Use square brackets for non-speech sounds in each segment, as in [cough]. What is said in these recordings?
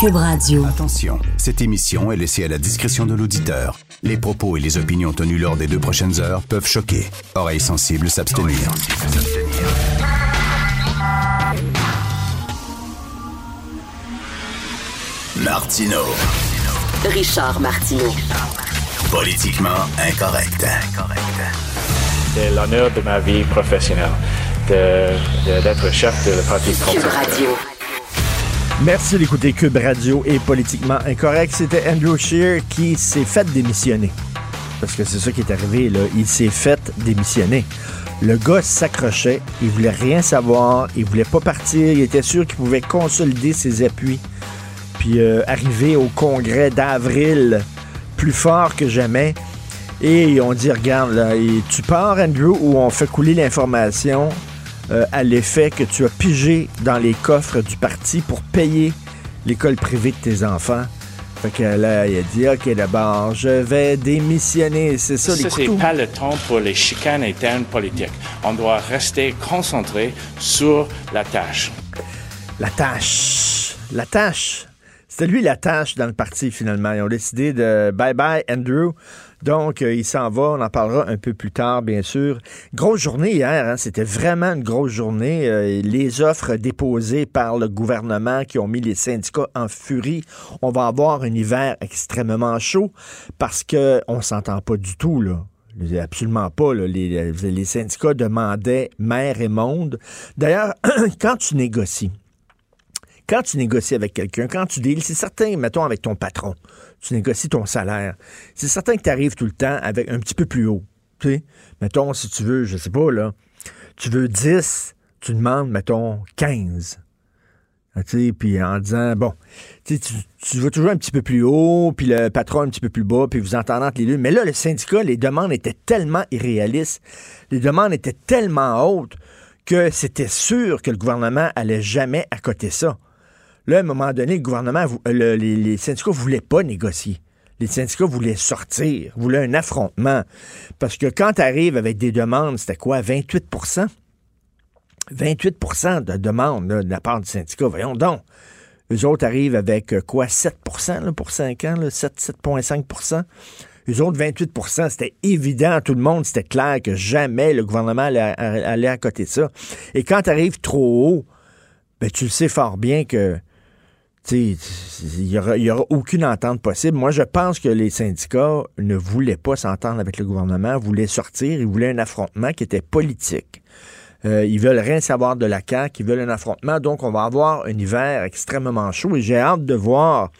Cube Radio. Attention, cette émission est laissée à la discrétion de l'auditeur. Les propos et les opinions tenues lors des deux prochaines heures peuvent choquer. Oreilles sensibles s'abstenir. Martino. Richard Martineau. Politiquement incorrect. C'est l'honneur de ma vie professionnelle de- de- d'être chef de le Parti Cube. Radio. Merci d'écouter Cube Radio et Politiquement Incorrect. C'était Andrew Scheer qui s'est fait démissionner. Parce que c'est ça qui est arrivé, là. Il s'est fait démissionner. Le gars s'accrochait, il voulait rien savoir, il voulait pas partir, il était sûr qu'il pouvait consolider ses appuis, puis euh, arriver au congrès d'avril plus fort que jamais. Et on dit, regarde, là, tu pars, Andrew, ou on fait couler l'information? Euh, à l'effet que tu as pigé dans les coffres du parti pour payer l'école privée de tes enfants. Fait que là, il a dit, OK, d'abord, je vais démissionner. C'est ça, les Ça, c'est pas le temps pour les chicanes internes politiques. On doit rester concentré sur la tâche. La tâche. La tâche. C'était lui la tâche dans le parti, finalement. Ils ont décidé de bye-bye, Andrew. Donc, euh, il s'en va. On en parlera un peu plus tard, bien sûr. Grosse journée hier. hein. C'était vraiment une grosse journée. Euh, les offres déposées par le gouvernement qui ont mis les syndicats en furie. On va avoir un hiver extrêmement chaud parce qu'on s'entend pas du tout, là. Absolument pas. Les, les syndicats demandaient mer et monde. D'ailleurs, [clears throat] quand tu négocies, quand tu négocies avec quelqu'un, quand tu deals, c'est certain, mettons avec ton patron, tu négocies ton salaire, c'est certain que tu arrives tout le temps avec un petit peu plus haut. Tu mettons, si tu veux, je sais pas, là, tu veux 10, tu demandes, mettons, 15. Ah, puis en disant, bon, tu, tu, vas toujours un petit peu plus haut, puis le patron un petit peu plus bas, puis vous entendez les deux. Mais là, le syndicat, les demandes étaient tellement irréalistes, les demandes étaient tellement hautes que c'était sûr que le gouvernement allait jamais accoter ça. Là, à un moment donné, le gouvernement, euh, le- les, les syndicats ne voulaient pas négocier. Les syndicats voulaient sortir, voulaient un affrontement. Parce que quand tu arrives avec des demandes, c'était quoi, 28% 28% de demandes de la part du syndicat. Voyons donc. Eux autres arrivent avec euh, quoi, 7 là, pour 5 ans, là, 7, 7,5% Eux autres, 28% c'était évident à tout le monde, c'était clair que jamais le gouvernement allait, à côté de ça. Et quand tu arrives trop haut, ben, tu le sais fort bien que il n'y aura, aucune entente possible. Moi, je pense que les syndicats ne voulaient pas s'entendre avec le gouvernement, voulaient sortir, ils voulaient un affrontement qui était politique. Euh, ils veulent rien savoir de la CAQ, ils veulent un affrontement, donc on va avoir un hiver extrêmement chaud et j'ai hâte de voir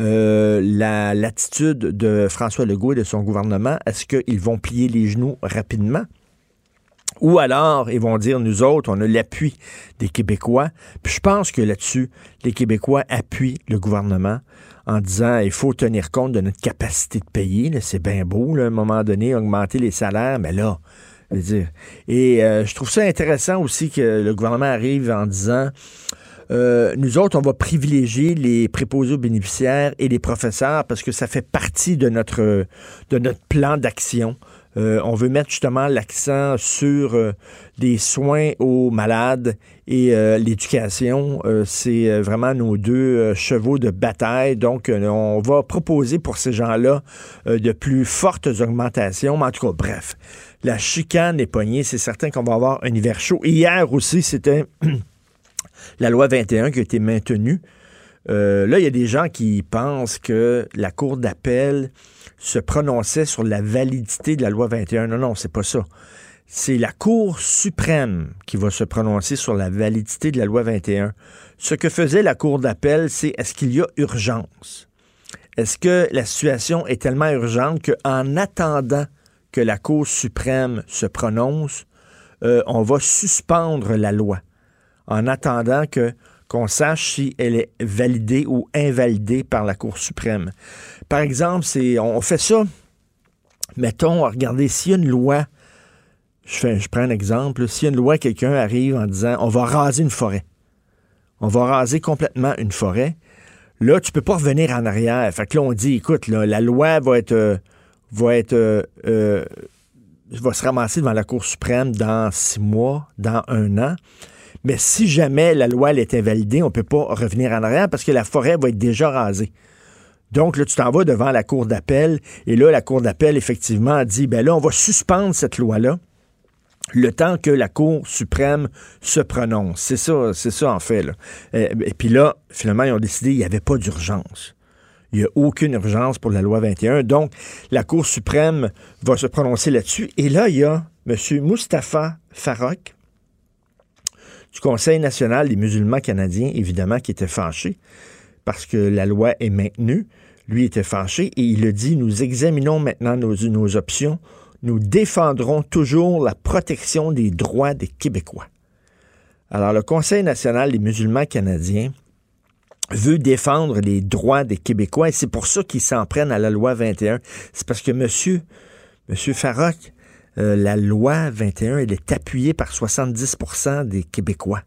euh, la- l'attitude de François Legault et de son gouvernement. Est-ce qu'ils vont plier les genoux rapidement? Ou alors, ils vont dire, nous autres, on a l'appui des Québécois. Puis je pense que là-dessus, les Québécois appuient le gouvernement en disant, il faut tenir compte de notre capacité de payer. C'est bien beau, à un moment donné, augmenter les salaires, mais là, je veux dire. Et euh, je trouve ça intéressant aussi que le gouvernement arrive en disant, euh, nous autres, on va privilégier les préposés aux bénéficiaires et les professeurs parce que ça fait partie de notre, de notre plan d'action. Euh, on veut mettre justement l'accent sur euh, des soins aux malades et euh, l'éducation. Euh, c'est vraiment nos deux chevaux de bataille. Donc, on va proposer pour ces gens-là de plus fortes augmentations. Mais en tout cas, bref, la chicane est pognée. C'est certain qu'on va avoir un hiver chaud. Hier aussi, c'était [clears throat] la loi 21 qui a été maintenue. Là, il y a des gens qui pensent que la Cour d'appel se prononçait sur la validité de la loi 21. Non, non, c'est pas ça. C'est la Cour suprême qui va se prononcer sur la validité de la loi 21. Ce que faisait la Cour d'appel, c'est est-ce qu'il y a urgence? Est-ce que la situation est tellement urgente qu'en attendant que la Cour suprême se prononce, euh, on va suspendre la loi? En attendant que qu'on sache si elle est validée ou invalidée par la Cour suprême. Par exemple, c'est on fait ça. Mettons, regardez, s'il y a une loi, je, fais, je prends un exemple, s'il y a une loi, quelqu'un arrive en disant on va raser une forêt. On va raser complètement une forêt. Là, tu peux pas revenir en arrière. Fait que là, on dit, écoute, la loi va être, euh, va être, euh, euh, va se ramasser devant la Cour suprême dans six mois, dans un an. Mais si jamais la loi elle est invalidée, on ne peut pas revenir en arrière parce que la forêt va être déjà rasée. Donc, là, tu t'en vas devant la Cour d'appel, et là, la Cour d'appel, effectivement, dit, ben là, on va suspendre cette loi-là le temps que la Cour suprême se prononce. C'est ça, c'est ça, en fait. Et, et, puis là, finalement, ils ont décidé qu'il n'y avait pas d'urgence. Il n'y a aucune urgence pour la loi 21. Donc, la Cour suprême va se prononcer là-dessus. Et là, il y a M. Mustapha Farok du Conseil national des musulmans canadiens, évidemment, qui était fâché parce que la loi est maintenue. Lui était fâché et il a dit, nous examinons maintenant nos, options. Nous défendrons toujours la protection des droits des Québécois. Alors, le Conseil national des musulmans canadiens veut défendre les droits des Québécois et c'est pour ça qu'ils s'en prennent à la loi 21. C'est parce que monsieur, monsieur euh, la loi 21, elle est appuyée par 70% des Québécois.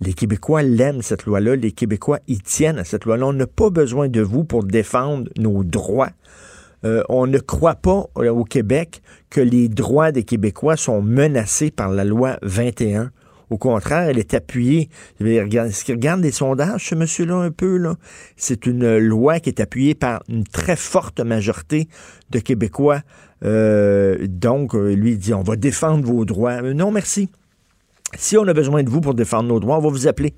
Les Québécois l'aiment, cette loi-là. Les Québécois y tiennent à cette loi-là. On n'a pas besoin de vous pour défendre nos droits. Euh, on ne croit pas euh, au Québec que les droits des Québécois sont menacés par la loi 21. Au contraire, elle est appuyée. Est-ce qu'il regarde les sondages, ce monsieur-là, un peu? là? C'est une loi qui est appuyée par une très forte majorité de Québécois. Euh, donc, lui il dit, on va défendre vos droits. non, merci. Si on a besoin de vous pour défendre nos droits, on va vous appeler.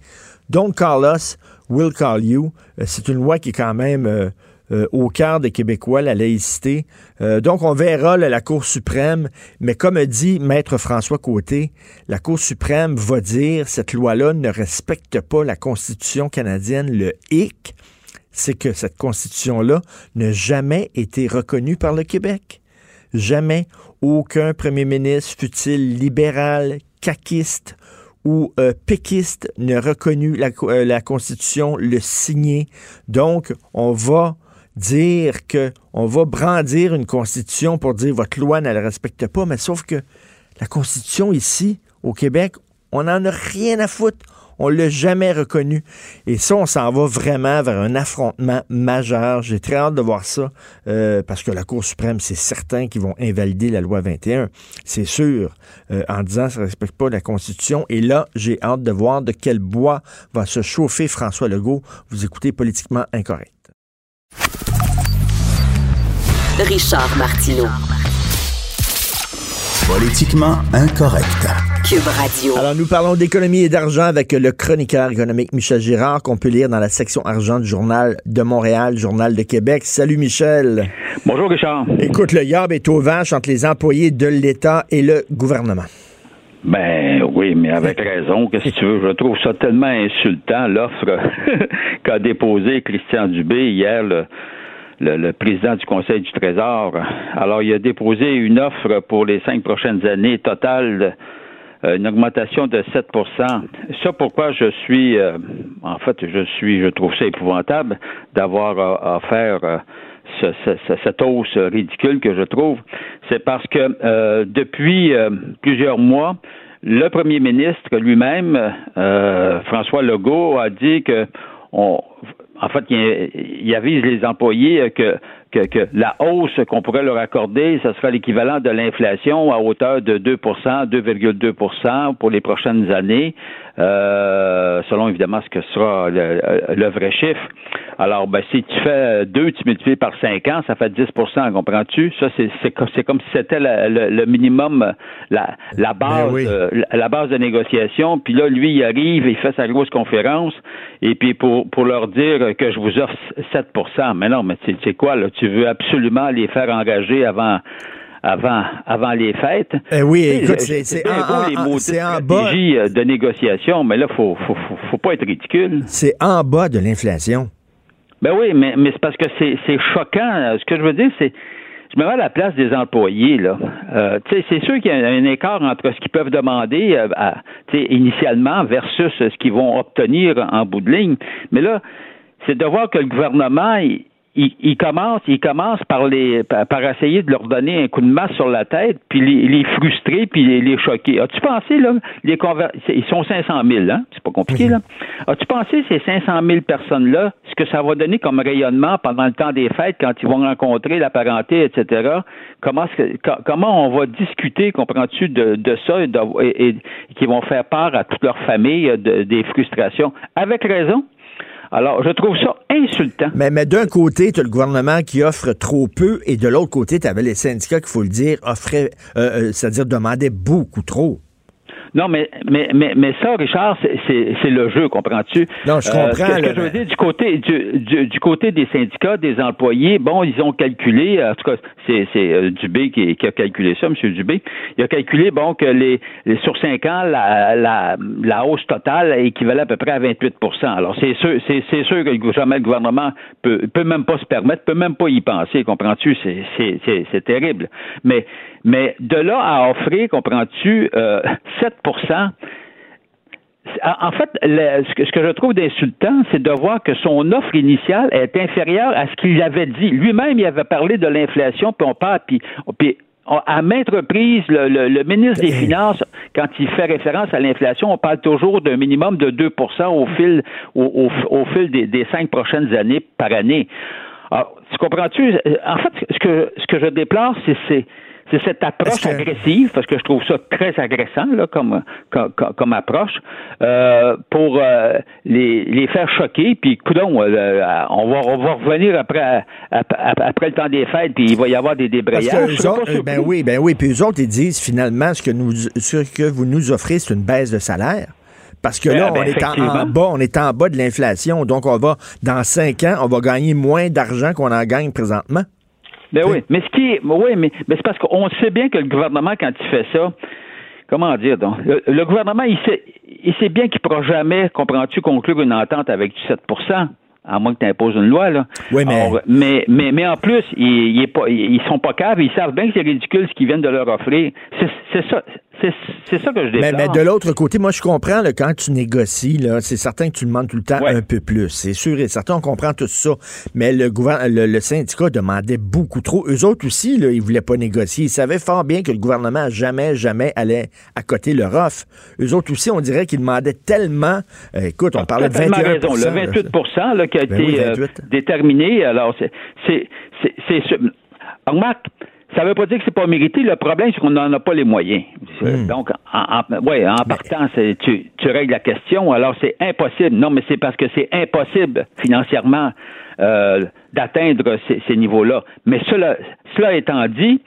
Don't call us, we'll call you. C'est une loi qui est quand même euh, euh, au cœur des Québécois, la laïcité. Euh, donc, on verra la Cour suprême, mais comme dit Maître François Côté, la Cour suprême va dire cette loi-là ne respecte pas la Constitution canadienne. Le hic, c'est que cette Constitution-là n'a jamais été reconnue par le Québec. Jamais aucun premier ministre, fut-il libéral, caquiste ou euh, péquiste, n'a reconnu la, euh, la, Constitution, le signé. Donc, on va dire que on va brandir une Constitution pour dire votre loi ne la respecte pas, mais sauf que la Constitution ici, au Québec, on n'en a rien à foutre. On l'a jamais reconnu. Et ça, on s'en va vraiment vers un affrontement majeur. J'ai très hâte de voir ça euh, parce que la Cour suprême, c'est certain qu'ils vont invalider la loi 21. C'est sûr, euh, en disant ça ne respecte pas la Constitution. Et là, j'ai hâte de voir de quel bois va se chauffer François Legault. Vous écoutez Politiquement Incorrect. Richard Martineau. Politiquement incorrect. Cube Radio. Alors, nous parlons d'économie et d'argent avec le chroniqueur économique Michel Girard, qu'on peut lire dans la section argent du Journal de Montréal, Journal de Québec. Salut, Michel. Bonjour, Richard. Écoute, le yab est au vache entre les employés de l'État et le gouvernement. Ben oui, mais avec raison. Qu'est-ce que tu veux? Je trouve ça tellement insultant, l'offre [laughs] qu'a déposée Christian Dubé hier, le, le, le, président du Conseil du Trésor. Alors, il a déposé une offre pour les cinq prochaines années totale, euh, une augmentation de 7 Ça, pourquoi je suis, euh, en fait, je suis, je trouve ça épouvantable d'avoir euh, offert ce, ce, cette hausse ridicule que je trouve. C'est parce que depuis plusieurs mois, le premier ministre lui-même, François Legault, a dit que on, en fait, il, avise les employés que, que, que la hausse qu'on pourrait leur accorder, ce sera l'équivalent de l'inflation à hauteur de 2% 2,2% pour les prochaines années, euh, selon évidemment ce que sera le, vrai chiffre. Alors, ben, si tu fais 2, tu multiplies par 5 ans, ça fait 10% comprends-tu? Ça, c'est, c'est, comme si c'était le, minimum, la, la ben base, euh, la base de négociation. Puis là, lui, il arrive, il fait sa grosse conférence, et puis pour, pour leur dire que je vous offre 7% Mais non, mais tu sais quoi, là? Tu veux absolument les faire engager avant avant, avant les fêtes. Eh oui, écoute, c'est en, les mots en bas. Euh, de négociation, mais là, il faut, faut, faut, pas être ridicule. C'est en bas de l'inflation. Ben oui, mais, mais c'est parce que c'est choquant. Ce que je veux dire, c'est je me mets à la place des employés. Là. Euh, c'est sûr qu'il y a un écart entre ce qu'ils peuvent demander euh, initialement versus ce qu'ils vont obtenir en bout de ligne. Mais là, c'est de voir que le gouvernement, il, commence, il commence par les, par, essayer de leur donner un coup de masse sur la tête, puis les, frustrer, puis les, choquer. As-tu pensé là, les ils sont 500 000, hein? C'est pas compliqué là. As-tu pensé ces 500 000 personnes là, ce que ça va donner comme rayonnement pendant le temps des fêtes quand ils vont rencontrer la parenté, etc. Comment, comment on va discuter, comprends-tu, de, de ça et, et, qui vont faire part à toute leur famille des frustrations? Avec raison. Alors, je trouve ça insultant. Mais, mais d'un côté, tu as le gouvernement qui offre trop peu, et de l'autre côté, tu avais les syndicats, qu'il faut le dire, offraient, euh, euh, c'est-à-dire demandaient beaucoup trop. Non, mais, mais, mais, mais ça, Richard, c'est le jeu, comprends-tu? Non, je comprends. Euh, ce que, je veux dire, du côté, du, du, côté des syndicats, des employés, bon, ils ont calculé, en tout cas, c'est euh, Dubé qui, qui, a calculé ça, M. Dubé, il a calculé, bon, que les, sur cinq ans, la, la, la hausse totale équivalait à peu près à 28% Alors, c'est sûr, c'est sûr que jamais le gouvernement peut, peut même pas se permettre, peut même pas y penser, comprends-tu? C'est terrible. Mais mais de là à offrir, comprends-tu, euh, 7% en fait, ce, que, je trouve d'insultant, c'est de voir que son offre initiale est inférieure à ce qu'il avait dit. Lui-même, il avait parlé de l'inflation, puis on parle, puis, à maintes reprises, le, ministre des Finances, quand il fait référence à l'inflation, on parle toujours d'un minimum de 2 au fil, au, fil des, des, cinq prochaines années par année. Alors, tu comprends-tu? En fait, ce que, ce que je déplore, c'est c'est cette approche agressive, parce que je trouve ça très agressant là, comme, comme, approche, euh, pour euh, les, les faire choquer, puis coudon, euh, on, va, on va revenir après, après, le temps des fêtes, puis il va y avoir des débrayages. ben oui, ben oui, puis eux autres, ils disent finalement ce que, nous, ce que vous nous offrez, c'est une baisse de salaire. Parce que là, ben, on est en, bas, on est en bas de l'inflation. Donc, on va, dans cinq ans, on va gagner moins d'argent qu'on en gagne présentement. Ben oui, mais ce qui est, oui, mais, c'est parce qu'on sait bien que le gouvernement, quand il fait ça, comment dire donc, le, gouvernement, il sait, il sait bien qu'il ne pourra jamais, comprends-tu, conclure une entente avec du 7% à moins que tu imposes une loi, là. Oui, mais... mais, mais, mais, en plus, ils, ils, ils sont pas caves, ils savent bien que c'est ridicule ce qu'ils viennent de leur offrir. C'est ça. C'est ça que je déplore. Mais, mais de l'autre côté, moi, je comprends, là, quand tu négocies, c'est certain que tu demandes tout le temps un peu plus. C'est sûr et certain, on comprend tout ça. Mais le, gouvernement, le, syndicat demandait beaucoup trop. Eux autres aussi, là, ils voulaient pas négocier. Ils savaient fort bien que le gouvernement jamais, jamais allait à côté leur offre. Eux autres aussi, on dirait qu'ils demandaient tellement. Euh, écoute, on parlait de 21 raison. Le 28 là, qui a ben été euh, déterminé, alors c'est. c'est Remarque, ça ne veut pas dire que c'est pas mérité. Le problème, c'est qu'on n'en a pas les moyens. Hmm. Donc, en, ouais, en partant, tu, tu règles la question. Alors, c'est impossible. Non, mais c'est parce que c'est impossible financièrement euh, d'atteindre ces, niveaux-là. Mais cela, cela étant dit,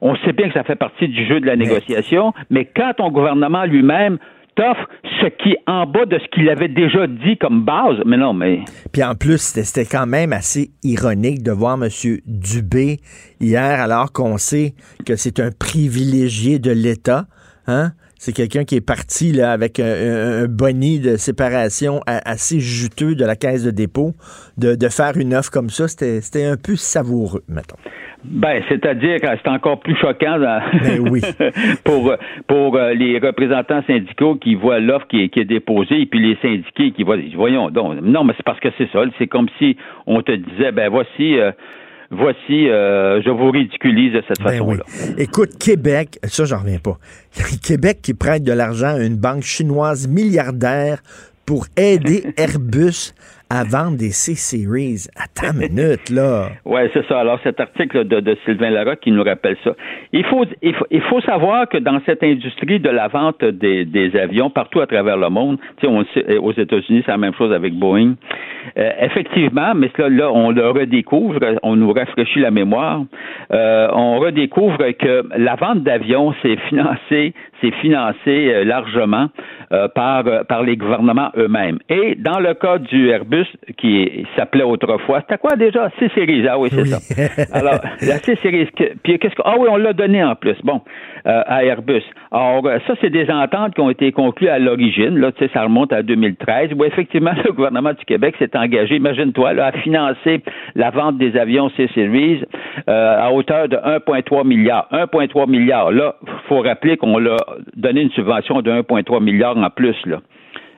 on sait bien que ça fait partie du jeu de la négociation. Mais quand ton gouvernement lui-même offre ce qui est en bas de ce qu'il avait déjà dit comme base. Mais non, mais. Puis en plus, c'était quand même assez ironique de voir M. Dubé hier, alors qu'on sait que c'est un privilégié de l'État. Hein? C'est quelqu'un qui est parti là, avec un, boni de séparation assez juteux de la caisse de dépôt. De, de faire une offre comme ça, c'était un peu savoureux, mettons. Ben, c'est-à-dire que c'est encore plus choquant ben oui. [laughs] pour pour euh, les représentants syndicaux qui voient l'offre qui est, qui est déposée et puis les syndiqués qui voient voyons donc non mais c'est parce que c'est ça c'est comme si on te disait ben voici euh, voici, euh, je vous ridiculise de cette ben façon-là. Écoute, Québec, ça, j'en reviens pas. [laughs] Québec qui prête de l'argent à une banque chinoise milliardaire pour aider [laughs] Airbus à vendre des C-Series. Attends une minute, là. [laughs] oui, c'est ça. Alors, cet article de, Sylvain Larocque qui nous rappelle ça. Il faut, il faut, il faut savoir que dans cette industrie de la vente des, des avions partout à travers le monde, on, aux États-Unis, c'est la même chose avec Boeing. Euh, effectivement, mais là, là, on le redécouvre, on nous rafraîchit la mémoire. Euh, on redécouvre que la vente d'avions, c'est financé, c'est financé euh, largement par, par les gouvernements eux-mêmes. Et dans le cas du Airbus, qui s'appelait autrefois, c'était quoi déjà? C-Series, ah oui, c'est ça. Alors, la C-Series, puis qu'est-ce que... Ah oui, on l'a donné en plus, bon, à Airbus. Alors, ça, c'est des ententes qui ont été conclues à l'origine, là, tu sais, ça remonte à 2013, où effectivement, [laughs] le gouvernement du Québec s'est engagé, imagine-toi, à financer la vente des avions C-Series euh, à hauteur de 1,3 milliard. 1,3 milliard. Là, il faut rappeler qu'on l'a donné une subvention de 1,3 milliard en plus, là.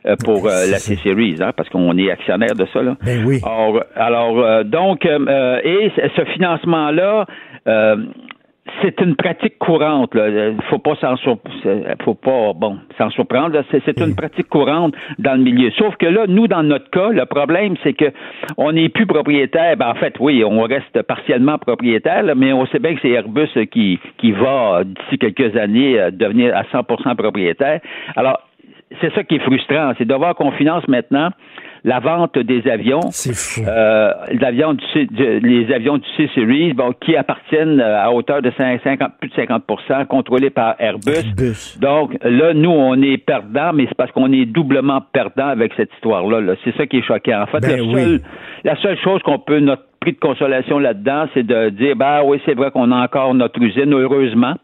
euh, pour euh, la C-Series, hein, parce qu'on est actionnaire de ça. Là. Ben oui. Alors, alors euh, donc, euh, et ce financement-là, euh, c'est une pratique courante. Là. Faut pas s'en faut pas bon s'en surprendre. C'est, une pratique courante dans le milieu. Sauf que là, nous, dans notre cas, le problème, c'est que on n'est plus propriétaire. Ben, en fait, oui, on reste partiellement propriétaire, là, mais on sait bien que c'est Airbus euh, qui qui va d'ici quelques années euh, devenir à 100% propriétaire. Alors, c'est ça qui est frustrant, c'est de voir qu'on finance maintenant la vente des avions C'est fou. euh, du les avions du C-Series, bon, qui appartiennent euh, à hauteur de 5 50 plus de 50 contrôlés par Airbus. Airbus. Donc, là, nous, on est perdants, mais c'est parce qu'on est doublement perdants avec cette histoire-là. là. C'est ça qui est choquant. En fait, Ben oui. seul- la seule chose qu'on peut, notre prix de consolation là-dedans, c'est de dire, ben oui, c'est vrai qu'on a encore notre usine, heureusement,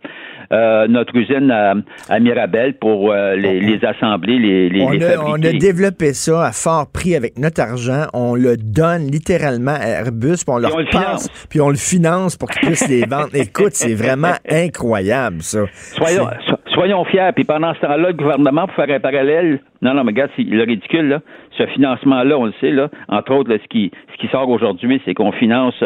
euh, notre usine à, à Mirabel pour euh, les, les assembler, les, les, On les a, on développé ça à fort prix avec notre argent. On le donne littéralement à Airbus, puis on leur on le passe, finance. puis on le finance pour qu'ils puissent les vendre. [laughs] Écoute, c'est vraiment incroyable, ça. Soyons, so- soyons fiers. Puis pendant ce temps-là, le gouvernement, pour faire un parallèle, non, non, mais regarde, c'est le ridicule, là, ce financement-là, on le sait, là, entre autres, là, ce, qui, ce qui sort aujourd'hui, c'est qu'on finance,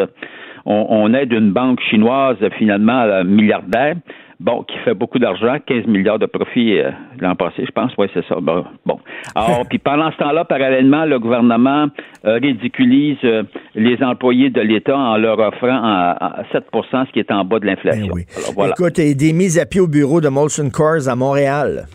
on, on aide une banque chinoise, finalement, milliardaire, bon, qui fait beaucoup d'argent, 15 milliards de profits euh, l'an passé, je pense, oui, c'est ça. Bon, bon. Alors, [laughs] puis pendant ce temps-là, parallèlement, le gouvernement euh, ridiculise euh, les employés de l'État en leur offrant à, à 7% ce qui est en bas de Ben l'inflation. oui. Alors, voilà. Écoute, il y a des mises à pied au bureau de Molson Coors à Montréal.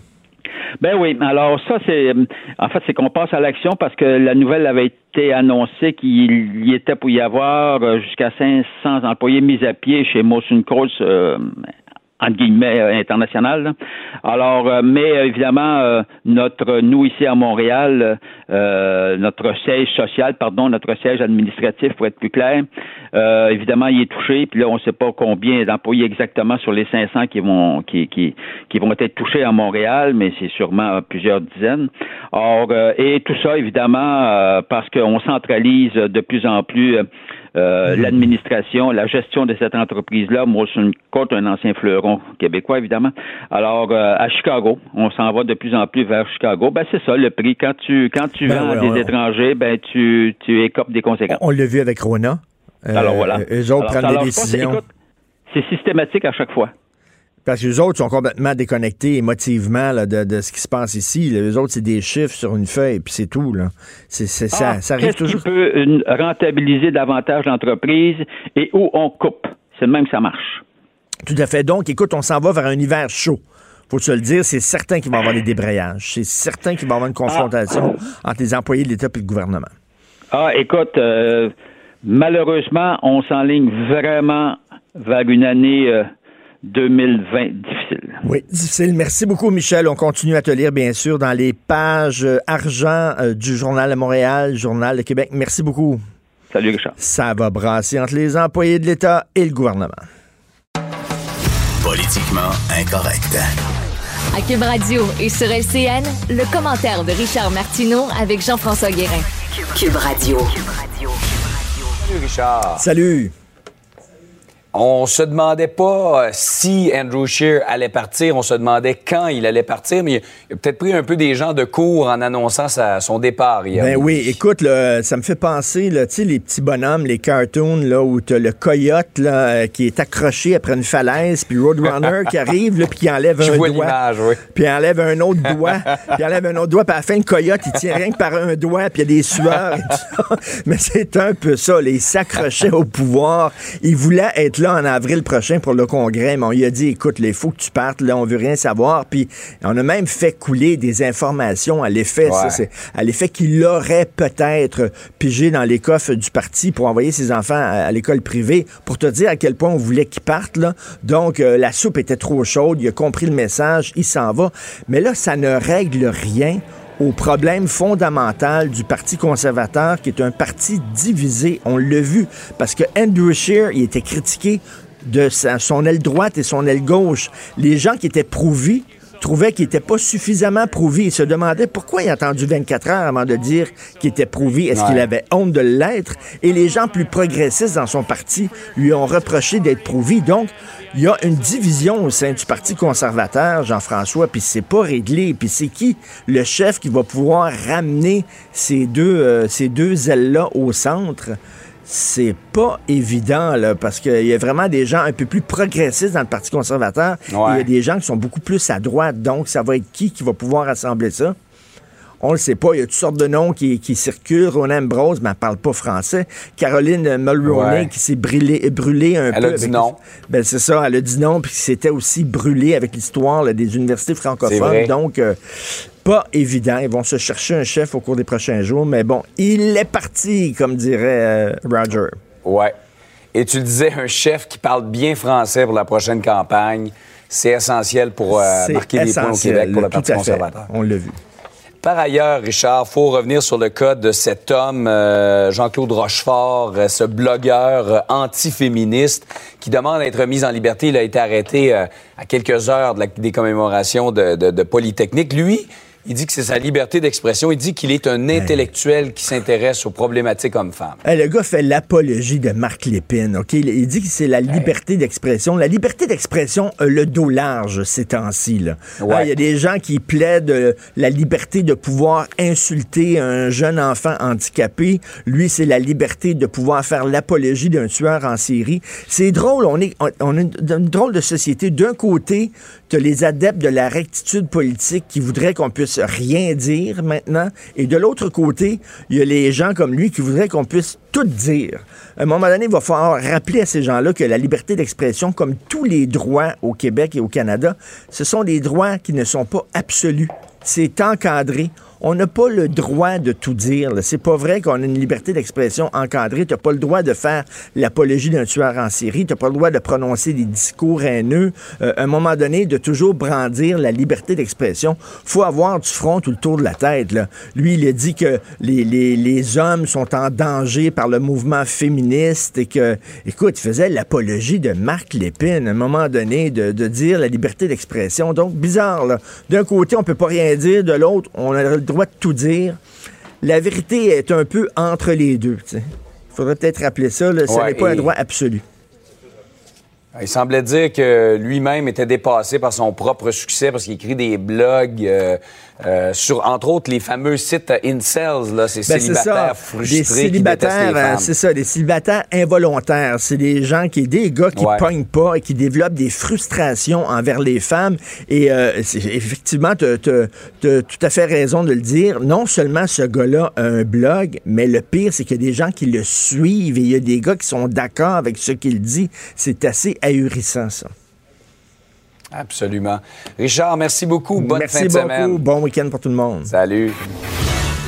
Ben oui, alors ça c'est en fait c'est qu'on passe à l'action parce que la nouvelle avait été annoncée qu'il y était pour y avoir euh, jusqu'à 500 employés mis à pied chez Motion Course euh, entre guillemets euh, international. Alors, euh, mais euh, évidemment, euh, notre nous ici à Montréal, euh, notre siège social, pardon, notre siège administratif pour être plus clair, évidemment, il est touché. Puis là, on ne sait pas combien d'employés exactement sur les 500 qui vont qui qui qui vont être touchés à Montréal, mais c'est sûrement plusieurs dizaines. Or, et tout ça, évidemment, parce qu'on centralise de plus en plus. Euh, euh, l'administration, la gestion de cette entreprise-là. Moi, je suis un ancien fleuron québécois, évidemment. Alors, euh, à Chicago, on s'en va de plus en plus vers Chicago. Ben, c'est ça, le prix. Quand tu, quand tu Ben vends ouais, à des ouais. étrangers, ben, tu, tu écopes des conséquences. On l'a vu avec Rona. Euh, Alors, voilà. Eux autres Alors, prennent alors, des décisions. C'est systématique à chaque fois. Parce que les autres sont complètement déconnectés émotivement là, de, de ce qui se passe ici. Les autres, c'est des chiffres sur une feuille, puis c'est tout. Là. C'est, c'est- ça, Ah, ça arrive toujours. qui peut euh, rentabiliser davantage l'entreprise et où on coupe? C'est le même que ça marche. Tout à fait. Donc, écoute, on s'en va vers un hiver chaud. Faut se le dire, c'est certain qu'il va y avoir des débrayages. C'est certain qu'il va y avoir une confrontation entre les employés de l'État et le gouvernement. Ah, écoute, euh, malheureusement, on s'enligne vraiment vers une année euh, 2020 difficile. Oui, difficile. Merci beaucoup, Michel. On continue à te lire, bien sûr, dans les pages euh, argent euh, du Journal de Montréal, Journal de Québec. Merci beaucoup. Salut, Richard. Ça va brasser entre les employés de l'État et le gouvernement. Politiquement incorrect. À Cube Radio et sur LCN, le commentaire de Richard Martineau avec Jean-François Guérin. Cube Radio. Salut Richard. Salut. On se demandait pas euh, si Andrew Scheer allait partir, on se demandait quand il allait partir, mais il a- peut-être pris un peu des gens de cours en annonçant sa- son départ hier. Ben oui, écoute, là, ça me fait penser, tu sais, les petits bonhommes, les cartoons, là, où t'as le coyote, là, euh, qui est accroché après une falaise, puis Roadrunner qui arrive, là, puis qui enlève Je un vois doigt. oui. Puis il enlève un autre doigt, [laughs] puis il enlève un autre doigt, puis à la fin, le coyote, il tient rien que par un doigt, puis il y a des sueurs et tout ça. [laughs] Mais c'est un peu ça, là, il s'accrochait au pouvoir. Il voulait être là en avril prochain pour le congrès, mais on lui a dit, écoute, il faut que tu partes, là, on veut rien savoir. Puis on a même fait couler des informations à l'effet, Ouais. à l'effet qu'il aurait peut-être pigé dans les coffres du parti pour envoyer ses enfants à, à l'école privée, pour te dire à quel point on voulait qu'ils partent. Là. Donc, euh, la soupe était trop chaude, il a compris le message, il s'en va. Mais là, ça ne règle rien au problème fondamental du Parti conservateur, qui est un parti divisé. On l'a vu, parce que Andrew Scheer, il était critiqué de son aile droite et son aile gauche. Les gens qui étaient prouvés trouvait qu'il n'était pas suffisamment prouvé. Il se demandait pourquoi il a attendu 24 heures avant de dire qu'il était prouvé. Est-ce qu'il avait honte de l'être? Et les gens plus progressistes dans son parti lui ont reproché d'être prouvé. Donc, il y a une division au sein du Parti conservateur, Jean-François, puis c'est pas réglé. Puis c'est qui le chef qui va pouvoir ramener ces deux, euh, ces deux ailes-là au centre? C'est pas évident, là, parce qu'il y a vraiment des gens un peu plus progressistes dans le Parti conservateur. Il y a des gens qui sont beaucoup plus à droite. Donc, ça va être qui qui va pouvoir assembler ça? On le sait pas. Il y a toutes sortes de noms qui, qui circulent. Ronan Ambrose, mais elle parle pas français. Caroline Mulroney, qui s'est brûlée, brûlée un peu. Elle a dit non. Ben, c'est ça. Elle a dit non, puis c'était aussi brûlé avec l'histoire des universités francophones. Donc, euh, pas évident. Ils vont se chercher un chef au cours des prochains jours, mais bon, il est parti, comme dirait euh, Roger. Ouais. Et tu disais, un chef qui parle bien français pour la prochaine campagne, c'est essentiel pour euh, marquer des points au Québec pour le Parti conservateur. On l'a vu. Par ailleurs, Richard, il faut revenir sur le cas de cet homme, euh, Jean-Claude Rochefort, ce blogueur anti-féministe qui demande à être mis en liberté. Il a été arrêté à quelques heures des commémorations de, de Polytechnique. Lui, il dit que c'est sa liberté d'expression. Il dit qu'il est un intellectuel qui s'intéresse aux problématiques hommes-femmes. le gars fait l'apologie de Marc Lépine. OK? Il dit que c'est la liberté d'expression. La liberté d'expression a le dos large ces temps-ci. Ah, il y a des gens qui plaident euh, la liberté de pouvoir insulter un jeune enfant handicapé. Lui, c'est la liberté de pouvoir faire l'apologie d'un tueur en série. C'est drôle. On est, on, est une drôle de société. D'un côté, tu as les adeptes de la rectitude politique qui voudraient qu'on puisse rien dire maintenant. Et de l'autre côté, il y a les gens comme lui qui voudraient qu'on puisse tout dire. À un moment donné, il va falloir rappeler à ces gens-là que la liberté d'expression, comme tous les droits au Québec et au Canada, ce sont des droits qui ne sont pas absolus. C'est encadré on n'a pas le droit de tout dire. C'est pas vrai qu'on a une liberté d'expression encadrée. Tu n'as pas le droit de faire l'apologie d'un tueur en série. Tu n'as pas le droit de prononcer des discours haineux. Euh, à un moment donné, de toujours brandir la liberté d'expression. faut avoir du front tout le tour de la tête. Lui, il a dit que les, hommes sont en danger par le mouvement féministe et que, écoute, il faisait l'apologie de Marc Lépine à un moment donné de, de dire la liberté d'expression. Donc, bizarre. D'un côté, on peut pas rien dire. De l'autre, on a le droit de tout dire. La vérité est un peu entre les deux. Il faudrait peut-être rappeler ça. Là, ce n'est pas un droit absolu. Il semblait dire que lui-même était dépassé par son propre succès parce qu'il écrit des blogs euh, euh, sur, entre autres, les fameux sites incels, là, ces ben, célibataires frustrés. Des célibataires, euh, c'est ça, des célibataires involontaires. C'est des gens qui, des gars qui ne pognent pas et qui développent des frustrations envers les femmes. Et effectivement, tu as, tout à fait raison de le dire. Non seulement ce gars-là a un blog, mais le pire, c'est qu'il y a des gens qui le suivent et il y a des gars qui sont d'accord avec ce qu'il dit. C'est assez ahurissant, ça. Absolument. Richard, merci beaucoup. Bonne fin de semaine. Merci beaucoup. Bon week-end pour tout le monde. Salut.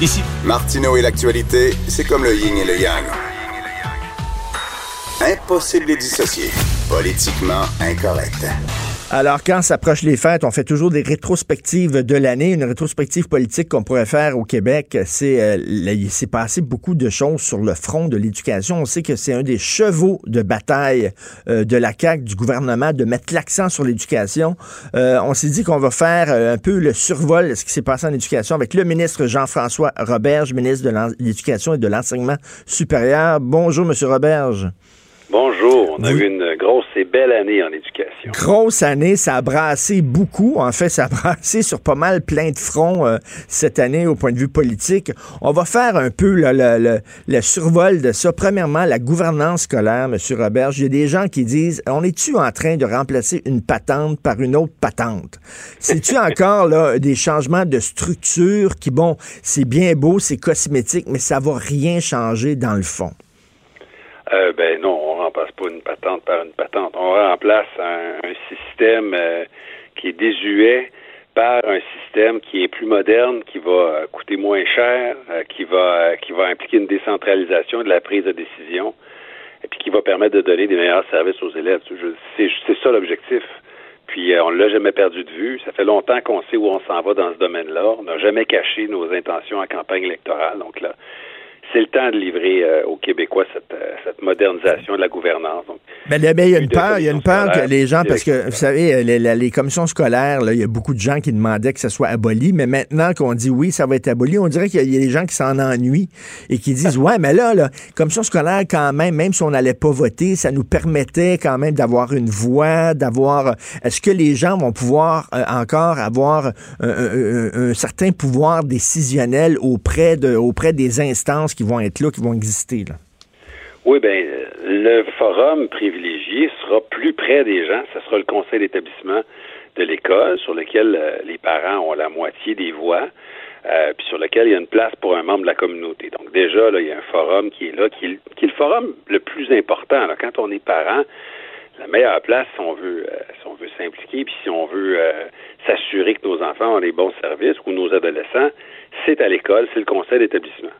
Ici. Martineau et l'actualité, c'est comme le yin et le yang. Impossible de les dissocier. Politiquement incorrect. Alors, quand s'approchent les fêtes, on fait toujours des rétrospectives de l'année. Une rétrospective politique qu'on pourrait faire au Québec, c'est euh, il s'est passé beaucoup de choses sur le front de l'éducation. On sait que c'est un des chevaux de bataille euh, de la CAQ, du gouvernement, de mettre l'accent sur l'éducation. Euh, on s'est dit qu'on va faire un peu le survol de ce qui s'est passé en éducation avec le ministre Jean-François Roberge, ministre de l'Éducation et de l'Enseignement supérieur. Bonjour, Monsieur Roberge. Bonjour. On a eu une grosse et belle année en éducation. Grosse année, ça a brassé beaucoup. En fait, ça a [laughs] brassé sur pas mal plein de fronts euh, cette année au point de vue politique. On va faire un peu le, survol de ça. Premièrement, la gouvernance scolaire, M. Robert. Il y a des gens qui disent on est-tu en train de remplacer une patente par une autre patente? C'est-tu [laughs] encore là, des changements de structure qui, bon, c'est bien beau, c'est cosmétique, mais ça va rien changer dans le fond? Euh, ben non, pas une patente par une patente. On remplace un, système euh, qui est désuet par un système qui est plus moderne, qui va euh, coûter moins cher, qui va qui va impliquer une décentralisation de la prise de décision, et puis qui va permettre de donner des meilleurs services aux élèves. C'est ça l'objectif. Puis on l'a jamais perdu de vue. Ça fait longtemps qu'on sait où on s'en va dans ce domaine-là. On n'a jamais caché nos intentions en campagne électorale. Donc là, c'est le temps de livrer euh, aux Québécois cette, euh, cette, modernisation de la gouvernance. Donc, Mais, ben, il y a une peur, il y a une peur que les gens, parce que vous savez, les, commissions scolaires, il y a beaucoup de gens qui demandaient que ça soit aboli, mais maintenant qu'on dit oui, ça va être aboli, on dirait qu'il y a des gens qui s'en ennuient et qui disent [laughs] ouais, mais là, la commission scolaire quand même, même si on n'allait pas voter, ça nous permettait quand même d'avoir une voix, d'avoir. Est-ce que les gens vont pouvoir euh, encore avoir un, certain pouvoir décisionnel auprès de, auprès des instances qui vont être là, qui vont exister là? Oui, bien, le forum privilégié sera plus près des gens. Ce sera le conseil d'établissement de l'école sur lequel euh, les parents ont la moitié des voix. Euh, puis sur lequel il y a une place pour un membre de la communauté. Donc déjà, là, il y a un forum qui est là, qui est, le forum le plus important. Quand on est parent, la meilleure place, si on veut, euh, si on veut s'impliquer, puis si on veut s'assurer que nos enfants ont des bons services ou nos adolescents, c'est à l'école, c'est le conseil d'établissement.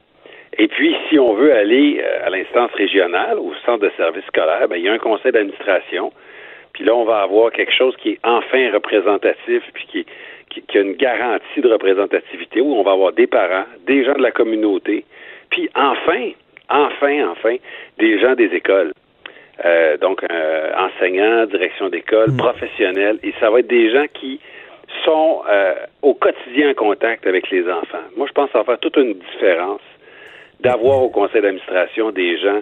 Et puis, si on veut aller euh, à l'instance régionale, au centre de service scolaire, ben, il y a un conseil d'administration. Puis là, on va avoir quelque chose qui est enfin représentatif, puis qui, qui, a une garantie de représentativité, où on va avoir des parents, des gens de la communauté, puis enfin, enfin, enfin, des gens des écoles. Euh, donc, euh, enseignants, direction d'école, mm. professionnels, et ça va être des gens qui sont au quotidien en contact avec les enfants. Moi, je pense que ça va faire toute une différence d'avoir au conseil d'administration des gens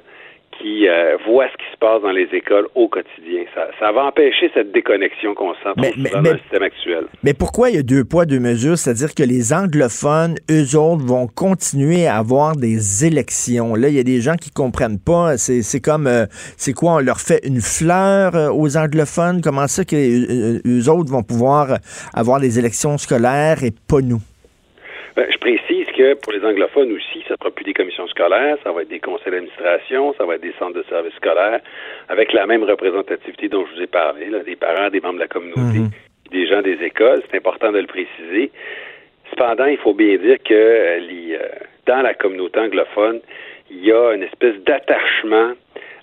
qui euh, voient ce qui se passe dans les écoles au quotidien. Ça, va empêcher cette déconnexion qu'on sent dans le système actuel. Mais pourquoi il y a deux poids, deux mesures? C'est-à-dire que les anglophones, eux autres, vont continuer à avoir des élections. Là, il y a des gens qui comprennent pas. C'est comme, euh, c'est quoi, on leur fait une fleur euh, aux anglophones? Comment ça que eux autres vont pouvoir avoir des élections scolaires et pas nous? Ben, je précise que pour les anglophones aussi, ça ne sera plus des commissions scolaires, ça va être des conseils d'administration, ça va être des centres de services scolaires, avec la même représentativité dont je vous ai parlé, là, des parents, des membres de la communauté, mhm. des gens des écoles. C'est important de le préciser. Cependant, il faut bien dire que euh, les, euh, dans la communauté anglophone, il y a une espèce d'attachement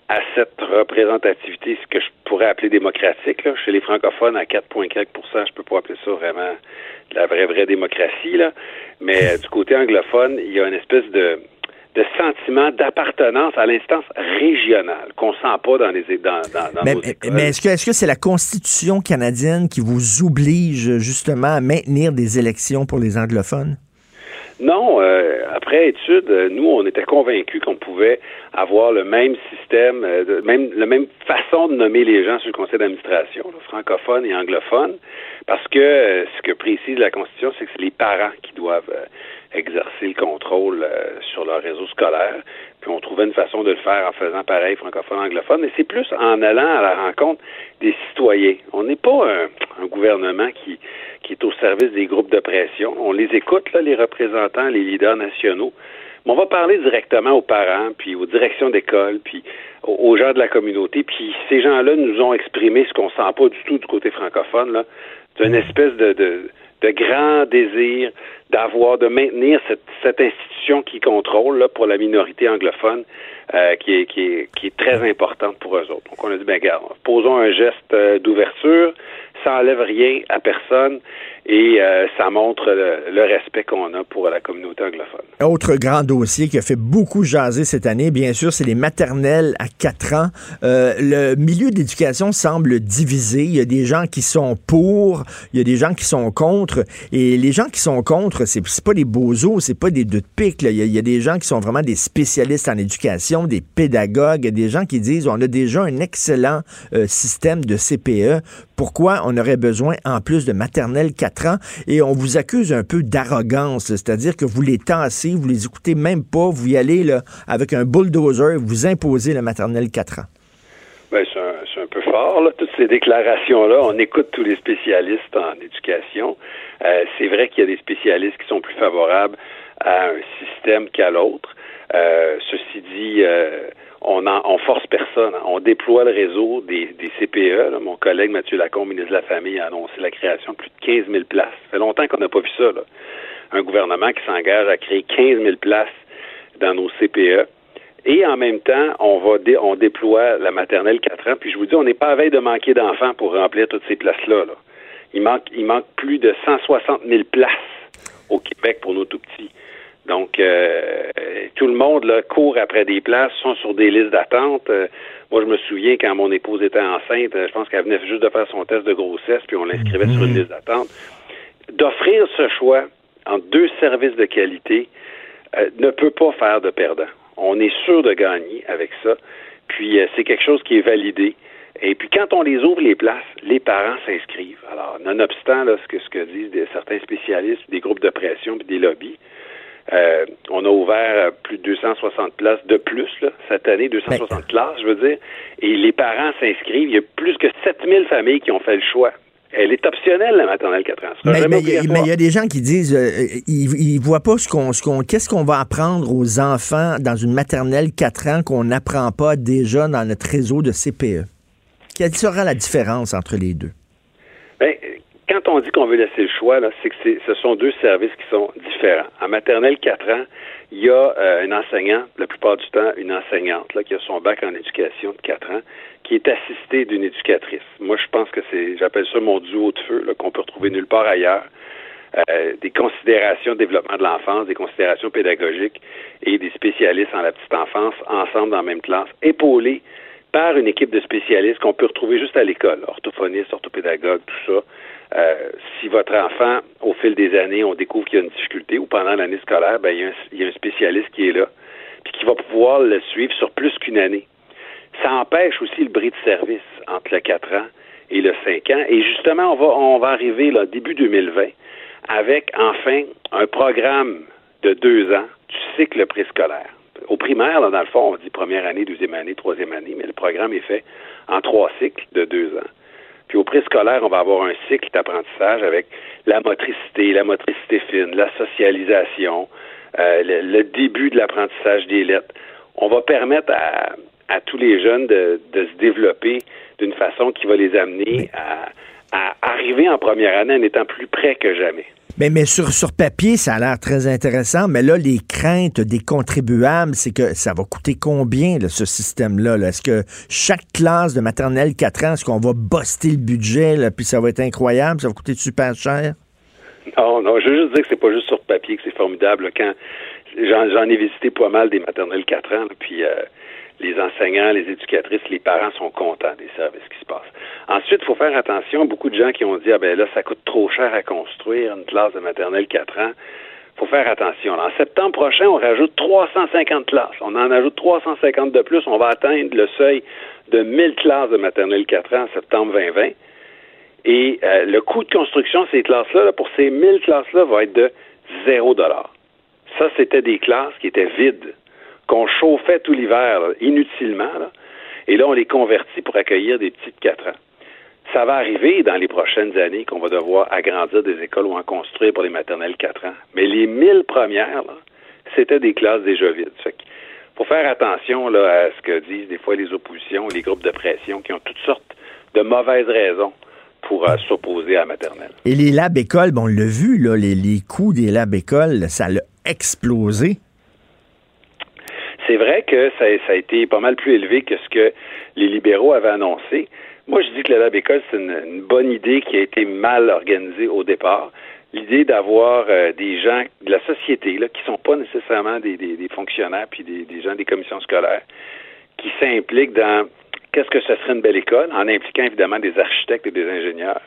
à cette représentativité, ce que je pourrais appeler démocratique. Là. Chez les francophones, à 4,4% je peux pas appeler ça vraiment la vraie, vraie démocratie. Là. Mais euh, du côté anglophone, il y a une espèce de, de sentiment d'appartenance à l'instance régionale qu'on sent pas dans les dans, dans, mais, Mais est-ce que est-ce que c'est la Constitution canadienne qui vous oblige justement à maintenir des élections pour les anglophones? Non, euh, après étude, euh, nous, on était convaincus qu'on pouvait avoir le même système, euh, même la même façon de nommer les gens sur le conseil d'administration, francophone et anglophone, parce que ce que précise la Constitution, c'est que c'est les parents qui doivent exercer le contrôle sur leur réseau scolaire. Puis on trouvait une façon de le faire en faisant pareil francophone-anglophone, mais c'est plus en allant à la rencontre des citoyens. On n'est pas un, gouvernement qui, au service des groupes de pression. On les écoute, là, les représentants, les leaders nationaux. Mais on va parler directement aux parents, puis aux directions d'école, puis aux gens de la communauté. Puis ces gens-là nous ont exprimé ce qu'on sent pas du tout du côté francophone, là. C'est une espèce de, de, de grand désir d'avoir, de maintenir cette, institution qui contrôle là, pour la minorité anglophone, euh, qui, est, qui, est, qui est très importante pour eux autres. Donc on a dit, ben regarde, posons un geste euh, d'ouverture, ça enlève rien à personne et euh, ça montre le, respect qu'on a pour la communauté anglophone. Autre grand dossier qui a fait beaucoup jaser cette année, bien sûr, c'est les maternelles à 4 ans. Euh, le milieu d'éducation semble divisé. Il y a des gens qui sont pour, il y a des gens qui sont contre. Et les gens qui sont contre, c'est pas des bozos, c'est pas des deux de pique. Il, y a, des gens qui sont vraiment des spécialistes en éducation, des pédagogues, des gens qui disent on a déjà un excellent euh, système de CPE. Pourquoi on aurait besoin, en plus de maternelle 4 et on vous accuse un peu d'arrogance, c'est-à-dire que vous les tassez, vous les écoutez même pas, vous y allez là, avec un bulldozer, vous imposez le maternelle 4 ans. Ben, c'est un, peu fort, là, toutes ces déclarations-là. On écoute tous les spécialistes en éducation. Euh, c'est vrai qu'il y a des spécialistes qui sont plus favorables à un système qu'à l'autre. Euh, ceci dit, euh, on, en, force personne. On déploie le réseau des, CPE. Mon collègue Mathieu Lacombe, ministre de la Famille, a annoncé la création de plus de 15 000 places. Ça fait longtemps qu'on n'a pas vu ça. Un gouvernement qui s'engage à créer 15 000 places dans nos CPE. Et en même temps, on va on déploie la maternelle 4 ans. Puis je vous dis, on n'est pas à veille de manquer d'enfants pour remplir toutes ces places-là. Il manque il manque plus de 160 000 places au Québec pour nos tout petits. Donc, euh, tout le monde là, court après des places, sont sur des listes d'attente. Euh, moi, je me souviens quand mon épouse était enceinte, je pense qu'elle venait juste de faire son test de grossesse, puis on l'inscrivait sur une liste d'attente. D'offrir ce choix en deux services de qualité ne peut pas faire de perdant. On est sûr de gagner avec ça. Puis, c'est quelque chose qui est validé. Et puis quand on les ouvre les places, les parents s'inscrivent. Alors, nonobstant là, ce que ce que disent des, certains spécialistes, des groupes de pression puis des lobbies, euh, on a ouvert plus de 260 places de plus là, cette année, 260 ben, classes, je veux dire, et les parents s'inscrivent. Il y a plus que 7000 familles qui ont fait le choix. Elle est optionnelle, la maternelle 4 ans. Mais il y, a des gens qui disent, euh, ils, voient pas ce qu'on, ce qu'on, qu'est-ce qu'on va apprendre aux enfants dans une maternelle 4 ans qu'on n'apprend pas déjà dans notre réseau de CPE. Quelle sera la différence entre les deux? Bien, quand on dit qu'on veut laisser le choix, c'est que ce sont deux services qui sont différents. En maternelle 4 ans, il y a euh, un enseignant, la plupart du temps, une enseignante qui a son bac en éducation de 4 ans, qui est assistée d'une éducatrice. Moi, je pense que c'est, j'appelle ça mon duo de feu, qu'on peut retrouver nulle part ailleurs. Euh, des considérations de développement de l'enfance, des considérations pédagogiques et des spécialistes en la petite enfance ensemble dans la même classe, épaulés par une équipe de spécialistes qu'on peut retrouver juste à l'école, orthophonistes, orthopédagogues, tout ça. Euh, si votre enfant, au fil des années, on découvre qu'il y a une difficulté ou pendant l'année scolaire, ben, il, y a un, spécialiste qui est là, puis qui va pouvoir le suivre sur plus qu'une année. Ça empêche aussi le bris de service entre le 4 ans et le 5 ans. Et justement, on va, on va arriver là, début 2020 avec enfin un programme de deux ans du cycle préscolaire au primaire, dans le fond, on dit première année, deuxième année, troisième année, mais le programme est fait en trois cycles de deux ans. Puis au préscolaire, on va avoir un cycle d'apprentissage avec la motricité, la motricité fine, la socialisation, euh, le, début de l'apprentissage des lettres. On va permettre à, tous les jeunes de, se développer d'une façon qui va les amener à, à arriver en première année en étant plus près que jamais. Mais, mais sur, sur papier, ça a l'air très intéressant, mais là, les craintes des contribuables, c'est que ça va coûter combien, ce système-là? -là, est ce que chaque classe de maternelle 4 ans, est-ce qu'on va buster le budget, là, puis ça va être incroyable, ça va coûter super cher? Non, non, je veux juste dire que c'est pas juste sur papier que c'est formidable. Quand j'en ai visité pas mal des maternelles 4 ans, puis... Euh, les enseignants, les éducatrices, les parents sont contents des services qui se passent. Ensuite, il faut faire attention. Beaucoup de gens qui ont dit ah ben là, ça coûte trop cher à construire une classe de maternelle 4 ans. Il faut faire attention. En septembre prochain, on rajoute 350 classes. On en ajoute 350 de plus. On va atteindre le seuil de 1000 classes de maternelle 4 ans en septembre 2020. Et euh, le coût de construction de ces classes-là, pour ces 1000 classes-là, va être de 0 Ça, c'était des classes qui étaient vides qu'on chauffait tout l'hiver inutilement. et là, on les convertit pour accueillir des petites 4 ans. Ça va arriver dans les prochaines années qu'on va devoir agrandir des écoles ou en construire pour les maternelles 4 ans. Mais les 1000 premières, c'était des classes déjà vides. Il faut faire attention là, à ce que disent des fois les oppositions, les groupes de pression qui ont toutes sortes de mauvaises raisons pour euh, s'opposer à la maternelle. Et les labs écoles, bon, on l'a vu, là, les, les coûts des labs écoles, ça a explosé c'est vrai que ça, a été pas mal plus élevé que ce que les libéraux avaient annoncé. Moi, je dis que la Lab École, c'est une, bonne idée qui a été mal organisée au départ. L'idée d'avoir euh, des gens de la société, là, qui sont pas nécessairement des, fonctionnaires puis des, gens des commissions scolaires, qui s'impliquent dans qu'est-ce que ce serait une belle école, en impliquant évidemment des architectes et des ingénieurs.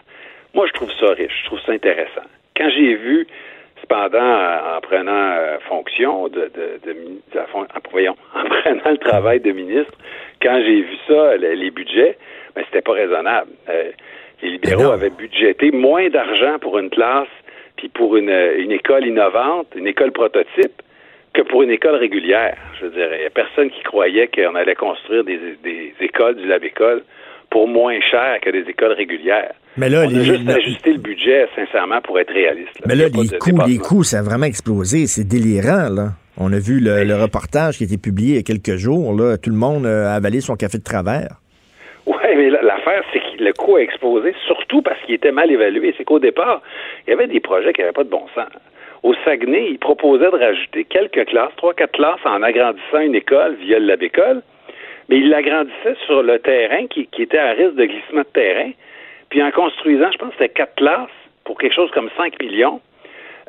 Moi, je trouve ça riche, je trouve ça intéressant. Quand j'ai vu Cependant, en prenant euh, fonction de, de, de, en, voyons, [laughs] en prenant le travail de ministre, quand j'ai vu ça, les, budgets, ben, c'était pas raisonnable. Euh, les libéraux avaient budgété moins d'argent pour une classe puis pour une, une école innovante, une école prototype, que pour une école régulière. Je veux dire, il n'y a personne qui croyait qu'on allait construire des, des écoles du Lab École pour moins cher que des écoles régulières. Mais là, On a juste ajusté le budget, sincèrement, pour être réaliste. Mais là, les coûts, les coûts, ça a vraiment explosé. C'est délirant, là. On a vu le, reportage qui a été publié il y a quelques jours. Là. Tout le monde a avalé son café de travers. Oui, mais l'affaire, c'est que le coût a explosé, surtout parce qu'il était mal évalué. C'est qu'au départ, il y avait des projets qui n'avaient pas de bon sens. Au Saguenay, ils proposaient de rajouter quelques classes, trois, quatre classes, en agrandissant une école via le lab-école, mais ils l'agrandissaient sur le terrain qui, était à risque de glissement de terrain. Puis en construisant, je pense que c'était quatre classes pour quelque chose comme 5 millions.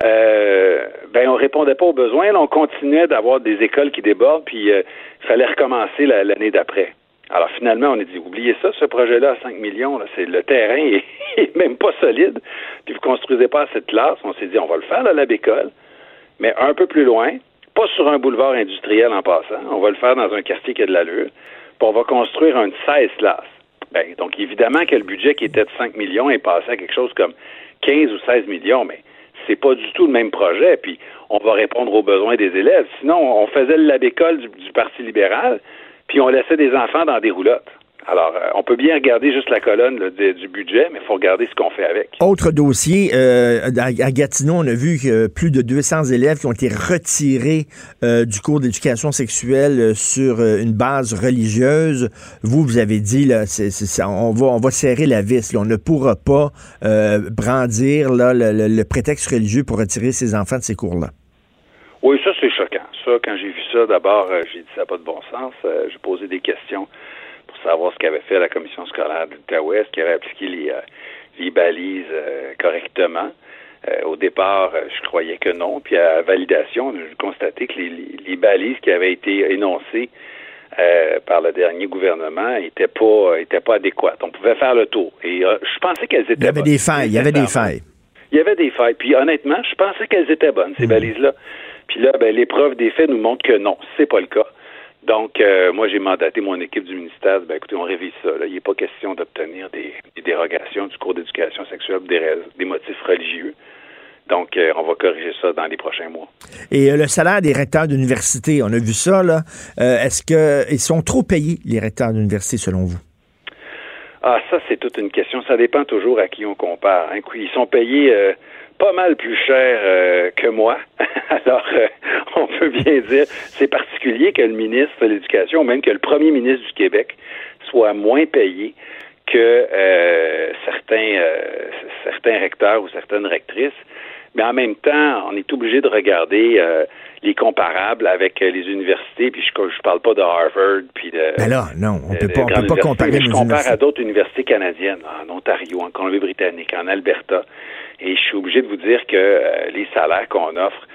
euh, ben on répondait pas aux besoins. Là, on continuait d'avoir des écoles qui débordent, puis euh, il fallait recommencer l'année d'après. Alors finalement, on a dit, oubliez ça, ce projet-là à 5 millions, c'est le terrain [laughs] est, même pas solide, puis vous construisez pas cette classe. On s'est dit, on va le faire à la bécole, mais un peu plus loin, pas sur un boulevard industriel en passant, on va le faire dans un quartier qui a de l'allure, puis on va construire un 16 classes. Ben, donc évidemment que le budget qui était de 5 millions est passé à quelque chose comme 15 ou 16 millions, mais c'est pas du tout le même projet, puis on va répondre aux besoins des élèves. Sinon, on faisait le lab-école du, du Parti libéral, puis on laissait des enfants dans des roulottes. Alors, euh, on peut bien regarder juste la colonne du budget, mais il faut regarder ce qu'on fait avec. Autre dossier, euh, à, Gatineau, on a vu que plus de 200 élèves qui ont été retirés euh, du cours d'éducation sexuelle sur une base religieuse. Vous, vous avez dit, là, on, va, on va serrer la vis. on ne pourra pas brandir là, le, prétexte religieux pour retirer ses enfants de ces cours-là. Oui, ça, c'est choquant. Ça, quand j'ai vu ça, d'abord, j'ai dit ça n'a pas de bon sens. j'ai posé des questions savoir ce qu'avait fait la commission scolaire de l'Outaouais, est-ce qu'il avait appliqué les, euh, balises euh, correctement. Euh, au départ, je croyais que non. Puis à validation, j'ai constaté que les, balises qui avaient été énoncées par le dernier gouvernement n'étaient pas étaient pas adéquates. On pouvait faire le tour. Et je pensais qu'elles étaient bonnes. Il y avait des failles. Il y avait des failles. Il y avait des failles. Puis honnêtement, je pensais qu'elles étaient bonnes, ces hmm. balises-là. Puis là, ben, l'épreuve des faits nous montre que non, c'est pas le cas. Donc, euh, moi, j'ai mandaté mon équipe du ministère. Ben, écoutez, on révise ça. Il n'est pas question d'obtenir des, dérogations du cours d'éducation sexuelle pour des, motifs religieux. Donc, euh, on va corriger ça dans les prochains mois. Et euh, le salaire des recteurs d'université, on a vu ça, là. Est-ce qu'ils sont trop payés, les recteurs d'université, selon vous? Ah, ça, c'est toute une question. Ça dépend toujours à qui on compare. Hein. Ils sont payés pas mal plus cher euh, que moi. [laughs] Alors, euh, on peut bien dire, c'est particulier que le ministre de l'Éducation, même que le premier ministre du Québec, soit moins payé que euh, certains, certains recteurs ou certaines rectrices. Mais en même temps, on est obligé de regarder les comparables avec les universités. Puis je, je parle pas de Harvard, puis de. Mais là, non, on peut pas, on peut pas comparer. je compare à d'autres universités canadiennes, en Ontario, en Colombie-Britannique, en Alberta. Et je suis obligé de vous dire que euh, les salaires qu'on offre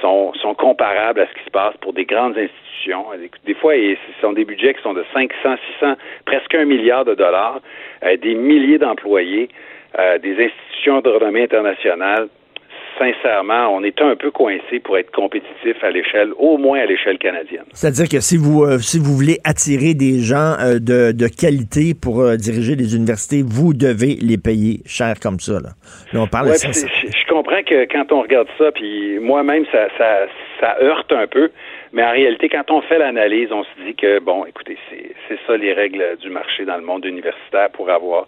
sont, sont comparables à ce qui se passe pour des grandes institutions. Des fois, ce sont des budgets qui sont de 500, 600, presque un milliard de dollars, euh, des milliers d'employés, euh, des institutions de renommée internationale sincèrement, on est un peu coincé pour être compétitif à l'échelle, au moins à l'échelle canadienne. C'est-à-dire que si vous, euh, si vous voulez attirer des gens euh, de, de, qualité pour euh, diriger des universités, vous devez les payer cher comme ça. Là, on parle de ça, Je comprends que quand on regarde ça, puis moi-même, ça, ça, ça heurte un peu. Mais en réalité, quand on fait l'analyse, on se dit que, bon, écoutez, c'est ça les règles du marché dans le monde universitaire pour avoir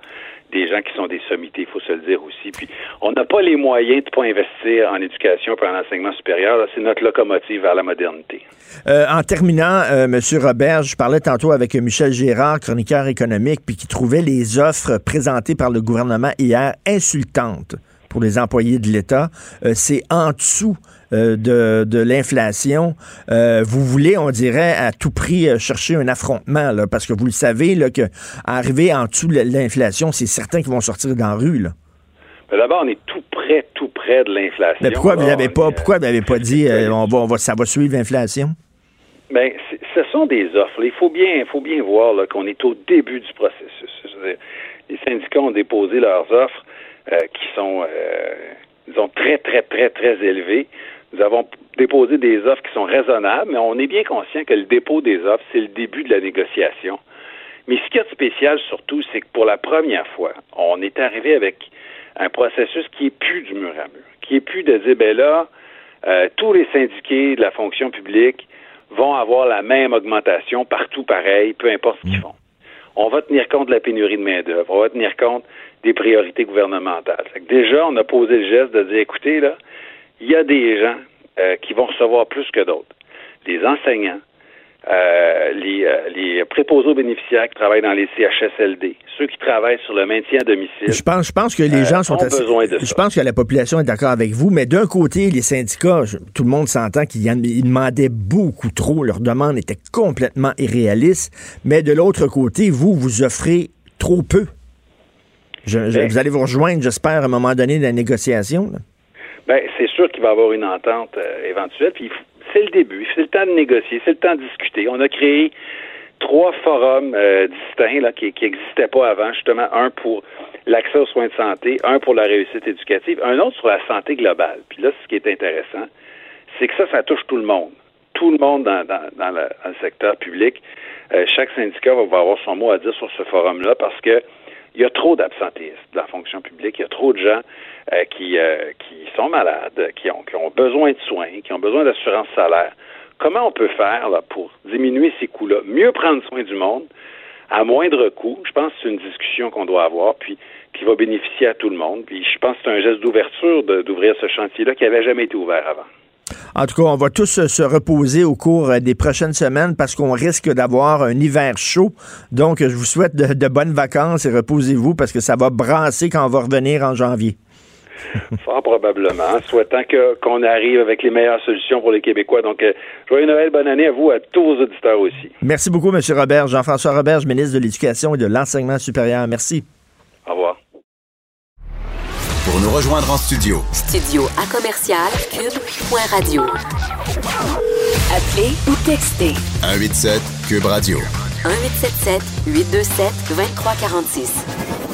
des gens qui sont des sommités, il faut se le dire aussi. Puis, on n'a pas les moyens de pas investir en éducation et en enseignement supérieur. C'est notre locomotive vers la modernité. Euh, en terminant, euh, M. Robert, je parlais tantôt avec Michel Gérard, chroniqueur économique, puis qui trouvait les offres présentées par le gouvernement hier insultantes pour les employés de l'État. Euh, c'est en dessous euh, de, de l'inflation. Euh, vous voulez, on dirait, à tout prix chercher un affrontement, là, parce que vous le savez, là, que arriver en dessous de l'inflation, c'est certain qu'ils vont sortir dans la rue. Là. D'abord, on est tout près, tout près de l'inflation. Mais pourquoi vous n'avez pas, pourquoi vous n'avez pas dit on va, on va, ça va suivre l'inflation? Bien, ce sont des offres. Il faut bien, faut bien voir qu'on est au début du processus. les syndicats ont déposé leurs offres. Euh, qui sont, euh, disons, très, très, très, très élevés. Nous avons déposé des offres qui sont raisonnables, mais on est bien conscient que le dépôt des offres, c'est le début de la négociation. Mais ce qui est spécial surtout, c'est que pour la première fois, on est arrivé avec un processus qui est plus du mur à mur, qui est plus de dire, ben là, euh, tous les syndiqués de la fonction publique vont avoir la même augmentation partout pareil, peu importe ce qu'ils mmh. font. On va tenir compte de la pénurie de main-d'œuvre, on va tenir compte des priorités gouvernementales. déjà, on a posé le geste de dire, écoutez, là, il y a des gens euh, qui vont recevoir plus que d'autres. Les enseignants, euh, les, euh, les, préposés aux bénéficiaires qui travaillent dans les CHSLD, ceux qui travaillent sur le maintien à domicile. Je pense, je pense que les gens sont ont besoin de Je pense que la population est d'accord avec vous, mais d'un côté, les syndicats, tout le monde s'entend qu'ils demandaient beaucoup trop, leur demande était complètement irréaliste, mais de l'autre côté, vous, vous offrez trop peu. Ben- vous allez vous rejoindre, j'espère, à un moment donné de la négociation. Ben, c'est sûr qu'il va y avoir une entente euh, éventuelle. Puis c'est le début, c'est le temps de négocier, c'est le temps de discuter. On a créé trois forums euh, distincts qui n'existaient pas avant, justement, un pour l'accès aux soins de santé, un pour la réussite éducative, un autre sur la santé globale. Puis là, ce qui est intéressant, c'est que ça, ça touche tout le monde. Tout le monde dans, dans, le, secteur public. Euh, chaque syndicat va avoir son mot à dire sur ce forum-là parce que il y a trop d'absentéistes dans la fonction publique. Il y a trop de gens euh, qui, euh, qui sont malades, qui ont, qui ont besoin de soins, qui ont besoin d'assurance salaire. Comment on peut faire là, pour diminuer ces coûts-là? Mieux prendre soin du monde à moindre coût. Je pense que c'est une discussion qu'on doit avoir, puis qui va bénéficier à tout le monde. Puis je pense que c'est un geste d'ouverture d'ouvrir ce chantier-là qui n'avait jamais été ouvert avant. En tout cas, on va tous se reposer au cours des prochaines semaines parce qu'on risque d'avoir un hiver chaud. Donc, je vous souhaite de bonnes vacances et reposez-vous parce que ça va brasser quand on va revenir en janvier. [laughs] Fort probablement, souhaitant qu'on arrive avec les meilleures solutions pour les Québécois. Donc, euh, joyeux Noël, bonne année à vous, à tous vos auditeurs aussi. Merci beaucoup, M. Robert. Jean-François Robert, ministre de l'Éducation et de l'Enseignement supérieur. Merci. Au revoir. Pour nous rejoindre en studio. Studio à commercial cube.radio. Appelez ou textez. 187 cube radio. 1877 827 2346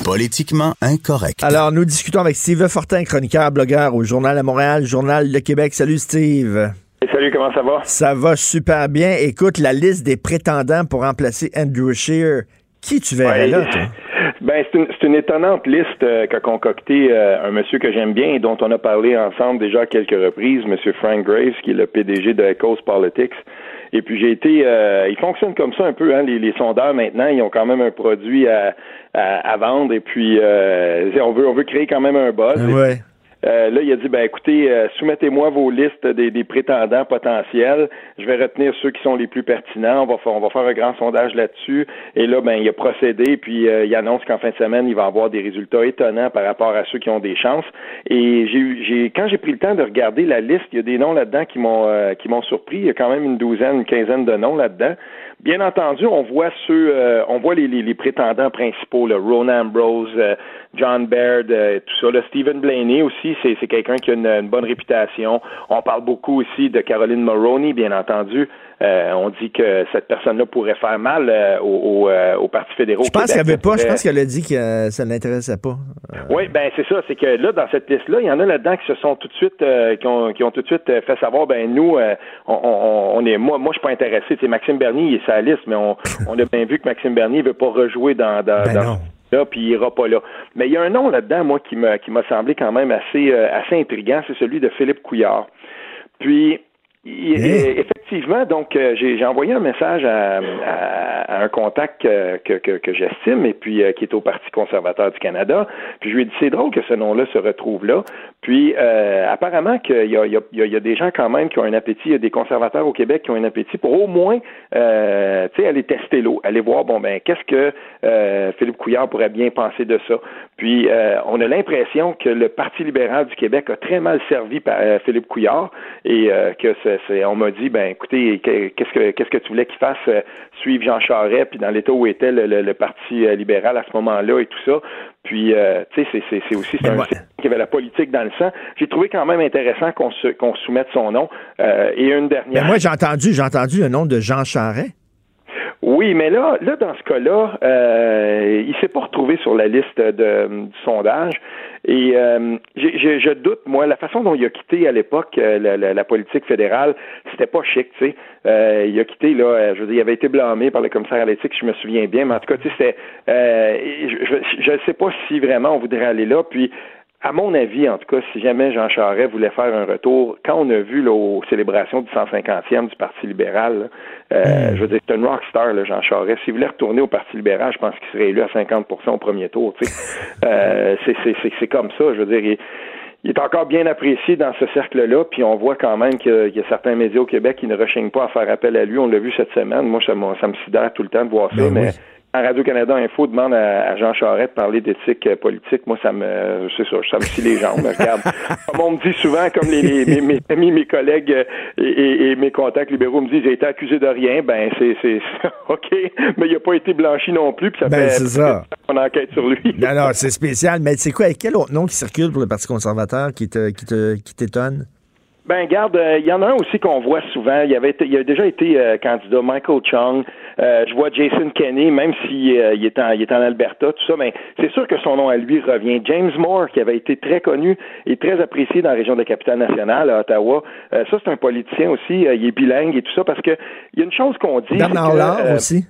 politiquement incorrect. Alors, nous discutons avec Steve Fortin, chroniqueur, blogueur au Journal à Montréal, Journal de Québec. Salut, Steve. salut, comment ça va? Ça va super bien. Écoute, la liste des prétendants pour remplacer Andrew Scheer, qui tu verrais là, toi? Ben, c'est une, étonnante liste euh, qu'a concocté euh, un monsieur que j'aime bien et dont on a parlé ensemble déjà à quelques reprises, monsieur Frank Graves, qui est le PDG de Ecos Politics. Et puis j'ai été, euh, ils fonctionnent comme ça un peu, hein, les, sondeurs maintenant, ils ont quand même un produit à, à, vendre et puis euh, on veut on veut créer quand même un buzz. Ouais. Euh, là, il a dit, ben écoutez, euh, soumettez-moi vos listes des, des, prétendants potentiels. Je vais retenir ceux qui sont les plus pertinents. On va, on va faire un grand sondage là-dessus. Et là, ben il a procédé, puis il annonce qu'en fin de semaine, il va avoir des résultats étonnants par rapport à ceux qui ont des chances. Et j'ai, quand j'ai pris le temps de regarder la liste, il y a des noms là-dedans qui m'ont qui m'ont surpris. Il y a quand même une douzaine, une quinzaine de noms là-dedans. Bien entendu, on voit ceux, euh, on voit les, les, prétendants principaux, le Ron Ambrose, euh, John Baird, euh, tout ça. Le Stephen Blaney aussi, c'est, quelqu'un qui a une, bonne réputation. On parle beaucoup aussi de Caroline Maroney, bien entendu. On dit que cette personne-là pourrait faire mal au, au, Parti fédéral. Je pense qu'elle pas. Je pense qu'elle a dit que ça ne l'intéressait pas. Oui, ben c'est ça. C'est que là, dans cette liste-là, il y en a là-dedans qui se sont tout de suite, qui ont, qui ont tout de suite fait savoir, ben nous, on, on, est, moi, moi, je suis pas intéressé. C'est Maxime Bernier, il est sa liste, mais on, [laughs] on a bien vu que Maxime Bernier veut pas rejouer dans, dans, ben dans là, puis il ira pas là. Mais il y a un nom là-dedans, moi, qui m'a qui m'a semblé quand même assez euh, assez intriguant, c'est celui de Philippe Couillard. Puis effectivement, donc euh, j'ai envoyé un message à, un contact que, que, que j'estime et puis euh, qui est au Parti conservateur du Canada. Puis je lui ai dit c'est drôle que ce nom-là se retrouve là. Puis euh, apparemment qu'il y a, il y, a, y a des gens quand même qui ont un appétit, il y a des conservateurs au Québec qui ont un appétit pour au moins euh, tu sais aller tester l'eau, aller voir bon ben qu'est-ce que Philippe Couillard pourrait bien penser de ça. Puis on a l'impression que le Parti libéral du Québec a très mal servi par Philippe Couillard et que on m'a dit, ben écoutez, qu'est-ce que qu'est-ce que tu voulais qu'il fasse euh, suivre Jean Charest, puis dans l'état où était le, Parti euh, libéral à ce moment-là et tout ça. Puis, euh, tu sais, c'est aussi c'est un qui avait la politique dans le sang. J'ai trouvé quand même intéressant qu'on qu'on soumette son nom. et une dernière. moi, j'ai entendu, j'ai entendu le nom de Jean Charest. Oui, mais là, là dans ce cas-là, euh, il s'est pas retrouvé sur la liste de, du sondage. Et euh, je doute, moi, la façon dont il a quitté à l'époque euh, la, politique fédérale, c'était pas chic, tu sais. Euh, il a quitté, là, je veux dire, il avait été blâmé par le commissaire à l'éthique, je me souviens bien, mais en tout cas, tu sais, je ne sais pas si vraiment on voudrait aller là. Puis à mon avis, en tout cas, si jamais Jean Charest voulait faire un retour, quand on a vu là, aux célébrations du 150e du Parti libéral, euh, hmm. je veux dire, c'est un rockstar, là, Jean Charest. S'il voulait retourner au Parti libéral, je pense qu'il serait élu à 50% au premier tour. Tu sais. euh, [laughs] c'est comme ça. Je veux dire, il, est encore bien apprécié dans ce cercle-là, puis on voit quand même qu'il y, a certains médias au Québec qui ne rechignent pas à faire appel à lui. On l'a vu cette semaine. Moi, ça, ça me sidère tout le temps de voir ça, ben mais Radio-Canada Info demande à, Jean Charest de parler d'éthique euh, politique, moi, ça me, c'est ça, ça me scie les jambes. Regarde, [laughs] comme on me dit souvent, comme les, mes, amis, mes collègues euh, et, mes contacts libéraux me disent, j'ai été accusé de rien, ben, c'est, c'est, [laughs] OK, mais il n'a pas été blanchi non plus, puis ça ben, fait ça. [laughs] on enquête sur lui. non, non, c'est spécial, mais c'est quoi, quel autre nom qui circule pour le Parti conservateur qui te, qui te, qui t'étonne? Ben, garde, il y en a un aussi qu'on voit souvent. Il y avait, il a déjà été candidat Michael Chung. Euh, je vois Jason Kenney, même s'il euh, est, en, il est en Alberta, tout ça, mais c'est sûr que son nom à lui revient. James Moore, qui avait été très connu et très apprécié dans la région de la capitale nationale, à Ottawa, euh, ça, c'est un politicien aussi. il est bilingue et tout ça, parce que il y a une chose qu'on dit. Bernard Lard aussi.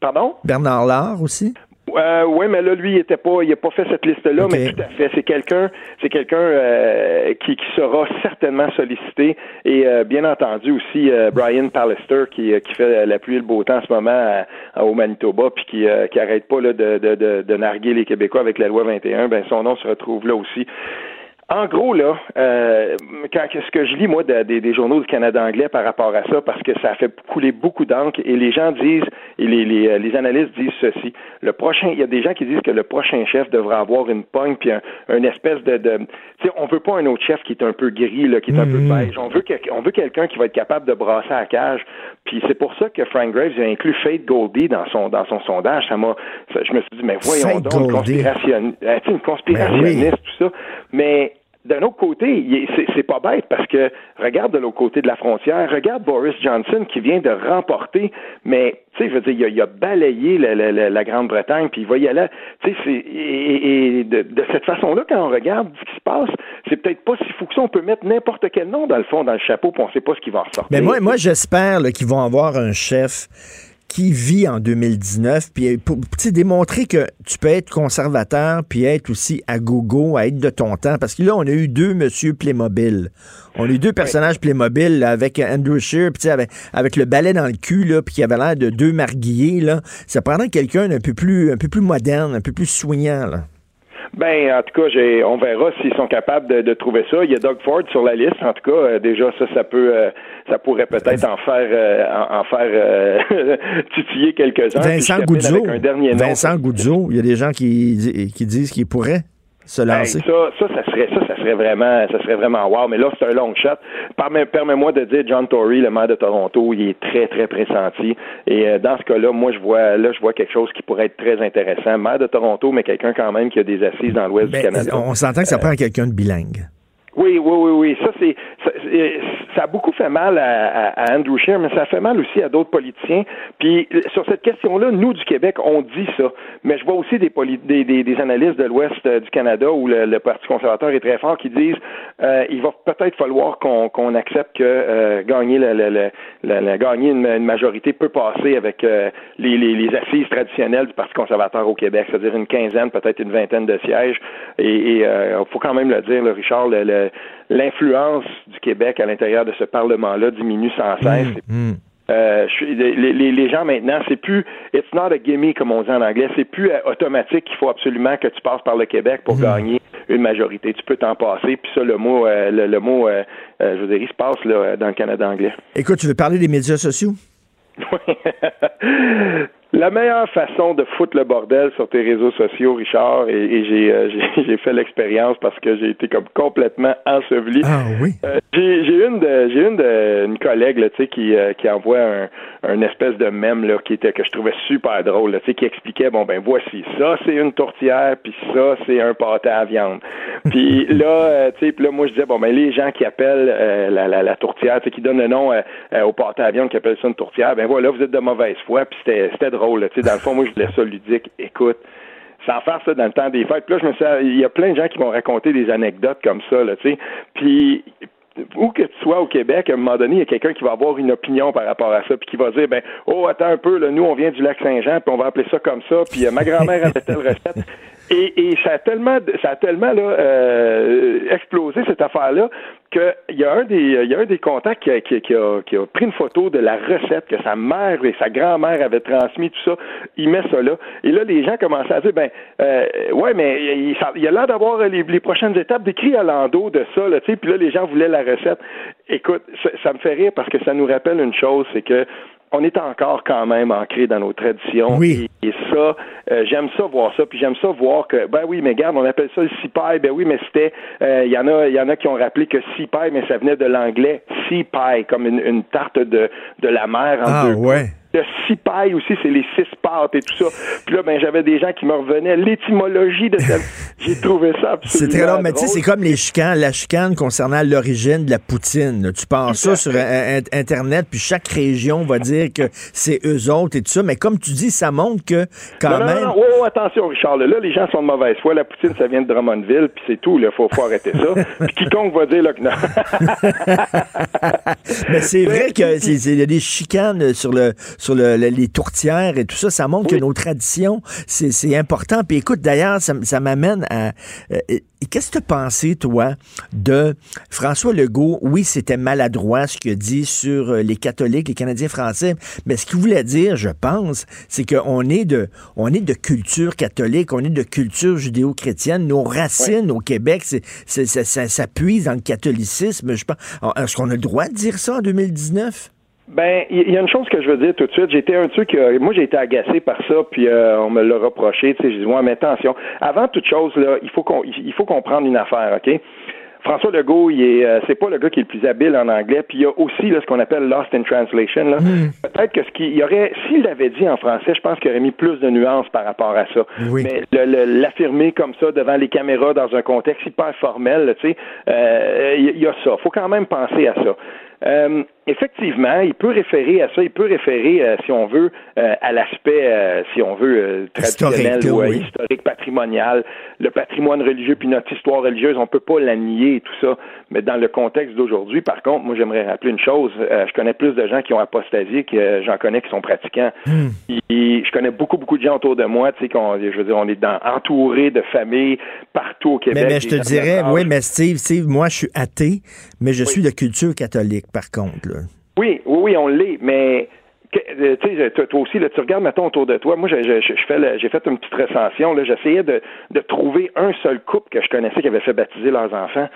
Pardon? Bernard Lard aussi. Euh, oui, mais là, lui, il était pas, il a pas fait cette liste-là, mais tout à fait. C'est quelqu'un, c'est quelqu'un euh, qui, qui sera certainement sollicité. Et euh, bien entendu aussi Brian Pallister qui, qui fait la pluie et le beau temps en ce moment au Manitoba, puis qui, qui arrête pas là, de, de, de, de narguer les Québécois avec la loi 21. Ben son nom se retrouve là aussi. En gros, là, euh, quand, ce que je lis, moi, des journaux du Canada anglais par rapport à ça, parce que ça a fait couler beaucoup d'encre, et les gens disent, et les, les, euh, les, analystes disent ceci. Le prochain, il y a des gens qui disent que le prochain chef devra avoir une pogne, puis un, espèce de, de tu sais, on veut pas un autre chef qui est un peu gris, là, qui est un peu mm-hmm. beige. On veut, on veut quelqu'un qui va être capable de brasser à la cage. Puis c'est pour ça que Frank Graves a inclus Fate Goldie dans son dans son sondage. Ça m'a, je me suis dit, mais voyons donc, une, conspiration, euh, une conspirationniste, ben tout ça. Mais d'un autre côté, c'est pas bête parce que regarde de l'autre côté de la frontière, regarde Boris Johnson qui vient de remporter, mais tu sais, je veux dire, il a, balayé la, Grande-Bretagne, puis il va y aller. Tu sais, et, et de, cette façon-là, quand on regarde ce qui se passe, c'est peut-être pas si fou que ça. On peut mettre n'importe quel nom dans le fond, dans le chapeau, puis on sait pas ce qui va ressortir. Mais moi, moi j'espère qu'ils vont avoir un chef qui vit en 2019, puis pour démontrer que tu peux être conservateur, puis être aussi à gogo, à être de ton temps, parce que là, on a eu deux monsieur Playmobil. On a eu deux personnages Playmobil avec Andrew Shear, puis avec, avec le balai dans le cul, là, puis qui avait l'air de deux marguillés. Là. Ça prendrait quelqu'un d'un peu plus un peu plus moderne, un peu plus soignant. Là. Ben, en tout cas, on verra s'ils sont capables de, trouver ça. Il y a Doug Ford sur la liste. En tout cas, euh, déjà ça, ça peut, euh, ça pourrait peut-être en faire, euh, en, faire [laughs] titiller quelques-uns. Vincent Goudzo. Vincent Goudzo. Il y a des gens qui, qui disent qu'il pourrait se lancer? ça, ça, ça serait, ça, ça serait vraiment, ça serait vraiment wow. Mais là, c'est un long shot. Permets-moi de dire, John Tory, le maire de Toronto, il est très, très pressenti. Et euh, dans ce cas-là, moi, je vois, là, je vois quelque chose qui pourrait être très intéressant. Maire de Toronto, mais quelqu'un quand même qui a des assises dans l'Ouest du ben, Canada. On s'entend que ça euh, prend quelqu'un de bilingue. Oui, oui, oui, oui. Ça, c'est, ça, a beaucoup fait mal à, à, Andrew Scheer, mais ça fait mal aussi à d'autres politiciens. Puis sur cette question-là, nous du Québec, on dit ça, mais je vois aussi des, des, des, analystes de l'Ouest euh, du Canada où le, Parti conservateur est très fort qui disent euh, il va peut-être falloir qu'on, accepte que euh, gagner la, gagner une, majorité peut passer avec euh, les, les, les, assises traditionnelles du Parti conservateur au Québec, c'est-à-dire une quinzaine, peut-être une vingtaine de sièges. Et il faut quand même le dire, le Richard, le l'influence du Québec à l'intérieur de ce Parlement-là diminue sans cesse. Mmh, mmh. Euh, les, gens maintenant, c'est plus it's not a gimme comme on dit en anglais, c'est plus euh, automatique qu'il faut absolument que tu passes par le Québec pour mmh. gagner une majorité. Tu peux t'en passer, puis ça, le mot, euh, le, mot, je veux dire, il se passe là dans le Canada anglais. Écoute, tu veux parler des médias sociaux? [laughs] La meilleure façon de foutre le bordel sur tes réseaux sociaux, Richard, et, euh, [laughs] j'ai, j'ai, fait l'expérience parce que j'ai été comme complètement enseveli. Ah oui. Euh, j'ai, j'ai une de, j'ai une de, une collègue là, tu sais, qui, euh, qui envoie un, un espèce de mème là, qui était que je trouvais super drôle, là, tu sais, qui expliquait bon ben voici ça c'est une tourtière, puis ça c'est un pâté à viande. [laughs] puis là, tu sais, puis là moi je disais bon ben les gens qui appellent la, la, la, tourtière, qui donnent le nom au pâté à viande, qui appellent ça une tourtière, ben voilà, vous êtes de mauvaise foi, puis c'était, c'était drôle dans le fond, moi, je voulais ça ludique. Écoute, sans faire ça dans le temps des fêtes. Puis là, je me suis il y a plein de gens qui vont raconter des anecdotes comme ça, là. Puis où que tu sois au Québec, à un moment donné, il y a quelqu'un qui va avoir une opinion par rapport à ça, puis qui va dire, ben, oh, attends un peu, là, nous, on vient du lac Saint-Jean, puis on va appeler ça comme ça, puis euh, ma grand-mère avait telle recette. Et, et, ça a tellement, ça a tellement là, euh, explosé cette affaire-là qu'il y a un des, il y a un des contacts qui a, qui, qui, a, qui a pris une photo de la recette que sa mère et sa grand-mère avaient transmis, tout ça. Il met ça là. Et là, les gens commençaient à dire, ben, euh, ouais, mais il, il a l'air d'avoir les, les, prochaines étapes décrites à l'endos de ça, là, tu sais. Puis là, les gens voulaient la recette. Écoute, ça, ça me fait rire parce que ça nous rappelle une chose, c'est que on est encore quand même ancré dans nos traditions. Oui. Et, et ça, euh, j'aime ça voir ça, puis j'aime ça voir que, ben oui, mais regarde, on appelle ça le cipaille, ben oui, mais c'était, il y en a, il y en a qui ont rappelé que cipaille, mais ça venait de l'anglais sea pie, comme une, une tarte de, de la mer en Ah deux ouais. Le six pailles aussi, c'est les six pâtes et tout ça. Puis là, ben, j'avais des gens qui me revenaient. L'étymologie de cette... [laughs] J'ai trouvé ça absolument C'est très long, mais tu sais, drôle. c'est comme les chicanes, la chicane concernant l'origine de la poutine. Tu penses ça sur Internet, puis chaque région va dire que c'est eux autres et tout ça. Mais comme tu dis, ça montre que quand Non, non, même. non, non. Oh, attention, Richard. Là, les gens sont de mauvaise foi. La poutine, ça vient de Drummondville, puis c'est tout. Il faut, faut arrêter ça. [laughs] puis quiconque va dire là, que non. [laughs] Mais c'est vrai que c'est- c'est- il y a des chicanes sur le sur le, le- les tourtières et tout ça. Ça montre Oui. que nos traditions, c'est c'est important. Puis écoute, d'ailleurs, ça, ça m'amène à. euh, Qu'est-ce que tu as pensé, toi, de François Legault? Oui, c'était maladroit ce qu'il a dit sur euh, les catholiques, les Canadiens français, mais ce qu'il voulait dire, je pense, c'est qu'on est de on est de culture catholique, on est de culture judéo-chrétienne. Nos racines au Québec, c'est c'est- ça, ça, ça puise dans le catholicisme. Je pense. Est-ce qu'on a le droit de dire ça en 2019? Ben, il y a une chose que je veux dire tout de suite. J'étais un de ceux qui, a- moi, j'ai été agacé par ça, puis euh, on me l'a reproché. Tu sais, j'ai dit, ouais, mais attention. Avant toute chose, là, il faut qu'on, il faut comprendre une affaire, ok? François Legault, il est, euh, c'est pas le gars qui est le plus habile en anglais. Puis il y a aussi là, ce qu'on appelle lost in translation. Là. Peut-être que ce qu'il y aurait, s'il l'avait dit en français, je pense qu'il aurait mis plus de nuances par rapport à ça. Oui. Mais le- le- l'affirmer comme ça devant les caméras dans un contexte hyper formel, tu sais, euh, il y, a ça. Faut quand même penser à ça. Euh, effectivement, il peut référer à ça, il peut référer, euh, si on veut, euh, à l'aspect, euh, si on veut, traditionnel Historique, ou oui. historique, patrimonial, le patrimoine religieux puis notre histoire religieuse, on peut pas la nier et tout ça. Mais dans le contexte d'aujourd'hui, par contre, moi j'aimerais rappeler une chose. je connais plus de gens qui ont apostasié que j'en connais qui sont pratiquants. Hmm. Et je connais beaucoup, beaucoup de gens autour de moi, tu sais, qu'on, je veux dire, on est dans, entouré de familles partout au Québec. Mais, mais je te dirais, oui, mais Steve, Steve, moi, je suis athée, mais je suis de culture catholique, par contre. là. Oui, oui, oui, on l'est, mais euh, tu sais, toi aussi, là, tu regardes maintenant autour de toi. Moi, je, je, j'ai fait une petite recension. J'essayais de, de trouver un seul couple que je connaissais qui avait fait baptiser leurs enfants.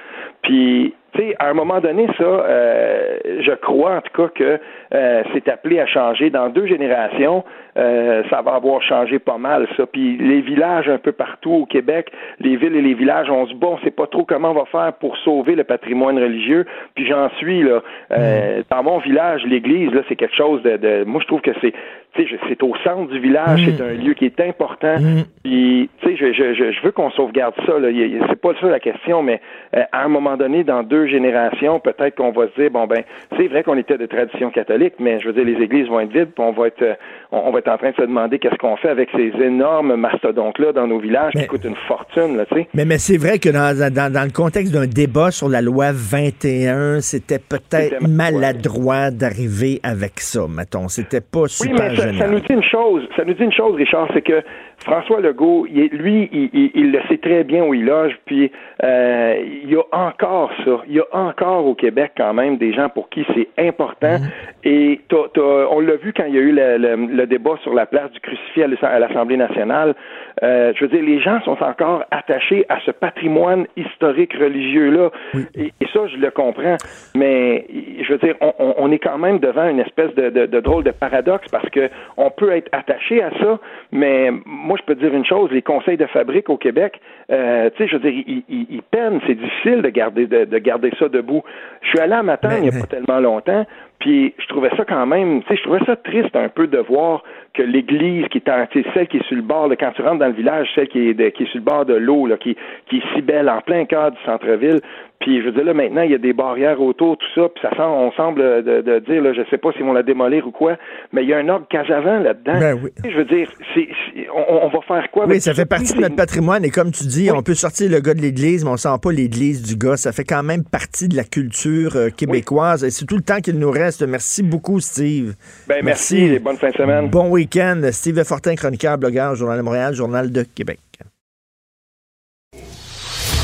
Puis, tu sais, à un moment donné, ça, euh, je crois en tout cas que euh, c'est appelé à changer. Dans deux générations, euh, ça va avoir changé pas mal, ça. Puis les villages un peu partout au Québec, les villes et les villages, on se bon, on sait pas trop comment on va faire pour sauver le patrimoine religieux. Puis j'en suis là. Euh, Dans mon village, l'église, là, c'est quelque chose de, de- Moi, je trouve que c'est, c'est au centre du village, c'est un lieu qui est important. Puis, tu sais, je, je, veux qu'on sauvegarde ça. Là. C'est pas ça la question, mais euh, à un moment donné, dans deux générations, peut-être qu'on va se dire, bon ben, c'est vrai qu'on était de tradition catholique, mais je veux dire, les églises vont être vides, puis on va être, euh, on, on va être en train de se demander qu'est-ce qu'on fait avec ces énormes mastodontes-là dans nos villages Mais- qui coûtent une fortune, là, tu sais. Mais, mais c'est vrai que dans, dans, dans le contexte d'un débat sur la loi 21, c'était peut-être maladroit d'arriver avec ça, mettons. C'était pas super ça, nous dit une chose. Ça nous dit une chose, Richard, c'est que François Legault, lui, il, il- il le sait très bien où il loge, puis euh, il y a encore ça. Il y a encore au Québec quand même des gens pour qui c'est important. Et t'as- t'as- on l'a vu quand il y a eu le, le- le débat sur la place du crucifix à l'Ass- à l'Assemblée nationale. Euh, je veux dire, les gens sont encore attachés à ce patrimoine historique religieux-là. Et, et ça, je le comprends. Mais je veux dire, on, on- on est quand même devant une espèce de, de- de drôle de paradoxe parce que on peut être attaché à ça, mais moi, je peux te dire une chose, les conseils de fabrique au Québec, euh, tu sais, je veux dire, ils, ils- ils peinent, c'est difficile de garder, de, de garder ça debout. Je suis allé à Matane il n'y a pas tellement longtemps, puis je trouvais ça quand même, tu sais, je trouvais ça triste un peu de voir que l'église qui est en, celle qui est sur le bord, là, quand tu rentres dans le village, celle qui est, de- qui est sur le bord de l'eau, là, qui, qui est si belle en plein cœur du centre-ville. Puis je veux dire là maintenant il y a des barrières autour tout ça, puis ça semble, on semble de, de dire là, je sais pas s'ils vont la démolir ou quoi, mais il y a un ordre Casavant là-dedans. Ben oui. Je veux dire, c'est, c'est- on, on va faire quoi avec Oui, ça? fait partie de notre patrimoine et comme tu dis, Oui. on peut sortir le gars de l'église, mais on sent pas l'église du gars. Ça fait quand même partie de la culture euh, québécoise et c'est tout le temps qu'il nous reste. Merci beaucoup, Steve. Ben merci, et bonne fin de semaine. Bon week-end. Steve Fortin, chroniqueur, blogueur, Journal de Montréal, Journal de Québec.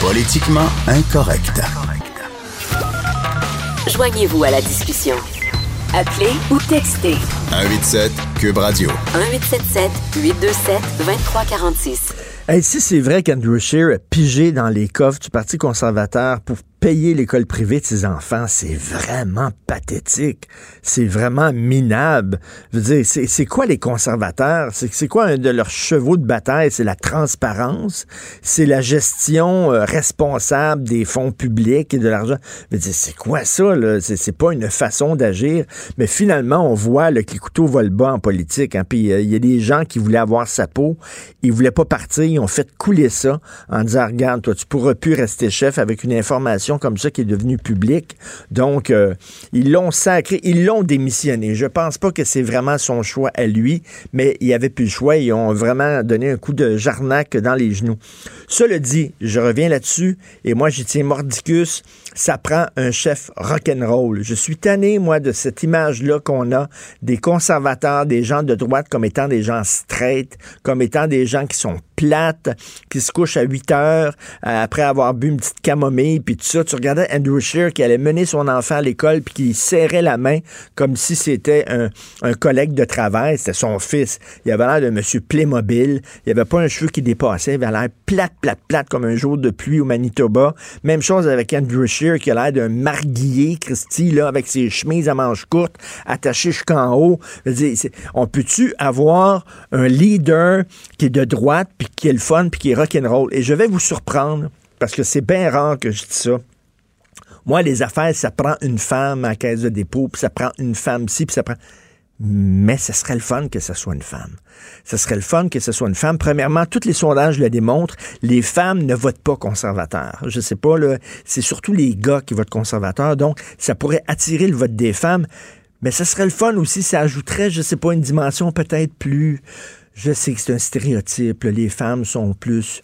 Politiquement incorrect. Joignez-vous à la discussion. Appelez ou textez 187 Cube Radio. 1877 827 2346. Hey, si c'est vrai qu'Andrew Scheer a pigé dans les coffres du Parti conservateur pour payer l'école privée de ses enfants, c'est vraiment pathétique. C'est vraiment minable. Je veux dire, c'est quoi les conservateurs? C'est quoi un de leurs chevaux de bataille? C'est la transparence, c'est la gestion euh, responsable des fonds publics et de l'argent? C'est quoi ça? C'est pas une façon d'agir. Mais finalement, on voit que les couteaux volent bas en politique. Hein. Puis euh, il y a des gens qui voulaient avoir sa peau. Ils voulaient pas partir. Ils ont fait couler ça en disant, regarde, toi, tu pourras plus rester chef avec une information comme ça qui est devenue publique. Donc, euh, ils l'ont sacré, ils l'ont démissionné. Je pense pas que c'est vraiment son choix à lui, mais il avait plus le choix. Ils ont vraiment donné un coup de jarnac dans les genoux. Cela dit, je reviens là-dessus, et moi, j'y tiens mordicus ça prend un chef rock'n'roll. Je suis tanné, moi, de cette image-là qu'on a des conservateurs, des gens de droite comme étant des gens straight, comme étant des gens qui sont plates, qui se couchent à 8 heures euh, après avoir bu une petite camomille, puis tout ça. Tu regardais Andrew Scheer qui allait mener son enfant à l'école, puis qui serrait la main comme si c'était un, collègue de travail. C'était son fils. Il avait l'air de monsieur Playmobil. Il avait pas un cheveu qui dépassait. Il avait l'air plate, plate, plate comme un jour de pluie au Manitoba. Même chose avec Andrew Scheer qui a l'air d'un marguillier, Christy, là, avec ses chemises à manches courtes, attachées jusqu'en haut. on peut-tu avoir un leader qui est de droite, puis qui est le fun, puis qui est rock'n'roll? Et je vais vous surprendre, parce que c'est bien rare que je dis ça. Moi, les affaires, ça prend une femme à la caisse de dépôt, puis ça prend une femme ci, puis ça prend mais ce serait le fun que ce soit une femme. Ce serait le fun que ce soit une femme. Premièrement, tous les sondages le démontrent, les femmes ne votent pas conservateur. Je sais pas, c'est surtout les gars qui votent conservateur, donc ça pourrait attirer le vote des femmes. Mais ce serait le fun aussi, ça ajouterait, je sais pas, une dimension peut-être plus... Je sais que c'est un stéréotype, les femmes sont plus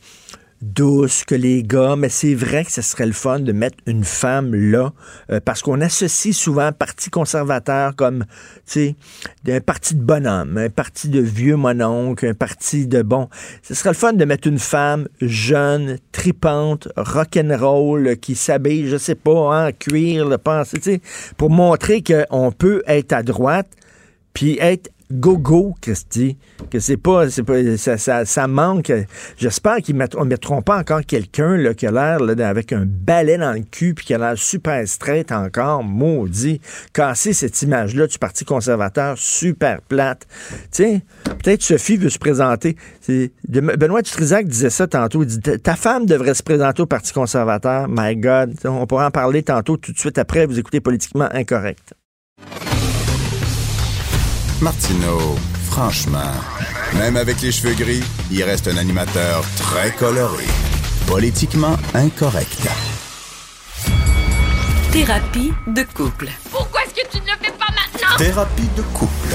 douce que les gars, mais c'est vrai que ce serait le fun de mettre une femme là, euh, parce qu'on associe souvent parti conservateur comme, tu sais, un parti de bonhomme, un parti de vieux mononcle, un parti de bon. Ce serait le fun de mettre une femme jeune, tripante, rock'n'roll, qui s'habille, je sais pas, en cuir, le pense, tu sais, pour montrer qu'on peut être à droite, puis être go-go, Christy, que c'est pas, pas ça, ça, ça, manque. J'espère qu'ils ne mettront pas encore quelqu'un qui a l'air avec un balai dans le cul puis qui a l'air super straight encore, maudit. Casser cette image-là du Parti conservateur super plate. Tiens, peut-être Sophie veut se présenter. Benoît Dutrisac disait ça tantôt. Il dit Ta femme devrait se présenter au Parti conservateur. My God. On pourra en parler tantôt tout de suite après. Vous écoutez Politiquement Incorrect. Martineau, franchement, même avec les cheveux gris, il reste un animateur très coloré. Politiquement incorrect. Thérapie de couple. Pourquoi est-ce que tu ne le fais pas maintenant? Thérapie de couple.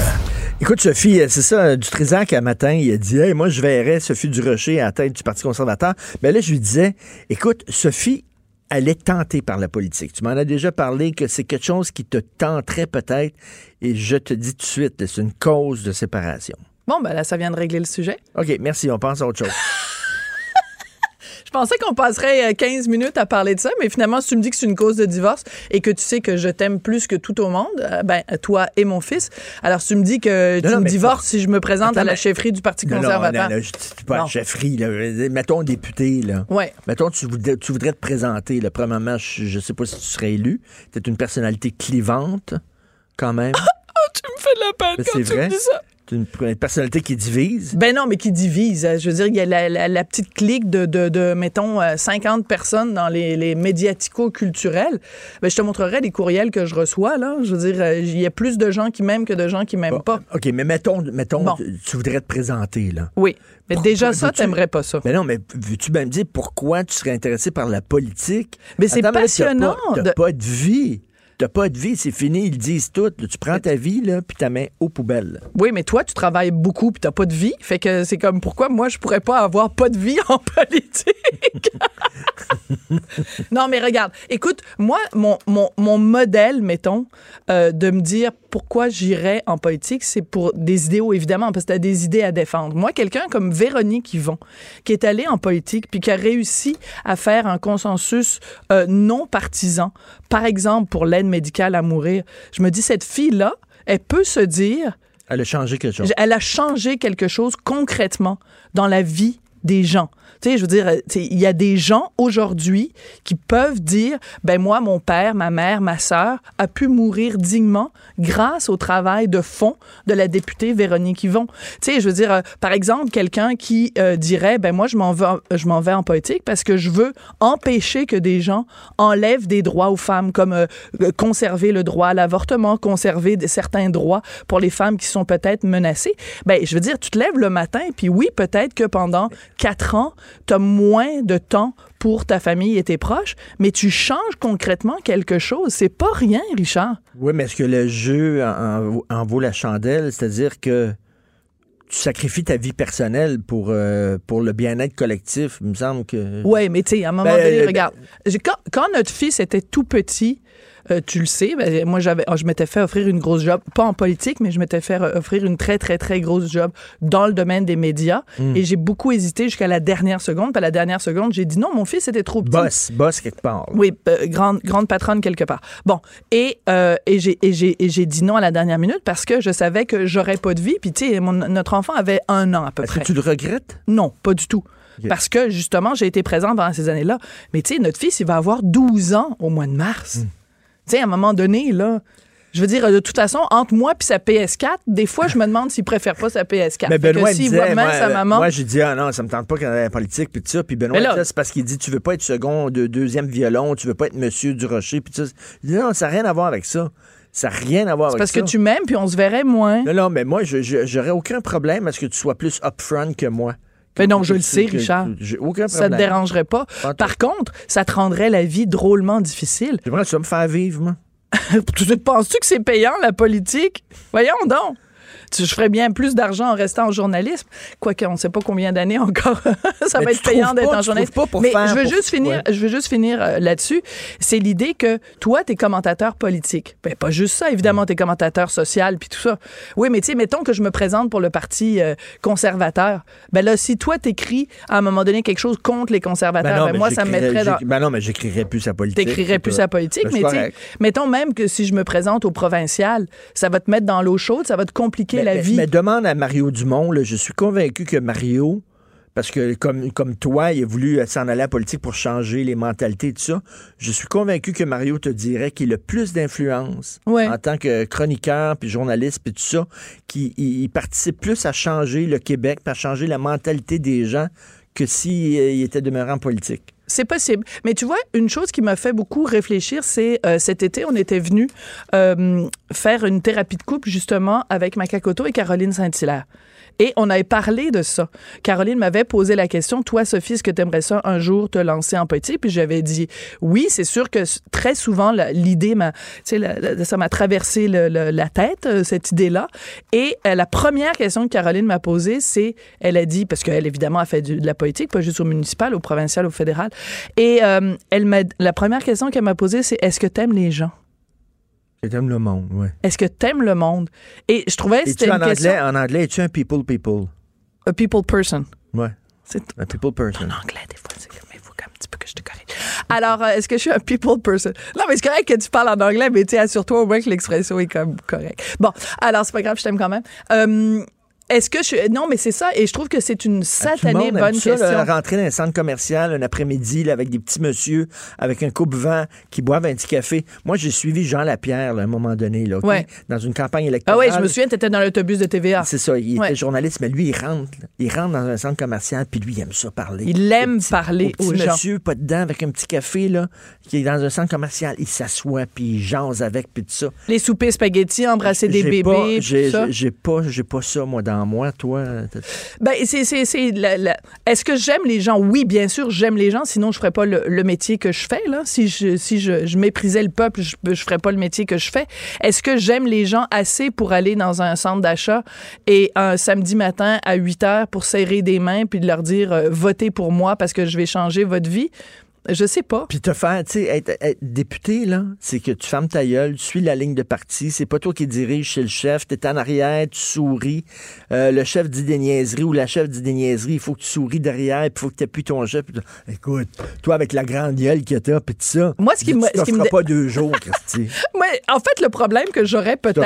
Écoute, Sophie, c'est ça, du Trisac, un matin, il a dit, hey, moi, je verrais Sophie Durocher à la tête du Parti conservateur. Mais là, je lui disais, écoute, Sophie, elle est tentée par la politique. Tu m'en as déjà parlé que c'est quelque chose qui te tenterait peut-être, et je te dis tout de suite, c'est une cause de séparation. Bon, ben là, ça vient de régler le sujet. OK, merci, on pense à autre chose. [laughs] Je pensais qu'on passerait 15 euh, minutes à parler de ça, mais finalement, si tu me dis que c'est une cause de divorce et que tu sais que je t'aime plus que tout au monde, euh, ben, toi et mon fils, alors si tu me dis que tu me divorces si je me présente à la chefferie du Parti conservateur. Non, non, je dis pas chefferie, là. Mettons député, là. Ouais. Mettons, tu voudrais, tu voudrais te présenter, là. Premièrement, je, je sais pas si tu serais élu. Tu es une personnalité clivante, quand même. [laughs] oh, tu me fais de la peine quand tu me dis ça une, personnalité qui divise? Ben non, mais qui divise. Je veux dire, il y a la, petite clique de, de, mettons, 50 euh, personnes dans les, les médiatico-culturels. Ben, je te montrerai les courriels que je reçois, là. Je veux dire, euh, il y a plus de gens qui m'aiment que de gens qui m'aiment pas. OK, mais mettons, mettons tu voudrais te présenter, là. Oui. Mais déjà, ça, t'aimerais pas ça. Mais non, mais veux-tu bien me dire pourquoi tu serais intéressé par la politique? Mais c'est passionnant. T'as pas, pas de vie. T'as pas de vie, c'est fini, ils disent tout. Tu prends ta vie, là, puis ta main aux poubelles. Oui, mais toi, tu travailles beaucoup, puis t'as pas de vie. Fait que c'est comme pourquoi moi, je pourrais pas avoir pas de vie [laughs] en politique? [laughs] non, mais regarde, écoute, moi, mon, mon, mon modèle, mettons, euh, de me dire pourquoi j'irais en politique, c'est pour des idéaux, évidemment, parce que tu as des idées à défendre. Moi, quelqu'un comme Véronique Yvon, qui est allée en politique puis qui a réussi à faire un consensus euh, non partisan, par exemple pour l'aide médicale à mourir, je me dis, cette fille-là, elle peut se dire... Elle a changé quelque chose. Elle a changé quelque chose concrètement dans la vie des gens. Tu sais, je veux dire, euh, il y a des gens aujourd'hui qui peuvent dire, ben moi, mon père, ma mère, ma sœur a pu mourir dignement grâce au travail de fond de la députée Véronique Yvon. Tu sais, je veux dire, euh, par exemple, quelqu'un qui euh, dirait, ben moi, je m'en vais, je m'en vais en politique parce que je veux empêcher que des gens enlèvent des droits aux femmes, comme conserver le droit à l'avortement, conserver des- certains droits pour les femmes qui sont peut-être menacées. Ben, je veux dire, tu te lèves le matin, puis oui, peut-être que pendant quatre ans, tu as moins de temps pour ta famille et tes proches, mais tu changes concrètement quelque chose. C'est pas rien, Richard. Oui, mais est-ce que le jeu en, vaut la chandelle? C'est-à-dire que tu sacrifies ta vie personnelle pour, euh, pour le bien-être collectif. Il me semble que. Oui, mais tu sais, à un moment Ben, donné, ben- regarde, quand notre fils était tout petit, euh, tu le sais, ben, moi, j'avais, oh, je m'étais fait offrir une grosse job, pas en politique, mais je m'étais fait offrir une très, très, très grosse job dans le domaine des médias. Mm. Et j'ai beaucoup hésité jusqu'à la dernière seconde. Puis à la dernière seconde, j'ai dit non, mon fils était trop petit. Boss, boss quelque part. Oui, euh, grande, grande patronne quelque part. Bon, et, euh, et j'ai et j'ai- et j'ai dit non à la dernière minute parce que je savais que j'aurais pas de vie. Puis, tu sais, notre enfant avait un an à peu Est-ce près. que tu le regrettes? Non, pas du tout. Parce que, justement, j'ai été présente pendant ces années-là. Mais, tu sais, notre fils, il va avoir 12 ans au mois de mars. Hmm. Tu sais, à un moment donné, là, je veux dire, de toute façon, entre moi et sa PS4, des fois, je me demande s'il préfère pas sa PS4. Mais Benoît il s'il disait, voit moi, sa euh, maman... moi j'ai dit ah non ça me tente pas qu'on ait la politique puis tout ça. Puis Benoît c'est parce qu'il dit tu veux pas être second de deuxième violon tu veux pas être Monsieur du Rocher puis tout ça. Non ça n'a rien à voir avec ça. Ça n'a rien à voir c'est avec parce ça. que tu m'aimes, puis on se verrait moins. non non mais moi je- je- j'aurais aucun problème à ce que tu sois plus upfront que moi Mais non, je le sais, Richard. j'ai aucun Ça problème te dérangerait pas. Par contre, ça te rendrait la vie drôlement difficile. j'aimerais que tu vas me faire vivre moi [laughs] tu penses-tu que c'est payant, la politique? Voyons donc. Tu, je ferais bien plus d'argent en restant en journalisme. Quoique, on ne sait pas combien d'années encore [laughs] ça Mais va être payant d'être en pas pour Mais faire- je veux pour- juste finir, ouais. je veux juste finir là-dessus. C'est l'idée que toi, tu es commentateur politique. Ben, pas juste ça, évidemment, tu es commentateur social puis tout ça. Oui, mais tu sais, mettons que je me présente pour le Parti euh, conservateur. Ben là, si toi, t'écris à un moment donné quelque chose contre les conservateurs, ben mais moi, ça me mettrait dans... ben non mais j'écrirais plus sa politique T'écrirais plus sa politique, Ben, mais tu mettons même que si je me présente au provincial, ça va te mettre dans l'eau chaude, ça va te compliquer Mais- la mais- vie. Mais demande à Mario Dumont, là, je suis convaincu que Mario, parce que comme, comme toi, il a voulu s'en aller à la politique pour changer les mentalités et tout ça, je suis convaincu que Mario te dirait qu'il a plus d'influence Ouais. en tant que chroniqueur, puis journaliste, puis tout ça, qu'il il- il participe plus à changer le Québec, puis à changer la mentalité des gens que s'il était demeuré en politique. C'est possible. Mais tu vois, une chose qui m'a fait beaucoup réfléchir, c'est euh, cet été, on était venu euh, faire une thérapie de couple justement avec Macacoto et Caroline Saint-Hilaire. Et on avait parlé de ça. Caroline m'avait posé la question, toi, Sophie, est-ce que tu aimerais ça un jour te lancer en politique? Puis j'avais dit oui, c'est sûr que très souvent, l'idée tu ça m'a traversé la tête, euh, cette idée-là. Et euh, la première question que Caroline m'a posée, c'est, elle a dit, parce qu'elle, évidemment, a fait de la politique, pas juste au municipal, au provincial, au fédéral. Et euh, elle m'a, la première question qu'elle m'a posée, c'est est-ce que t'aimes les gens? J'aime le monde, ouais. Est-ce que t'aimes le monde? Et je trouvais que c'était tu une en question. anglais, en anglais, es-tu un people people? A people person. Ouais. C'est Un people person. en anglais, des fois, c'est comme, il faut un petit peu que je te corrige. Alors, euh, est-ce que je suis un people person? Non, mais c'est correct que tu parles en anglais, mais tu assure-toi au moins que l'expression est comme correcte. Bon, alors, c'est pas grave, je t'aime quand même. Euh, est-ce que je. Non, mais c'est ça, et je trouve que c'est une le satanée bonne ça, question. là, rentrer dans un centre commercial un après-midi avec des petits monsieur avec un coupe-vent qui boivent un petit café. Moi, j'ai suivi Jean Lapierre là, à un moment donné, là? Ouais. dans une campagne Ah électorale. oui, je me souviens, tu étais dans l'autobus de TVA. C'est ça, il Ouais. était journaliste, mais lui, il rentre. là. Il rentre dans un centre commercial, puis lui, il aime ça parler. Il aime petit- parler au aux petit gens. monsieur, pas dedans, avec un petit café, là, qui est dans un centre commercial. Il s'assoit, puis il jase avec, puis tout ça. Les soupers spaghettis, embrasser des bébés, pas- J'ai tout ça. j'ai- j'ai pas, j'ai pas ça, moi, dans moi. Toi, Ben, c'est, Est-ce que j'aime les gens? Oui, bien sûr, j'aime les gens, sinon je ferais pas le, métier que je fais. Là. Si, je, si je, je méprisais le peuple, je, je ferais pas le métier que je fais. Est-ce que j'aime les gens assez pour aller dans un centre d'achat et un samedi matin à 8 heures pour serrer des mains puis de leur dire euh, votez pour moi parce que je vais changer votre vie? Je sais pas. Puis te faire, tu sais, être, être député, là, c'est que tu fermes ta gueule, tu suis la ligne de parti, c'est pas toi qui dirige chez le chef, t'es en arrière, tu souris, Euh, le chef dit des niaiseries ou la chef dit des niaiseries, il faut que tu souris derrière, puis il faut que tu appuies ton chef. puis tu- Écoute, toi avec la grande gueule que t'as, puis tout ça, Moi, ce qui tu me- me t'offres dé- pas deux jours, Christy. [laughs] Ouais, en fait, le problème que j'aurais peut-être,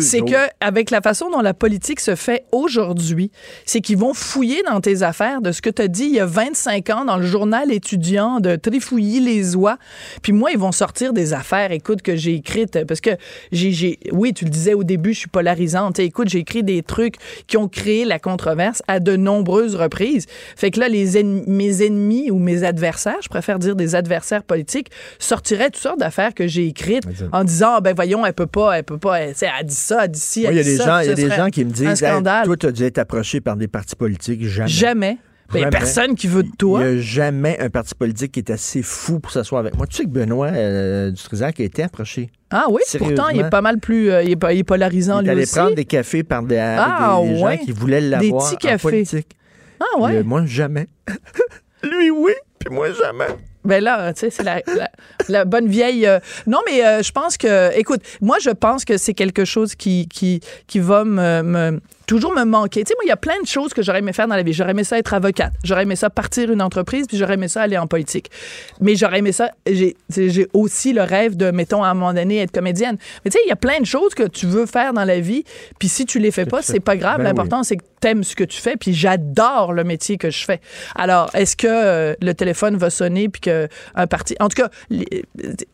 c'est que avec la façon dont la politique se fait aujourd'hui, c'est qu'ils vont fouiller dans tes affaires de ce que tu as dit il y a 25 ans dans le journal étudiant de Trifouillis les oies. Puis moi, ils vont sortir des affaires, écoute, que j'ai écrites parce que j'ai, j'ai- oui, tu le disais au début, je suis polarisante. Écoute, j'ai écrit des trucs qui ont créé la controverse à de nombreuses reprises. Fait que là, les ennemis, mes ennemis ou mes adversaires, je préfère dire des adversaires politiques, sortiraient toutes sortes d'affaires que j'ai écrites en disant, Ah, ben voyons, elle peut pas, elle peut pas, elle, elle dit ça, elle dit ci, Moi, elle il y a dit des ça, gens, il y a des gens qui me disent, Hey, toi, tu as dû être approché par des partis politiques. Jamais. Jamais. Ben, Jamais. personne qui veut de toi. Il n'y a jamais un parti politique qui est assez fou pour s'asseoir avec moi. Tu sais que Benoît euh, Dutrisac a été approché. Ah oui, pourtant, il est pas mal plus. euh, il, est, il est polarisant, Il lui aussi. prendre des cafés par des, Ah, des, des ouais. gens qui voulaient Des l'avoir en cafés. politique. Ah ouais. Mais moi, jamais. [laughs] Lui, oui, puis moi, jamais. Ben là, tu sais, c'est la, la- la bonne vieille. euh, Non, mais euh, je pense que, écoute, moi, je pense que c'est quelque chose qui, qui, qui va me, me- toujours me manquer. Tu sais, moi, il y a plein de choses que j'aurais aimé faire dans la vie. J'aurais aimé ça être avocate. J'aurais aimé ça partir une entreprise, puis j'aurais aimé ça aller en politique. Mais j'aurais aimé ça. J'ai aussi le rêve de, mettons, à un moment donné, être comédienne. Mais tu sais, il y a plein de choses que tu veux faire dans la vie, puis si tu les fais pas, c'est pas grave. Ben L'important, c'est que t'aimes ce que tu fais, puis j'adore le métier que je fais. Alors, est-ce que euh, le téléphone va sonner, puis que un parti... En tout cas, les-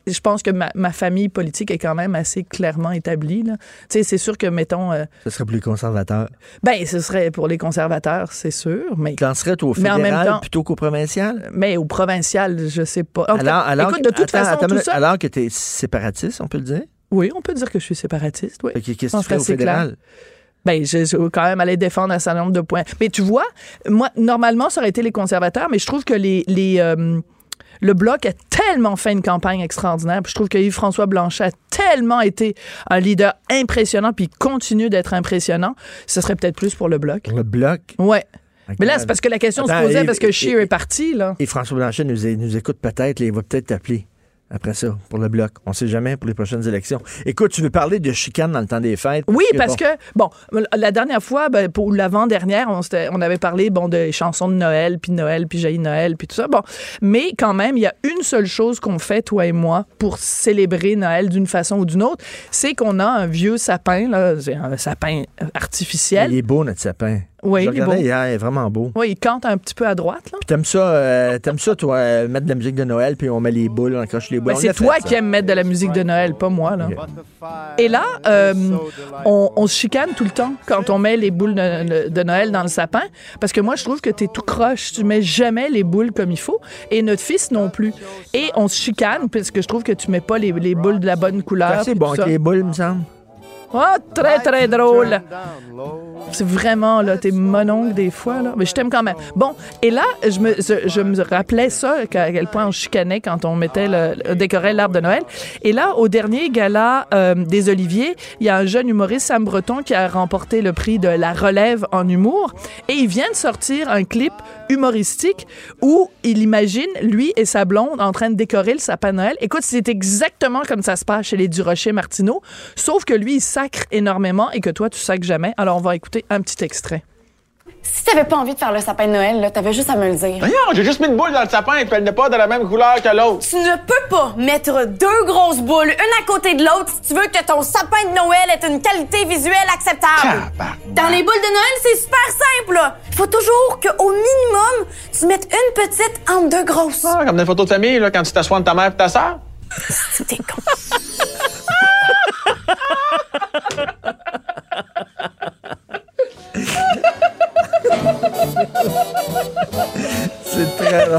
je pense que ma, ma famille politique est quand même assez clairement établie. là. Tu sais, c'est sûr que, mettons... euh, Ce serait plus conservateur. ben, ce serait pour les conservateurs, c'est sûr, mais... Tu lancerais au Mais en même fédéral temps- plutôt qu'au provincial? Mais au provincial, je sais pas. En tout cas, Alors, alors, écoute, de toute attends, façon, attends une tout minute. ça... alors que tu es séparatiste, on peut le dire? Oui, on peut dire que je suis séparatiste, oui. Qu'est-ce que tu ferais au clair. fédéral? Ben, je, je vais quand même aller défendre un certain nombre de points. Mais tu vois, moi, normalement, ça aurait été les conservateurs, mais je trouve que les, les, euh, le Bloc a tellement fait une campagne extraordinaire. Puis je trouve que Yves-François Blanchet a tellement été un leader impressionnant, puis il continue d'être impressionnant. Ce serait peut-être plus pour le Bloc. Le bloc? Ouais. Mais là, c'est parce que la question Attends, se posait et- parce que Scheer est parti, là. Et François Blanchet nous, nous écoute peut-être, il va peut-être t'appeler après ça, pour le bloc. On sait jamais pour les prochaines élections. Écoute, tu veux parler de chicane dans le temps des fêtes? Oui, parce bon, que, bon, la dernière fois, ben, pour l'avant-dernière, on, on avait parlé, bon, de chansons de Noël, puis Noël, puis Jaillit Noël, puis tout ça. Bon, mais quand même, il y a une seule chose qu'on fait, toi et moi, pour célébrer Noël d'une façon ou d'une autre, c'est qu'on a un vieux sapin, là, un sapin artificiel. Il est beau, notre sapin. Oui, Je il est beau. hier, il est vraiment beau. Oui, il cante un petit peu à droite, là. Puis t'aimes ça, euh, t'aimes ça, toi, euh, mettre de la musique de Noël, puis on met les boules, on accroche les boules. Ben, c'est fait, toi qui aimes mettre de la musique de Noël, pas moi, là. Et là, euh, on, on se chicane tout le temps quand on met les boules de, de Noël dans le sapin, parce que moi, je trouve que t'es tout croche. Tu mets jamais les boules comme il faut, et notre fils non plus. Et on se chicane, parce que je trouve que tu mets pas les, les boules de la bonne couleur. C'est bon avec les boules, me semble. Ah, très, très drôle. C'est vraiment, là, t'es mononcle des fois, là. Mais je t'aime quand même. Bon, et là, je me, je, me rappelais ça, à quel point on chicanait quand on mettait le, décorait l'arbre de Noël. Et là, au dernier gala euh, des Oliviers, il y a un jeune humoriste, Sam Breton, qui a remporté le prix de la relève en humour. Et il vient de sortir un clip humoristique où il imagine, lui et sa blonde, en train de décorer le sapin Noël. Écoute, c'est exactement comme ça se passe chez les Durocher-Martineau, sauf que lui, il sacre énormément et que toi, tu sacres jamais. Alors, on va écouter un petit extrait. Si t'avais pas envie de faire le sapin de Noël, là, t'avais juste à me le dire. Voyons, j'ai juste mis une boule dans le sapin et puis elle n'est pas de la même couleur que l'autre. Tu ne peux pas mettre deux grosses boules, une à côté de l'autre, si tu veux que ton sapin de Noël ait une qualité visuelle acceptable. Dans les boules de Noël, c'est super simple. là. Il faut toujours qu'au minimum, tu mettes une petite entre deux grosses. Ah, comme dans les photos de famille, là, quand tu t'assois de ta mère et ta sœur. [laughs] T'es con. [laughs] [laughs] C'est très drôle.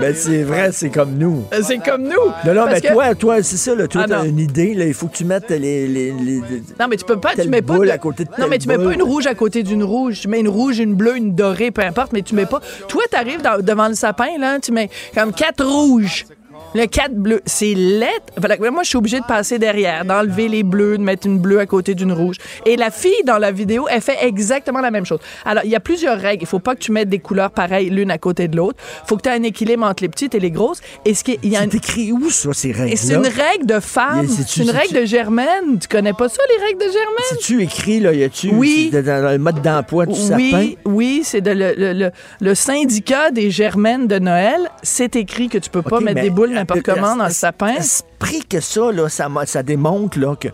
Mais c'est vrai, c'est comme nous. Euh, C'est comme nous. Non, non, Parce mais que- toi, toi c'est ça, là, toi, Ah, t'as non. une idée, là, il faut que tu mettes les... les, les- Non, mais tu peux pas, tu mets pas. boule à côté de non, telle mais tu mets pas boule. une rouge à côté d'une rouge. Tu mets une rouge, une bleue, une dorée, peu importe, mais tu mets pas. Toi, t'arrives dans- devant le sapin, là, tu mets comme quatre rouges. Le 4 bleu, c'est lettre. Voilà, moi, je suis obligée de passer derrière, d'enlever les bleus, de mettre une bleue à côté d'une rouge. Et la fille, dans la vidéo, elle fait exactement la même chose. Alors, il y a plusieurs règles. Il faut pas que tu mettes des couleurs pareilles l'une à côté de l'autre. faut que tu aies un équilibre entre les petites et les grosses. Et ce qui, il y a un... écrit où, ça, ces règles c'est une règle de femme. C'est une règle de Germaine. Tu connais pas ça, les règles de Germaine? Si tu écris, là, y a-tu Oui. dans, le mode d'emploi du sapin? Oui, oui, c'est le, le- le- le syndicat des germaines de Noël. C'est écrit que tu peux pas mettre des boules n'importe le- comment dans le sapin. L'esprit que ça, là, ça, ça démontre là, que.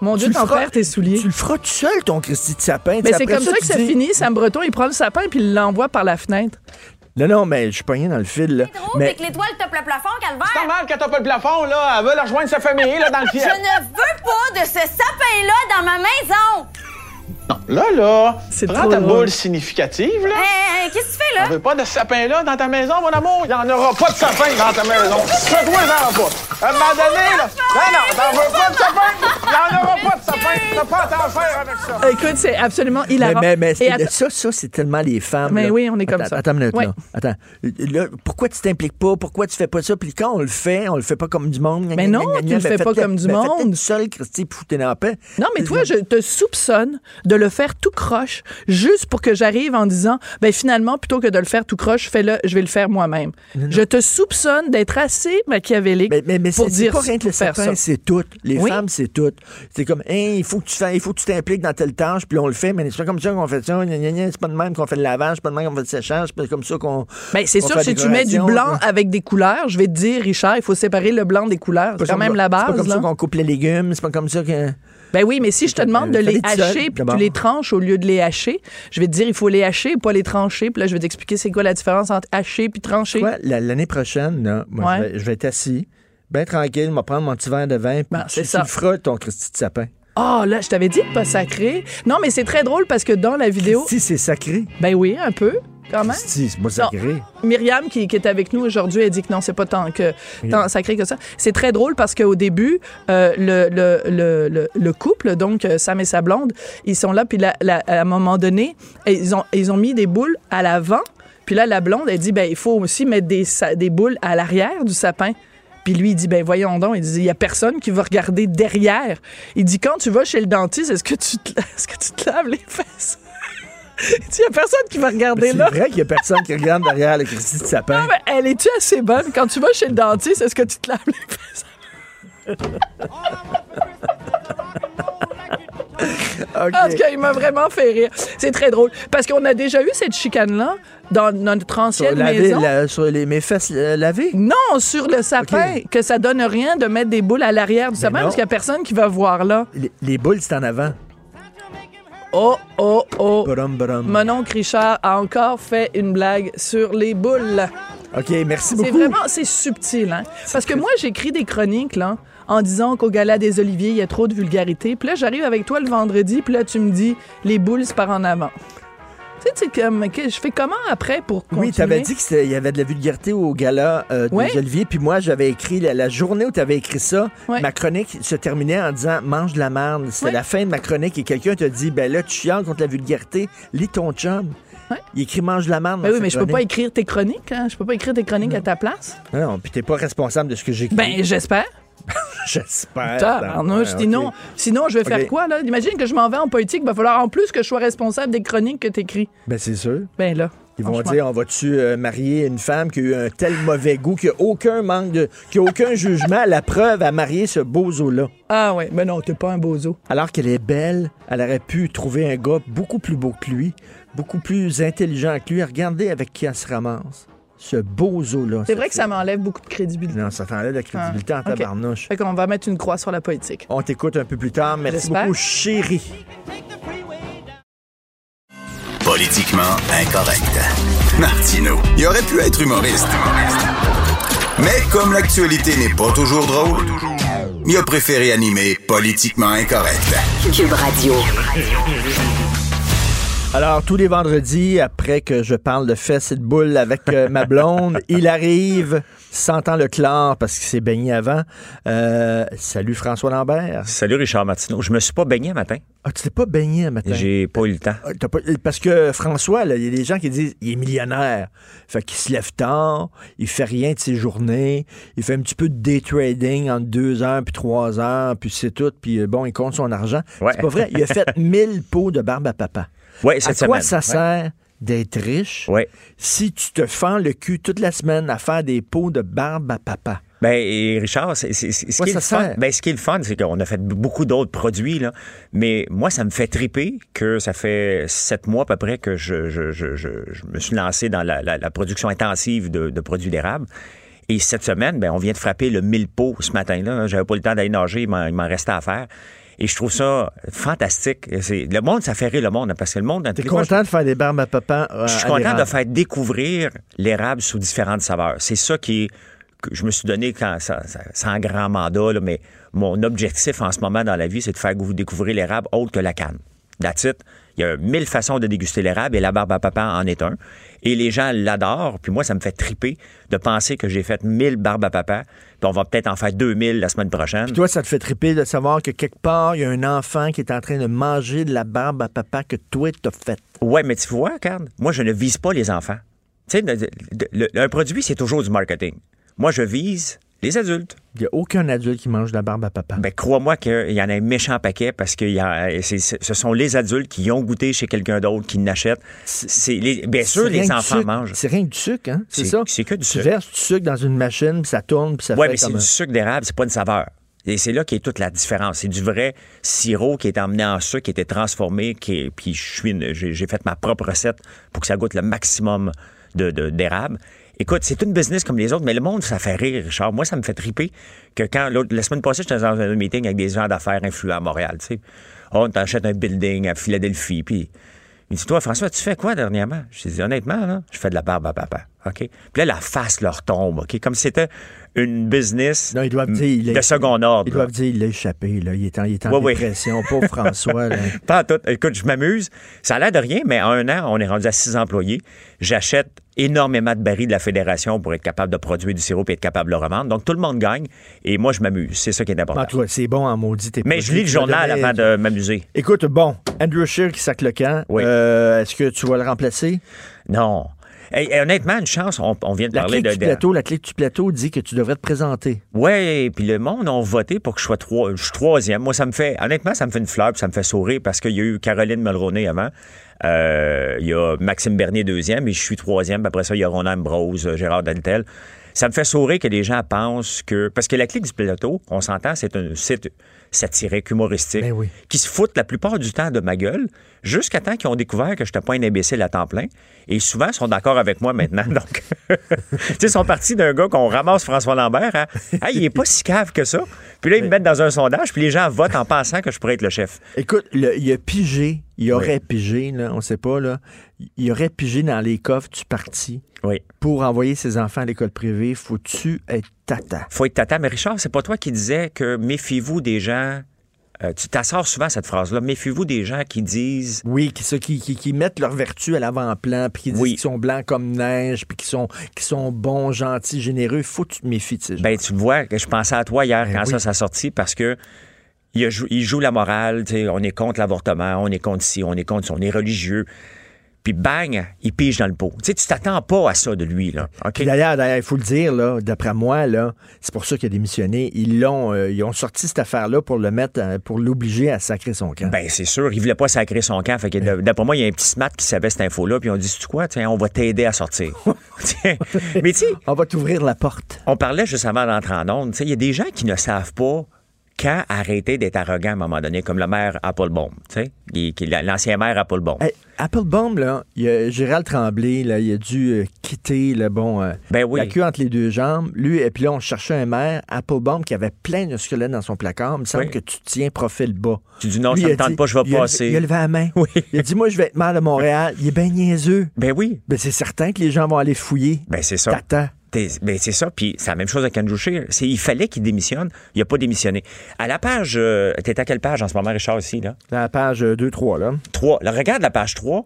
Mon Dieu, t'en perds tes souliers. Tu le feras tout seul, ton Christy de sapin. Mais c'est comme ça, que ça dis- finit. Sam Breton, il prend le sapin puis il l'envoie par la fenêtre. Non, non, mais je suis pas rien dans le fil. Là. Mais Avec l'étoile tape le plafond, C'est Calvaire. normal quand t'as pas le plafond, là. Elle veut la rejoindre sa famille, là, dans le Je fiel. ne veux pas de ce sapin-là dans ma maison. Là, là, C'est prends ta drôle. boule significative, là. Hey, qu'est-ce que tu fais On là? veut pas de sapin-là dans ta maison, mon amour. Il n'y en aura pas de sapin dans ta maison. Fais-toi en pas. À un moment donné, là. Non, non, t'en veux pas de sapin. Il n'y en aura pas de sapin. T'as pas à t'en faire avec ça. Écoute, c'est absolument Mais, hilarant. mais, mais c'est- attends- ça, ça, c'est tellement les femmes. Mais là. oui, on est comme Attends, ça. Attends une minute, Ouais. là. Attends. Là, pourquoi tu t'impliques pas? Pourquoi tu fais pas ça? Puis quand on le fait, on le fait pas comme du monde. Mais non, tu le fais pas comme du monde. Seul, Christy, foutez dans la paix. Non, mais toi, je te soupçonne de le faire tout croche, juste pour que j'arrive en disant, ben finalement, plutôt que de le faire tout croche, fais-le, je vais le faire moi-même. Je te soupçonne d'être assez machiavélique Mais, mais, mais pour dire pas rien que le faire sapin, ça. c'est tout. Les Oui. femmes, c'est tout. C'est comme, Hein, il faut que tu fasses- il faut que tu t'impliques dans telle tâche, puis on le fait, mais c'est pas comme ça qu'on fait ça. C'est pas de même qu'on fait le lavage, c'est pas de même qu'on fait le séchage, c'est pas comme ça qu'on. Ben, c'est sûr, si tu mets du blanc avec des couleurs, je vais te dire, Richard, il faut séparer le blanc des couleurs. C'est quand même la C'est pas base. comme là. ça qu'on coupe les légumes, c'est pas comme ça que. Ben oui, mais si je te demande de Euh, les hacher puis tu les tranches au lieu de les hacher, je vais te dire il faut les hacher, pas les trancher. Puis là, je vais t'expliquer c'est quoi la différence entre hacher puis trancher. L'année prochaine, là, moi, Ouais. je, vais, je vais être assis, bien tranquille, je vais prendre mon petit verre de vin, puis Ben, tu, ça. feras, ton Christy de sapin. Ah, là, je t'avais dit de pas sacrer. Non, mais c'est très drôle parce que dans la vidéo. Si, c'est sacré. Ben oui, un peu, quand même. Si, c'est pas sacré. Myriam, qui, qui est avec nous aujourd'hui, elle dit que non, c'est pas tant, que, tant sacré que ça. C'est très drôle parce qu'au début, euh, le, le, le, le, le couple, donc euh, Sam et sa blonde, ils sont là, puis là, à un moment donné, ils ont, ils ont mis des boules à l'avant. Puis là, la blonde, elle dit, ben, il faut aussi mettre des, boules à l'arrière du sapin. Puis lui, il dit, ben voyons donc, il dit, il y a personne qui va regarder derrière. Il dit, quand tu vas chez le dentiste, est-ce que tu te, [laughs] est-ce que tu te laves les fesses? [laughs] il y a personne qui va regarder C'est là. vrai qu'il y a personne qui regarde derrière le Christy de sapin. Non, mais elle est-tu assez bonne? Quand tu vas chez le dentiste, est-ce que tu te laves les fesses? OK. [laughs] En tout cas, il m'a vraiment fait rire. C'est très drôle. Parce qu'on a déjà eu cette chicane-là dans notre Sur, ancienne laver- maison. la- sur les, mes fesses euh, lavées? Non, sur le sapin, que ça donne rien de mettre des boules à l'arrière du sapin non. parce qu'il n'y a personne qui va voir là. Les, les boules, c'est en avant. Oh, oh, oh. Brum, brum. Mon oncle Richard a encore fait une blague sur les boules. OK, merci C'est beaucoup. vraiment, c'est subtil, hein? Parce que moi, j'écris des chroniques, là, en disant qu'au Gala des Oliviers, il y a trop de vulgarité. Puis là, j'arrive avec toi le vendredi, puis là, tu me dis, les boules, c'est par en avant. Tu sais, c'est comme, que- je fais comment après pour continuer? Oui, tu avais dit qu'il y avait de la vulgarité au gala euh, des Ouais. Puis moi, j'avais écrit, la, la journée où tu avais écrit ça, Ouais. ma chronique se terminait en disant « mange de la merde ». C'était Ouais. la fin de ma chronique et quelqu'un te dit « ben là, tu chiales contre la vulgarité, lis ton chum. Il écrit « mange de la merde ». Ben oui, mais je peux pas écrire tes chroniques, hein? Je peux pas écrire tes chroniques à ta place. Non, puis t'es pas responsable de ce que j'écris. Ben, j'espère. [laughs] J'espère. Tabarnouche, Ouais, sinon, sinon, je vais faire quoi, là? Imagine que je m'en vais en politique, il va falloir en plus que je sois responsable des chroniques que t'écris. Ben, c'est sûr. Ben là. Ils vont dire, on va-tu euh, marier une femme qui a eu un tel mauvais goût, qui a aucun manque de... qui a aucun jugement à la preuve à marier ce bozo-là? Ah ouais, mais non, t'es pas un bozo. Alors qu'elle est belle, elle aurait pu trouver un gars beaucoup plus beau que lui, beaucoup plus intelligent que lui. Regardez avec qui elle se ramasse. Ce bozo-là. C'est vrai que ça m'enlève beaucoup de crédibilité. Non, ça t'enlève la crédibilité Ah, en ok. tabarnouche. Fait qu'on va mettre une croix sur la politique. On t'écoute un peu plus tard. Merci beaucoup, chérie. Politiquement incorrect. Martino, il aurait pu être humoriste. Mais comme l'actualité n'est pas toujours drôle, il a préféré animer Politiquement incorrect. Cube Radio. Alors, tous les vendredis, après que je parle de fesses et de boules avec euh, ma blonde, [laughs] il arrive, sentant le chlore parce qu'il s'est baigné avant. Euh, salut François Lambert. Salut Richard Martineau. Je me suis pas baigné un matin. Ah, tu t'es pas baigné un matin? J'ai pas eu le temps. Ah, pas- parce que François, il y a des gens qui disent il est millionnaire. Fait qu'il se lève tard, il fait rien de ses journées, il fait un petit peu de day trading entre deux heures puis trois heures, puis c'est tout, puis euh, bon, il compte son argent. C'est pas vrai. Il a fait [laughs] 1000 pots de barbe à papa. Ouais, à quoi semaine. ça Ouais. sert d'être riche si tu te fends le cul toute la semaine à faire des pots de barbe à papa? Ben, et Richard, c'est, c'est- c'est- ce, Ouais, qui est ça le fun, ben, ce qui est le fun, c'est qu'on a fait beaucoup d'autres produits, là, mais moi, ça me fait triper que ça fait sept mois à peu près que je, je- je- je- je me suis lancé dans la, la- la production intensive de, de produits d'érable. Et cette semaine, ben, on vient de frapper le 1000 pots ce matin-là. J'avais pas le temps d'aller nager, il m'en, il m'en restait à faire. Et je trouve ça fantastique. Le monde, ça fait rire le monde, hein, parce que le monde... T'es content de faire des barbes à papa? euh, Je suis content de faire découvrir l'érable sous différentes saveurs. C'est ça qui est que je me suis donné quand ça, ça- sans grand mandat, là, mais mon objectif en ce moment dans la vie, c'est de faire vous découvrir l'érable autre que la canne. That's it. Il y a mille façons de déguster l'érable et la barbe à papa en est un. Et les gens l'adorent. Puis moi, ça me fait triper de penser que j'ai fait 1000 barbes à papa. Puis on va peut-être en faire 2000 la semaine prochaine. Puis toi, ça te fait triper de savoir que quelque part, il y a un enfant qui est en train de manger de la barbe à papa que toi, t'as faite. Ouais, mais tu vois, Carl, moi, je ne vise pas les enfants. Tu sais, un produit, c'est toujours du marketing. Moi, je vise les adultes. Il n'y a aucun adulte qui mange de la barbe à papa. Ben, crois-moi qu'il y en a un méchant paquet parce que y a- c'est- ce sont les adultes qui ont goûté chez quelqu'un d'autre, qui n'achètent. Bien sûr, les enfants mangent. C'est rien que du sucre, hein? C'est ça? c'est que du tu sucre. verses du sucre dans une machine, puis ça tourne, puis ça Oui, fait mais c'est du sucre d'érable, c'est pas une saveur. Et c'est là qui est toute la différence. C'est du vrai sirop qui est emmené en sucre, qui a été transformé, qui puis j'ai fait ma propre recette pour que ça goûte le maximum de- de- d'érable. Écoute, c'est une business comme les autres, mais le monde, ça fait rire, Richard. Moi, ça me fait triper que quand, la semaine passée, j'étais dans un meeting avec des gens d'affaires influents à Montréal, tu sais. Oh, on t'achète un building à Philadelphie, puis il dit, toi, François, tu fais quoi dernièrement? Je dis, honnêtement, là, je fais de la barbe à papa. OK? Puis là, la face leur tombe, OK? Comme si c'était une business ils doivent dire, il est- de second ordre. Ils doivent dire, il l'a échappé, là. Il est en, il est en ouais. dépression. Pauvre [laughs] François, là. Pas en tout. Écoute, je m'amuse. Ça a l'air de rien, mais en un an, on est rendu à six employés. J'achète énormément de barils de la fédération pour être capable de produire du sirop et être capable de le revendre. Donc, tout le monde gagne et moi, je m'amuse. C'est ça qui est important. En tout cas, c'est bon en maudit. tes Mais je lis le journal donner- avant de m'amuser. Écoute, bon, Andrew Scheer qui sac le camp. Oui. Euh, Est-ce que tu vas le remplacer? Non. Hey, hey, honnêtement, une chance, on, on vient de La parler de... du plateau, la clique du plateau dit que tu devrais te présenter. Oui, puis le monde a voté pour que je sois trois, je suis troisième. Moi, ça me fait, honnêtement, ça me fait une fleur, puis ça me fait sourire parce qu'il y a eu Caroline Mulroney avant. Euh, il y a Maxime Bernier deuxième et je suis troisième. Puis Après ça, il y a Ronan Ambrose, euh, Gérard Deltel. Ça me fait sourire que les gens pensent que... Parce que la clique du plateau, on s'entend, c'est un site satirique, humoristique, Ben qui se foutent la plupart du temps de ma gueule, jusqu'à temps qu'ils ont découvert que je n'étais pas un imbécile à temps plein. Et souvent, ils sont d'accord avec moi maintenant. [laughs] Donc, tu sais, ils sont partis d'un gars qu'on ramasse François Lambert. Hein? Ah, il est pas si cave que ça. Puis là, ils me mettent dans un sondage, puis les gens votent en pensant que je pourrais être le chef. Écoute, le- il a pigé, il aurait pigé, là, on sait pas, là, il aurait pigé dans les coffres du parti. Oui. Pour envoyer ses enfants à l'école privée, faut-tu être tata? Faut être tata. Mais Richard, c'est pas toi qui disais que méfiez-vous des gens. euh, tu t'assors souvent cette phrase-là. Méfiez-vous des gens qui disent. Oui, qui, ça, qui, qui, qui mettent leur vertu à l'avant-plan, puis qui disent qu'ils sont blancs comme neige, puis qui sont, qui sont bons, gentils, généreux. Faut que tu te méfies de ces gens. Ben, tu vois, je pensais à toi hier Ben quand oui. ça s'est sorti parce que il, joue la morale, on est contre l'avortement, on est contre ci, on est contre ça, on est religieux. Puis bang, il pige dans le pot. Tu sais, tu t'attends pas à ça de lui, là. OK? Puis D'ailleurs, d'ailleurs, il faut le dire, là, d'après moi, là, c'est pour ça qu'il a démissionné. Ils l'ont, euh, ils ont sorti cette affaire-là pour le mettre, euh, pour l'obliger à sacrer son camp. Ben, c'est sûr, il voulait pas sacrer son camp. Fait que d'après moi, il y a un petit smart qui savait cette info-là, puis on dit, tu quoi, tiens, on va t'aider à sortir. [laughs] Mais tu sais. On va t'ouvrir la porte. On parlait juste avant d'entrer en onde. Tu sais, il y a des gens qui ne savent pas quand arrêter d'être arrogant à un moment donné, comme le maire Applebaum, tu sais, l'ancien maire Applebaum. Hey, Applebaum, là, il y a Gérald Tremblay, là, il a dû euh, quitter le bon euh, Ben oui. la queue entre les deux jambes. Lui, et puis là, on cherchait un maire, Applebaum, qui avait plein de squelettes dans son placard. Il me semble Oui. que tu tiens profil bas. Tu dis non, Lui, ça a tente dit- pas, je vais il a- passer. il a levé la main. Il a dit, moi, je vais être maire de Montréal. Il est bien niaiseux. Ben oui. Ben, c'est certain que les gens vont aller fouiller. Ben c'est ça. Tata. Ben c'est ça. Puis c'est la même chose avec Andrew Scheer. C'est il fallait qu'il démissionne. Il a pas démissionné. À la page, euh, t'es à quelle page en ce moment, Richard ici là? La page 2-3, là. 3. Là, regarde la page 3.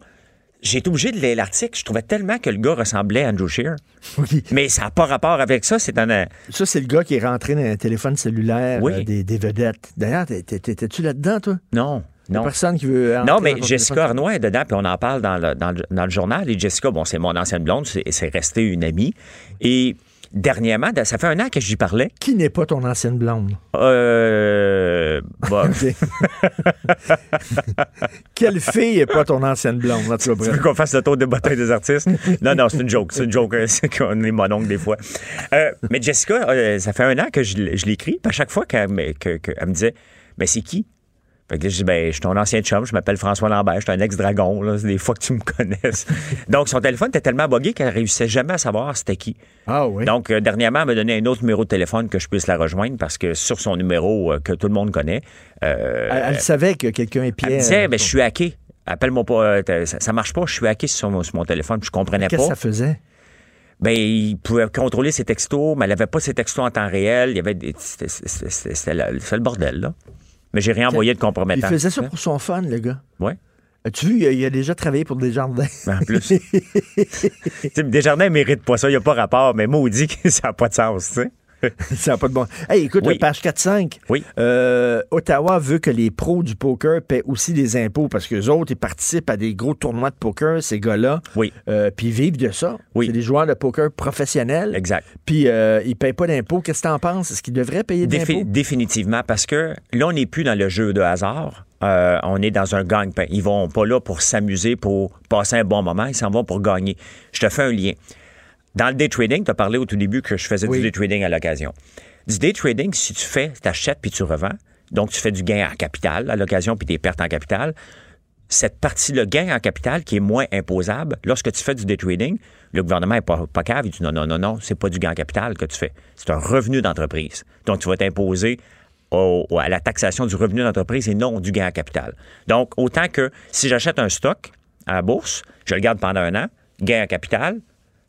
J'ai été obligé de lire l'article. Je trouvais tellement que le gars ressemblait à Andrew Shear. [laughs] Mais ça n'a pas rapport avec ça. C'est un. Ça, c'est le gars qui est rentré dans un téléphone cellulaire Oui. euh, des, des vedettes. D'ailleurs, t'étais-tu là-dedans, toi? Non. Non. Personne qui veut. Non, mais Jessica. Arnois est dedans, puis on en parle dans le, dans le, dans le journal. Et Jessica, bon, c'est mon ancienne blonde, c'est resté une amie. Et dernièrement, ça fait un an que j'y parlais. Qui n'est pas ton ancienne blonde? Euh. [laughs] Quelle fille n'est pas ton ancienne blonde? Tu veux qu'on fasse le tour de bataille des artistes? Non, non, c'est une joke. C'est une joke. euh, C'est qu'on est mon oncle des fois. Euh, mais Jessica, euh, ça fait un an que je, je l'écris. À chaque fois qu'elle me, que- que- elle me disait, mais c'est qui? Fait que là, je dis, ben, je suis ton ancien chum, je m'appelle François Lambert, je suis un ex-dragon, là, c'est des fois que tu me connaisses. [laughs] Donc, son téléphone était tellement buggé qu'elle réussissait jamais à savoir c'était qui. Ah oui. Donc, euh, dernièrement, elle m'a donné un autre numéro de téléphone que je puisse la rejoindre parce que sur son numéro euh, que tout le monde connaît, euh, Elle, elle savait que quelqu'un est elle Pierre. me disait, ben, je suis hacké. Appelle-moi pas, ça, ça marche pas, je suis hacké sur mon, sur mon téléphone, je comprenais Qu'est-ce pas. que ça faisait? Ben, il pouvait contrôler ses textos, mais elle avait pas ses textos en temps réel. Il y avait des- c'était- c'était c'était- c'était le, c'était le bordel, là. Mais j'ai rien envoyé de Il compromettant. faisait ça pour son fun, le gars. Ouais. As-tu vu, il a, il a déjà travaillé pour Desjardins? En plus. [laughs] Desjardins mérite pas ça, il n'y a pas rapport, mais maudit que [laughs] ça n'a pas de sens, tu sais. [laughs] ça n'a pas de bon. Hey, écoute, Oui. page 4-5. Oui. Euh, Ottawa veut que les pros du poker paient aussi des impôts parce que les autres, ils participent à des gros tournois de poker, ces gars-là. Oui. Euh, puis ils vivent de ça. Oui. C'est des joueurs de poker professionnels. Exact. Puis euh, ils payent pas d'impôts. Qu'est-ce que t'en penses? Est-ce qu'ils devraient payer Défi- d'impôts? définitivement, parce que là, on n'est plus dans le jeu de hasard. Euh, on est dans un gagne-pain. Ils vont pas là pour s'amuser, pour passer un bon moment. Ils s'en vont pour gagner. Je te fais un lien. Dans le day trading, tu as parlé au tout début que je faisais Oui. du day trading à l'occasion. Du day trading, si tu fais, tu achètes puis tu revends, donc tu fais du gain en capital à l'occasion puis des pertes en capital, cette partie, le gain en capital qui est moins imposable, lorsque tu fais du day trading, le gouvernement n'est pas, pas cave, il dit non, non, non, non, c'est pas du gain en capital que tu fais. C'est un revenu d'entreprise. Donc, tu vas t'imposer au- à la taxation du revenu d'entreprise et non du gain en capital. Donc, autant que si j'achète un stock à la bourse, je le garde pendant un an, gain en capital,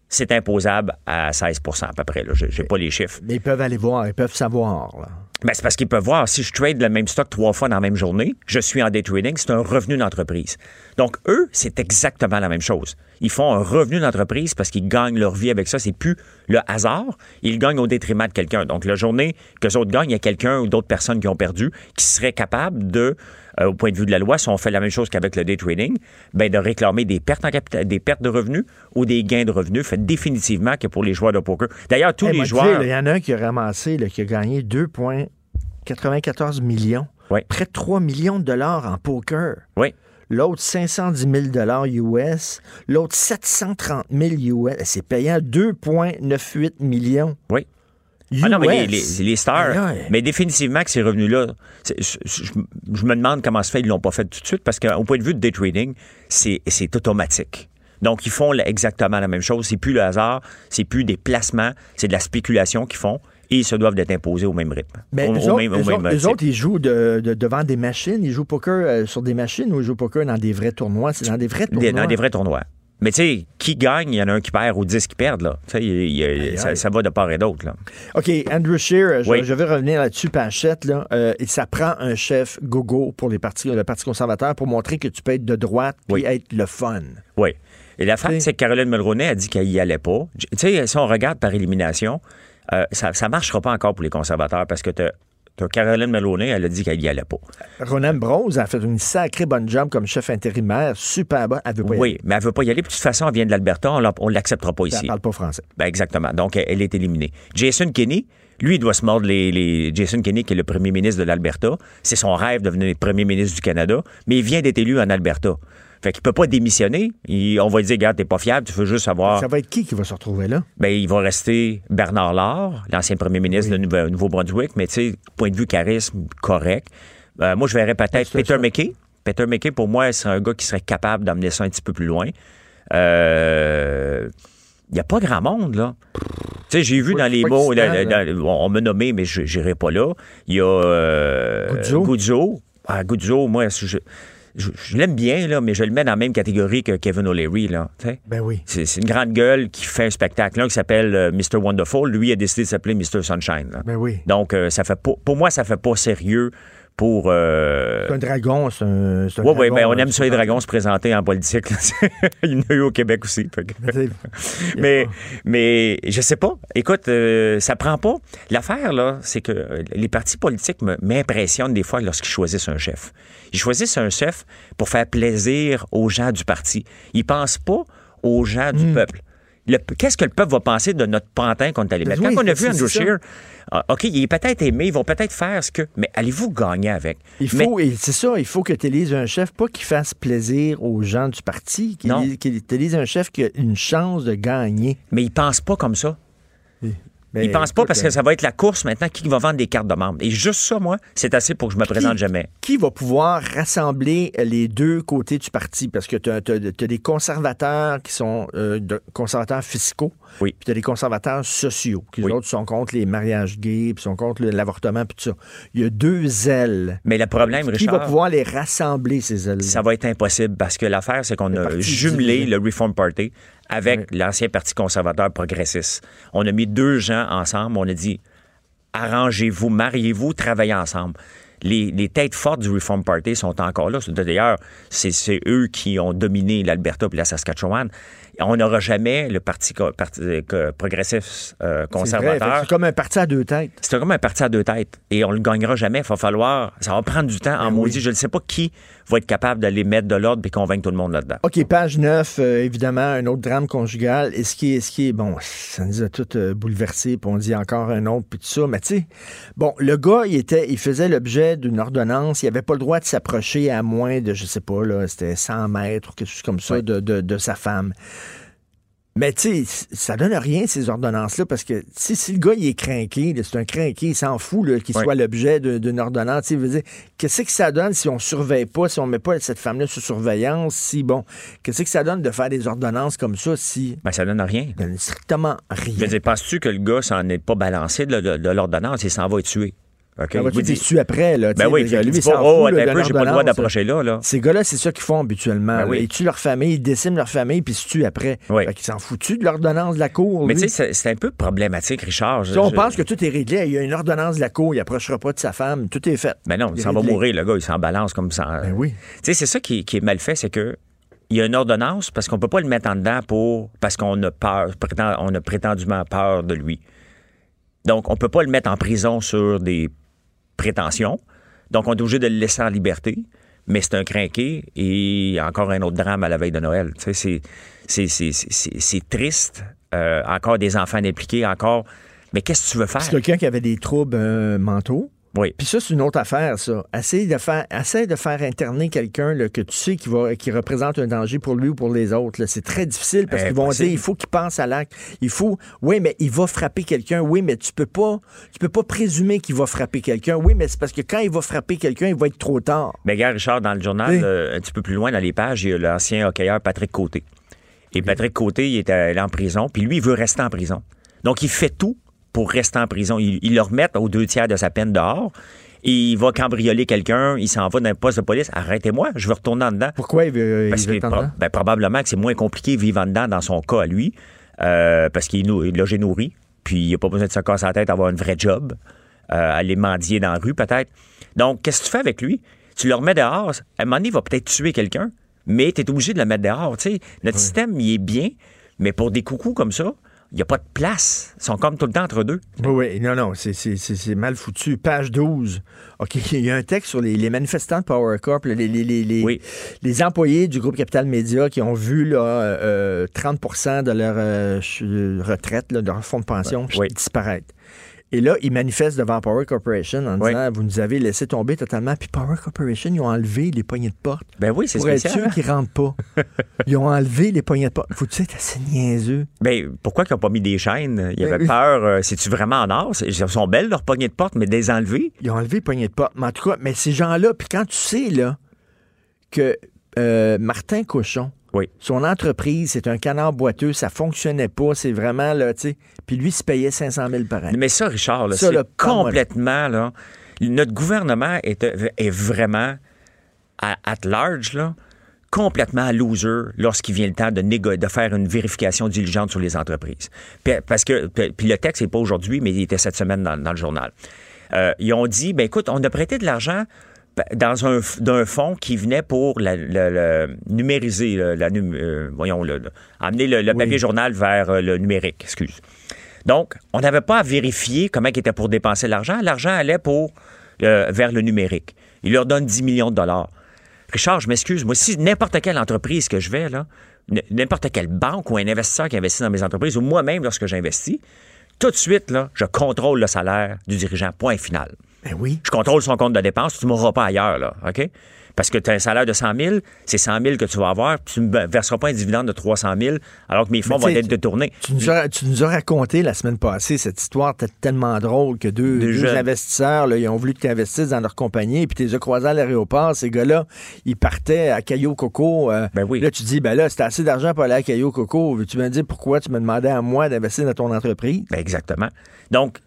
c'est imposable à 16 à peu près. Je n'ai pas les chiffres. Mais ils peuvent aller voir, ils peuvent savoir. là. Ben, c'est parce qu'ils peuvent voir, si je trade le même stock trois fois dans la même journée, je suis en day trading, c'est un revenu d'entreprise. Donc, eux, c'est exactement la même chose. Ils font un revenu d'entreprise parce qu'ils gagnent leur vie avec ça. C'est plus le hasard. Ils gagnent au détriment de quelqu'un. Donc, la journée que les autres gagnent, il y a quelqu'un ou d'autres personnes qui ont perdu qui seraient capables de, euh, au point de vue de la loi, si on fait la même chose qu'avec le day trading, ben, de réclamer des pertes en capital, des pertes de revenus ou des gains de revenus. Fait définitivement que pour les joueurs de poker. D'ailleurs, tous Hey, les joueurs. Il y en a un qui a ramassé, là, qui a gagné 2,94 millions. Oui. Près de 3 millions de dollars en poker. Oui. L'autre, 510 000 dollars US. L'autre, 730 000 US. C'est payant 2,98 millions. Oui. Ah non, mais les, les- les stars, mais définitivement que ces revenus-là, je, je- je me demande comment se fait, ils l'ont pas fait tout de suite, parce qu'au point de vue de day trading, c'est automatique. Donc, ils font exactement la même chose. C'est plus le hasard, c'est plus des placements, c'est de la spéculation qu'ils font et ils se doivent d'être imposés au même rythme. Mais au, eux au autres, même, au eux même autres- eux type. autres, ils jouent de- de- devant des machines. Ils jouent poker euh, sur des machines ou ils jouent poker dans des vrais tournois? C'est dans des vrais tournois. Des- dans des vrais tournois. Mais tu sais, qui gagne, il y en a un qui perd ou 10 qui perdent, là. Tu sais, ça, ça va de part et d'autre, là. OK, Andrew Scheer, je, Oui. je vais revenir là-dessus, Panchette. Là. Euh, ça prend un chef gogo pour les partis, le Parti conservateur pour montrer que tu peux être de droite puis Oui. être le fun. Oui. Et la T'sais. c'est que Caroline Mulroney a dit qu'elle y allait pas. Tu sais, si on regarde par élimination, euh, ça ne marchera pas encore pour les conservateurs parce que tu Caroline Mulroney, elle a dit qu'elle y allait pas. Ronan Brose a fait une sacrée bonne job comme chef intérimaire, super bonne. Elle veut pas y Oui, aller. mais elle veut pas y aller. Puis de toute façon, elle vient de l'Alberta, on ne l'acceptera pas Elle ici. parle pas français. Ben, exactement. Donc, elle, elle est éliminée. Jason Kenney, lui, il doit se mordre les, les- Jason Kenney, qui est le premier ministre de l'Alberta. C'est son rêve de devenir premier ministre du Canada, mais il vient d'être élu en Alberta. Fait qu'il peut pas démissionner. Il- on va lui dire, regarde, t'es pas fiable, tu veux juste savoir. Ça va être qui qui va se retrouver là? Ben, il va rester Bernard Lard, l'ancien premier ministre de Nouveau- Nouveau-Brunswick, mais tu sais, point de vue charisme, correct. Euh, moi, je verrais peut-être C'est Peter ça. McKay. Peter McKay, pour moi, c'est un gars qui serait capable d'amener ça un petit peu plus loin. Euh, Il n'y a pas grand monde, là. Tu sais, j'ai vu dans les mots, là. on m'a nommé, mais je n'irai pas là. Il y a euh, Guzzo. Guzzo. Ah, Guzzo, moi, je, je- je l'aime bien, là, mais je le mets dans la même catégorie que Kevin O'Leary, là. Ben oui. C'est c'est une grande gueule qui fait un spectacle. L'un qui s'appelle euh, Mr. Wonderful, lui a décidé de s'appeler Mr. Sunshine. là. Ben oui. Donc, euh, ça fait pas, pour moi, ça fait pas sérieux pour... euh, C'est un dragon, c'est un. oui, oui, dragon, ben, on euh, aime ça les dragons se présenter en politique. [laughs] Il y en a eu au Québec aussi. que- mais, [laughs] mais je sais pas. Écoute, euh, ça prend pas. L'affaire, là, c'est que euh, les partis politiques m'impressionnent des fois lorsqu'ils choisissent un chef. Ils choisissent un chef pour faire plaisir aux gens du parti. Ils pensent pas aux gens Hmm. du peuple. Qu'est-ce que le peuple va penser de notre pantin qu'on est allé mettre? Oui, Quand on a vu Andrew. Scheer, ah, OK, il est peut-être aimé, ils vont peut-être faire ce que... Mais allez-vous gagner avec? Il faut, c'est ça, il faut que tu élises un chef, pas qu'il fasse plaisir aux gens du parti, qu'il Non. élise- un chef qui a une chance de gagner. Mais ils pensent pas comme ça. Mais ils pensent pas parce que euh, ça va être la course maintenant qui va vendre des cartes de membres. Et juste ça, moi, c'est assez pour que je me présente jamais. Qui va pouvoir rassembler les deux côtés du parti? Parce que tu as, des conservateurs qui sont euh, de- conservateurs fiscaux, oui. puis tu as des conservateurs sociaux, qui autres sont contre les mariages gays, puis sont contre l'avortement, puis tout ça. Il y a deux ailes. Mais le problème, Qui Richard... va pouvoir les rassembler, ces ailes Ça va être impossible parce que l'affaire, c'est qu'on a jumelé le Reform Party avec l'ancien Parti conservateur progressiste. On a mis deux gens ensemble, on a dit arrangez-vous, mariez-vous, travaillez ensemble. Les, les têtes fortes du Reform Party sont encore là. D'ailleurs, c'est c'est eux qui ont dominé l'Alberta et la Saskatchewan. On n'aura jamais le Parti, parti, euh, euh, conservateur. C'est comme un parti à deux têtes. C'est comme un parti à deux têtes. Et on le gagnera jamais. Il va falloir. Ça va prendre du temps Ben en maudit. Je ne sais pas qui va être capable d'aller mettre de l'ordre et convaincre tout le monde là-dedans. OK, page 9, euh, évidemment, un autre drame conjugal. Et ce qui est, ce qui est bon, ça nous a tout euh, bouleversé, puis on dit encore un autre, puis tout ça. Mais tu sais, bon, le gars, il était, il faisait l'objet d'une ordonnance. Il n'avait pas le droit de s'approcher à moins de, je sais pas, là, c'était 100 mètres ou quelque chose comme ça de, de- de sa femme. Mais tu sais, ça donne rien, ces ordonnances-là, parce que si, si le gars, il est craqué, c'est un craqué, il s'en fout qu'il Oui. soit l'objet d'une ordonnance. Tu sais, veut dire, Qu'est-ce que ça donne si on surveille pas, si on met pas cette femme-là sous surveillance, si, bon, qu'est-ce que ça donne de faire des ordonnances comme ça si... Ben, ça donne rien. Ça donne strictement rien? Je veux dire, penses-tu que le gars s'en est pas balancé de, de- de l'ordonnance et s'en va être tué? OK? Ça va Il vous être dit- dessus après, là? Ben oui, lui, il pas, oh, fout, là, attends un peu, d'une j'ai pas le droit d'approcher là, là. Ces gars-là, c'est ça qu'ils font habituellement. Ben oui. Ils tuent leur famille, ils déciment leur famille, puis ils se tuent après. Oui. Fait qu'ils s'en foutent de l'ordonnance de la cour. Mais tu sais, c'est- un peu problématique, Richard. Je- on je- pense que tout est réglé, il y a une ordonnance de la cour, il approchera pas de sa femme, tout est fait. Ben non, il s'en va mourir, le gars, il s'en balance comme ça. Ben oui. Tu sais, c'est ça qui, qui est mal fait, c'est que il y a une ordonnance parce qu'on peut pas le mettre en dedans pour parce qu'on a peur, prétend- on a prétendument peur de lui. Donc, on peut pas le mettre en prison sur des prétentions. Donc, on est obligé de le laisser en liberté. Mais c'est un crinqué et encore un autre drame à la veille de Noël. Tu sais, c'est triste. Euh, encore des enfants impliqués, encore. Mais qu'est-ce que tu veux faire? C'est quelqu'un qui avait des troubles euh, mentaux. Oui. Puis ça, c'est une autre affaire, ça. Essaye de faire, essaye de faire interner quelqu'un là, que tu sais qui, va, qui représente un danger pour lui ou pour les autres. là. C'est très difficile parce qu'ils vont dire il faut qu'il pense à l'acte. Il faut, oui, mais il va frapper quelqu'un. Oui, mais tu peux pas, tu peux pas présumer qu'il va frapper quelqu'un. Oui, mais c'est parce que quand il va frapper quelqu'un, il va être trop tard. Mais gars, Richard, dans le journal, Oui. euh, un petit peu plus loin dans les pages, il y a l'ancien hockeyeur Patrick Côté. Et Patrick Côté, il est allé en prison, puis lui, il veut rester en prison. Donc, il fait tout pour rester en prison. Il, il le remet aux deux tiers de sa peine dehors. Et il va cambrioler quelqu'un, il s'en va dans un poste de police. Arrêtez-moi, je veux retourner en dedans. Pourquoi il veut, il Parce veut que être en pro- dedans? ben, probablement que c'est moins compliqué vivre en dedans dans son cas à lui, euh, parce qu'il est il logé nourri, puis il n'a pas besoin de se casser la tête, avoir une vraie job, euh, aller mendier dans la rue peut-être. Donc, qu'est-ce que tu fais avec lui? Tu le remets dehors, à un moment donné, il va peut-être tuer quelqu'un, mais tu es obligé de le mettre dehors. Notre système, il est bien, mais pour des coucous comme ça, il n'y a pas de place. Ils sont comme tout le temps entre deux. Oui, oui, non, non, c'est- mal foutu. Page 12. OK, [laughs] il y a un texte sur les, les manifestants de Power Corp, les, employés du groupe Capital Média qui ont vu là, euh, 30% de leur euh, retraite, là, de leur fonds de pension disparaître. Et là, ils manifestent devant Power Corporation en Oui. disant Vous nous avez laissé tomber totalement. Puis Power Corporation, ils ont enlevé les poignées de porte. Ben oui, c'est Pour être spécial. sûr qu'ils rentrent pas. [laughs] ils ont enlevé les poignées de porte. Faut-tu être assez niaiseux? Ben, pourquoi ils n'ont pas mis des chaînes? Il y Ben avait oui. peur. euh, C'est-tu vraiment en or? Elles sont belles, leurs poignées de porte, mais des enlevées? Ils ont enlevé les poignées de porte. Mais en tout cas, mais ces gens-là, puis quand tu sais, là, que euh, Martin Cochon, son entreprise, c'est un canard boiteux, ça fonctionnait pas, c'est vraiment, là, tu sais, puis lui, il se payait 500 000 par année. Mais ça, Richard, là, Ça, c'est là, complètement, là, notre gouvernement est, est vraiment, à, at large, là, complètement loser lorsqu'il vient le temps de, négo- de faire une vérification diligente sur les entreprises. Puis- Parce que, puis puis le texte n'est pas aujourd'hui, mais il était cette semaine dans, dans le journal. Euh, ils ont dit, ben écoute, on a prêté de l'argent dans un d'un fonds qui venait pour la, la- la- numériser, la, euh, voyons, le, le- amener le, le papier journal vers euh, le numérique, excuse. Donc, on n'avait pas à vérifier comment il était pour dépenser l'argent. L'argent allait pour euh, vers le numérique. Il leur donne 10 millions de dollars. Richard, je m'excuse, moi, si n'importe quelle entreprise que je vais, là, n'importe quelle banque ou un investisseur qui investit dans mes entreprises, ou moi-même lorsque j'investis, tout de suite, là, je contrôle le salaire du dirigeant. Point final. Ben oui. Je contrôle son compte de dépenses. Tu ne m'auras pas ailleurs, là. OK? Parce que tu as un salaire de 100 000, c'est 100 000 que tu vas avoir, puis tu ne me verseras pas un dividende de 300 000 alors que mes fonds vont être détournés. Tu nous, as, tu nous as raconté la semaine passée cette histoire tellement drôle que deux, investisseurs, là, ils ont voulu que tu investisses dans leur compagnie, puis tu les as croisés à l'aéroport. Ces gars-là, ils partaient à Caillou Coco. euh, Là, tu dis, ben là, c'était assez d'argent pour aller à Caillou Coco. Tu me dire pourquoi tu me demandais à moi d'investir dans ton entreprise? Ben, exactement. Donc,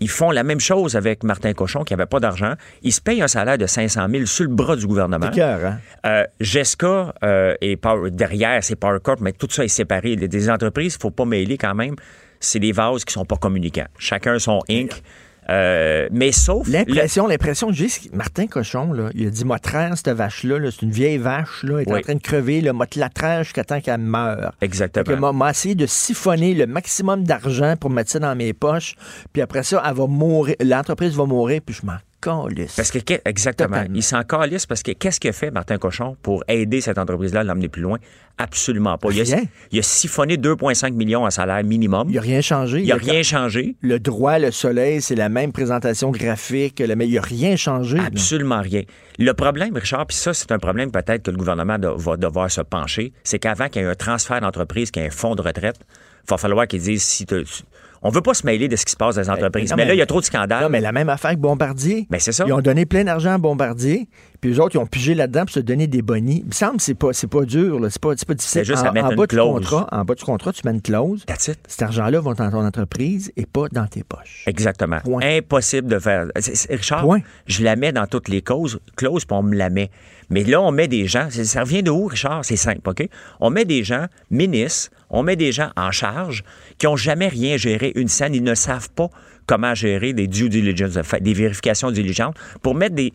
ils font la même chose avec Martin Cochon, qui n'avait pas d'argent. Il se paye un salaire de 500 000 sur le bras du gouvernement. Cœur, hein? Euh, Jessica euh, et Power- derrière, c'est Power Corp, mais tout ça est séparé. Des, entreprises, il ne faut pas mêler quand même. C'est des vases qui sont pas communicants. Chacun son Inc. Euh, mais sauf. L'impression, l'impression que j'ai, c'est que Martin Cochon, là, il a dit, moi, traire cette vache-là, là, c'est une vieille vache, là, elle est en train de crever, là, moi, te la traire jusqu'à temps qu'elle meure. Exactement. M'a- m'a essayé de siphonner le maximum d'argent pour mettre ça dans mes poches, puis après ça, elle va mourir, l'entreprise va mourir, puis je m'en calisse. Parce que, exactement. Il s'en calisse parce que qu'est-ce qu'il a fait, Martin Cochon, pour aider cette entreprise-là à l'emmener plus loin? Absolument pas. Il a, il a siphonné 2,5 millions en salaire minimum. Il n'y a rien changé. Il n'a rien changé. Le droit, le soleil, c'est la même présentation graphique, mais il n'y a rien changé. Absolument rien. Le problème, Richard, puis ça, c'est un problème peut-être que le gouvernement de- va devoir se pencher, c'est qu'avant qu'il y ait un transfert d'entreprise, qu'il y ait un fonds de retraite, il va falloir qu'ils disent si t'as- on veut pas se mêler de ce qui se passe dans les entreprises. non, mais, mais- là, il y a trop de scandales. Non, mais la même affaire que Bombardier. Ben, c'est ça. Ils ont donné plein d'argent à Bombardier, puis eux autres, ils ont pigé là-dedans pour se donner des bonnies. Il me semble que c'est pas, c'est pas dur, là. C'est pas, c'est pas difficile. Juste en, à mettre en une bas du contrat, en bas du contrat, tu mets une clause. That's it. Cet argent-là va dans ton entreprise et pas dans tes poches. Exactement. Impossible de faire. c'est- Richard, Point. je la mets dans toutes les causes, clauses, puis on me la met. Mais là, on met des gens. Ça revient de où, Richard? C'est simple, OK? On met des gens ministres, on met des gens en charge qui n'ont jamais rien géré une scène. Ils ne savent pas comment gérer des due diligence, des vérifications diligentes pour mettre des.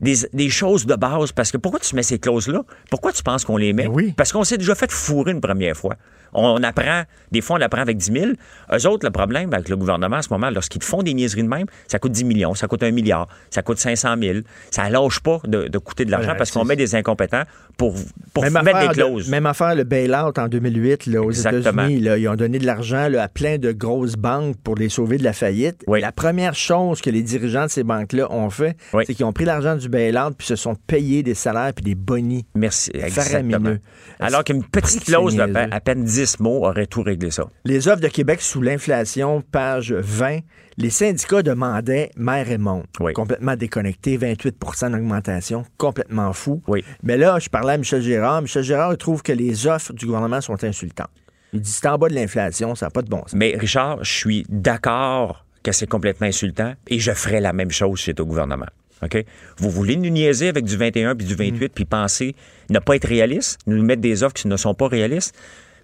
Des, des choses de base, parce que pourquoi tu mets ces clauses-là? Pourquoi tu penses qu'on les met? Parce qu'on s'est déjà fait fourrer une première fois. On apprend, des fois, on apprend avec 10 000. Eux autres, le problème avec le gouvernement en ce moment, lorsqu'ils font des niaiseries de même, ça coûte 10 millions, ça coûte 1 milliard, ça coûte 500 000. Ça lâche pas de, de coûter de l'argent parce qu'on met des incompétents pour, pour même, mettre affaire des de- clauses. même affaire, le bail-out en 2008 là, aux. États-Unis. Ils ont donné de l'argent à plein de grosses banques pour les sauver de la faillite. La première chose que les dirigeants de ces banques-là ont fait, c'est qu'ils ont pris l'argent du bail-out puis se sont payés des salaires puis des bonnies. Merci, exactement. Faramineux. Alors qu'une petite clause de à peine 10 mots aurait tout réglé ça. Les offres de Québec sous l'inflation, page 20. Les syndicats demandaient mer et monde. Complètement déconnecté, 28% d'augmentation, complètement fou. Mais là, je parlais à Michel Gérard. Michel Gérard, trouve que les offres du gouvernement sont insultantes. Il dit c'est en bas de l'inflation, ça n'a pas de bon sens. Mais Richard, je suis d'accord que c'est complètement insultant et je ferais la même chose chez au gouvernement. OK? Vous voulez nous niaiser avec du 21 puis du 28 puis penser ne pas être réaliste, nous mettre des offres qui ne sont pas réalistes?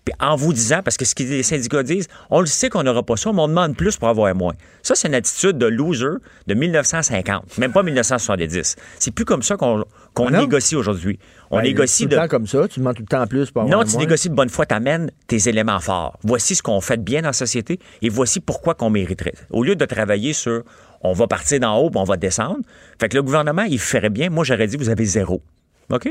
Puis en vous disant, parce que ce que les syndicats disent, on le sait qu'on n'aura pas ça, mais on demande plus pour avoir moins. Ça, c'est une attitude de loser de 1950, même pas 1970. C'est plus comme ça qu'on Ah négocie aujourd'hui. On Ben, négocie tout de... le temps comme ça, tu demandes tout le temps plus pour avoir Non, tu moins. négocies de bonne foi, t'amènes tes éléments forts. Voici ce qu'on fait de bien dans la société et voici pourquoi qu'on mériterait. Au lieu de travailler sur on va partir d'en haut puis on va descendre, fait que le gouvernement, il ferait bien. Moi, j'aurais dit, vous avez zéro. OK?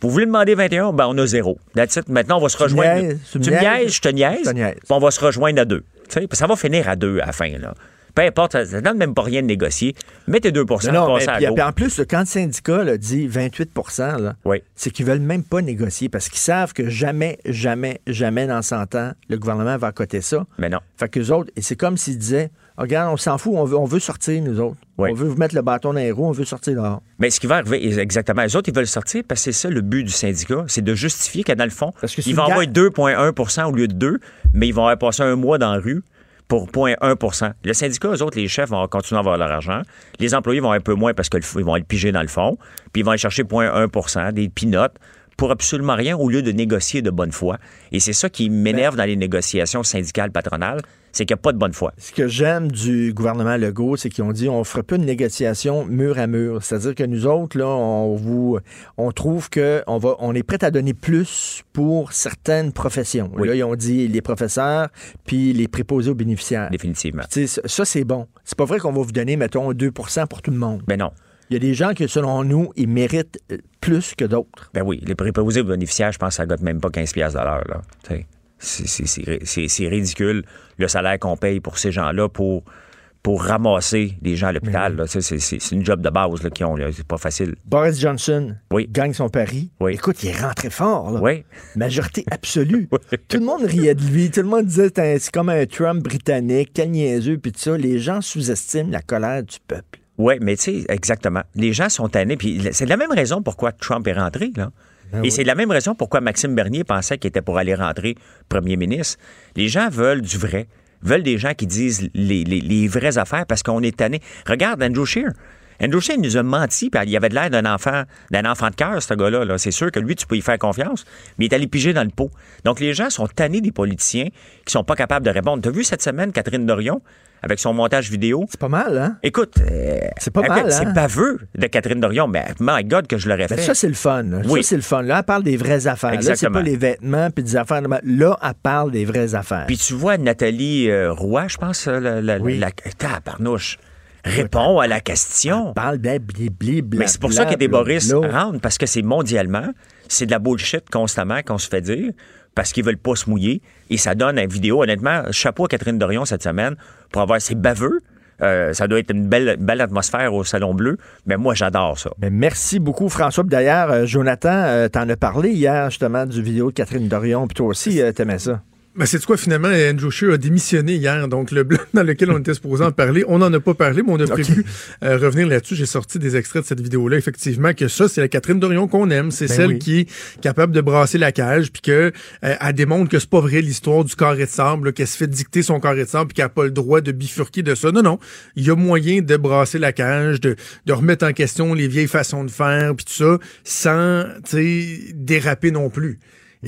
Vous voulez demander 21, ben on a zéro. That's it. Maintenant, on va se rejoindre. niaises, tu me niaises, je te niaise. je te niaise. Puis on va se rejoindre à deux. Puis ça va finir à deux à la fin. Là. Peu importe, ça ne donne même pas rien de négocier. Mettez 2 Non, non, mais à puis, en plus, quand le syndicat là, dit 28 là, c'est qu'ils veulent même pas négocier parce qu'ils savent que jamais, jamais, jamais dans 100 ans, le gouvernement va accoter ça. Mais non. Fait qu'eux autres, et c'est comme s'ils disaient Regarde, on s'en fout, on veut, on veut sortir, nous autres. Oui. On veut vous mettre le bâton dans les roues, on veut sortir dehors. Mais ce qui va arriver, exactement, les autres, ils veulent sortir parce que c'est ça le but du syndicat, c'est de justifier que dans le fond, que ils vont envoyer 2,1% au lieu de 2, mais ils vont avoir passé un mois dans la rue pour 0,1% Le syndicat, eux autres, les chefs vont continuer à avoir leur argent. Les employés vont un peu moins parce qu'ils vont aller piger dans le fond, puis ils vont aller chercher 0,1% des pinottes pour absolument rien au lieu de négocier de bonne foi. Et c'est ça qui m'énerve dans les négociations syndicales patronales, c'est qu'il n'y a pas de bonne foi. Ce que j'aime du gouvernement Legault, c'est qu'ils ont dit on ne fera pas une négociation mur à mur. C'est-à-dire que nous autres, là, on vous on trouve qu'on va on est prêt à donner plus pour certaines professions. Oui. Là, ils ont dit les professeurs puis les préposés aux bénéficiaires. Définitivement. Ça, c'est bon. C'est pas vrai qu'on va vous donner, mettons, 2% pour tout le monde. Ben non. Il y a des gens qui, selon nous, ils méritent euh, plus que d'autres. Ben oui, les préposés aux bénéficiaires, je pense que ça gotte même pas 15 piastres de l'heure. C'est ridicule le salaire qu'on paye pour ces gens-là pour, pour ramasser les gens à l'hôpital. C'est une job de base là, qu'ils ont. C'est pas facile. Boris Johnson Oui. gagne son pari. Oui. Écoute, il est rentré fort. Là. Oui. Majorité [laughs] absolue. Tout le monde riait de lui. Tout le monde disait c'est comme un Trump britannique, quel niaiseux, puis tout ça. Les gens sous-estiment la colère du peuple. Oui, mais tu sais, exactement. Les gens sont tannés. Puis c'est la même raison pourquoi Trump est rentré, là. Ben Et oui. c'est la même raison pourquoi Maxime Bernier pensait qu'il était pour aller rentrer premier ministre. Les gens veulent du vrai, veulent des gens qui disent les, les- les vraies affaires parce qu'on est tanné. Regarde Andrew Scheer. Andrew Scheer nous a menti, puis il avait de l'air d'un enfant, d'un enfant de cœur, ce gars-là. là. C'est sûr que lui, tu peux y faire confiance, mais il est allé piger dans le pot. Donc, les gens sont tannés des politiciens qui sont pas capables de répondre. Tu as vu cette semaine Catherine Dorion? Avec son montage vidéo? C'est pas mal, hein? Écoute, euh, C'est pas mal, hein? C'est baveux de Catherine Dorion, mais my God que je l'aurais Ben, fait. ça, c'est le fun. Oui. Ça, c'est le fun. Là, elle parle des vraies affaires. Là, c'est Exactement. pas les vêtements puis des affaires. Là, elle parle des vraies affaires. Puis tu vois Nathalie euh, Roy, je pense, euh, la, la, Oui. la- tabarnouche, répond à la question. parle des blibli, Mais c'est pour ça que des Boris parce que c'est mondialement, c'est de la bullshit constamment qu'on se fait dire, parce qu'ils veulent pas se mouiller, et ça donne une vidéo. Honnêtement, chapeau à Catherine Dorion cette semaine pour avoir ces baveux. Euh, ça doit être une belle, atmosphère au Salon Bleu, mais moi, j'adore ça. Ben, merci beaucoup, François. D'ailleurs, euh, Jonathan, euh, t'en as parlé hier, justement, du vidéo de Catherine Dorion. Puis toi aussi, euh, t'aimais ça. Ben, c'est quoi, finalement, Andrew Scheer a démissionné hier. Donc, le bloc dans lequel on était supposé en parler, on n'en a pas parlé, mais on a prévu euh, revenir là-dessus. J'ai sorti des extraits de cette vidéo-là, effectivement, que ça, c'est la Catherine Dorion qu'on aime. C'est Ben celle oui. qui est capable de brasser la cage, puis que euh, elle démontre que c'est pas vrai l'histoire du carré de sable, qu'elle se fait dicter son carré de sable, puis qu'elle n'a pas le droit de bifurquer de ça. Non, non. Il y a moyen de brasser la cage, de, de remettre en question les vieilles façons de faire, puis tout ça, sans, tu sais, déraper non plus.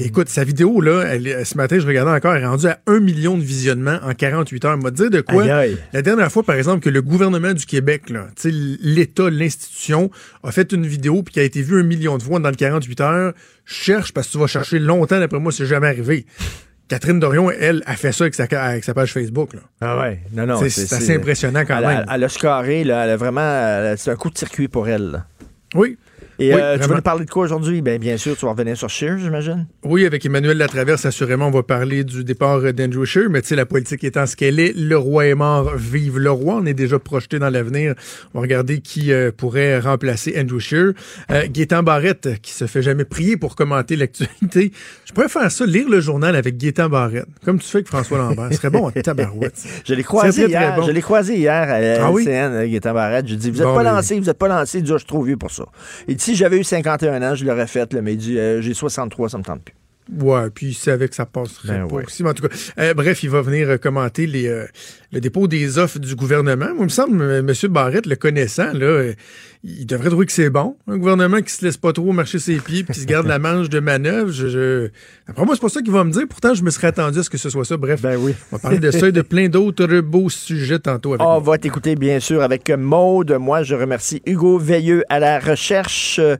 Et Écoute, sa vidéo, là, elle, ce matin, je regardais encore, elle est rendue à 1 million de visionnements en 48 heures. M'a dire de quoi? Aïe, aïe. La dernière fois, par exemple, que le gouvernement du Québec, l'État, l'institution, a fait une vidéo puis qui a été vue un million de fois dans le 48 heures, cherche parce que tu vas chercher longtemps, d'après moi, c'est jamais arrivé. Catherine Dorion, elle, a fait ça avec sa, avec sa page Facebook. Là. Ah ouais, non, non. C'est- assez impressionnant quand elle même. Elle a scarré, là. Elle a vraiment. C'est un coup de circuit pour elle. là. Oui. Et Oui, euh, tu vraiment. nous parler de quoi aujourd'hui? Ben, bien sûr, tu vas revenir sur Shear, j'imagine. Oui, avec Emmanuel Latraverse, assurément, on va parler du départ d'Andrew Scheer, mais tu sais, la politique étant ce qu'elle est, le roi est mort, vive le roi. On est déjà projeté dans l'avenir. On va regarder qui euh, pourrait remplacer Andrew Scheer. Euh, Gaétan Barrette, qui se fait jamais prier pour commenter l'actualité. Je pourrais faire ça, lire le journal avec Gaétan Barrette, comme tu fais avec François Lambert. Ce serait bon en [laughs] tabarouette. Je l'ai croisé hier. bon. Je l'ai croisé hier à Ah oui? LCN, Gaétan Barrette. Je lui ai dit, vous n'êtes Bon, pas lancé, vous n'êtes pas lancé. Il dit, je suis trop vieux pour ça. Il dit, si j'avais eu 51 ans, je l'aurais fait. Là, mais il dit, euh, j'ai 63, ça me tente plus. Ouais, puis il savait que ça passerait Ben pas ouais. aussi. Mais en tout cas, euh, bref, il va venir euh, commenter les, euh, le dépôt des offres du gouvernement. Moi, il me semble, M. Barrette, le connaissant, là, il devrait trouver que c'est bon. Un gouvernement qui se laisse pas trop marcher ses pieds puis qui se garde la [laughs] manche de manœuvre. Je, je... Après moi, c'est pas ça qu'il va me dire. Pourtant, je me serais attendu à ce que ce soit ça. Bref, Ben oui. on va parler de ça et de plein d'autres beaux sujets tantôt avec On moi. va t'écouter, bien sûr, avec Maude. Moi, je remercie Hugo Veilleux à la recherche. Euh,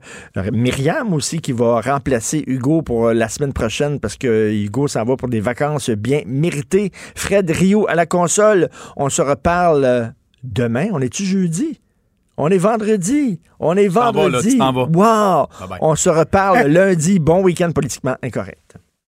Myriam aussi, qui va remplacer Hugo pour euh, la semaine prochaine parce que Hugo s'en va pour des vacances bien méritées. Fred Rio à la console. On se reparle euh, demain. On est-tu jeudi? On est vendredi. On est t'en vas, là, vendredi. Wow! Bye bye. On se reparle [laughs] lundi. Bon week-end politiquement incorrect.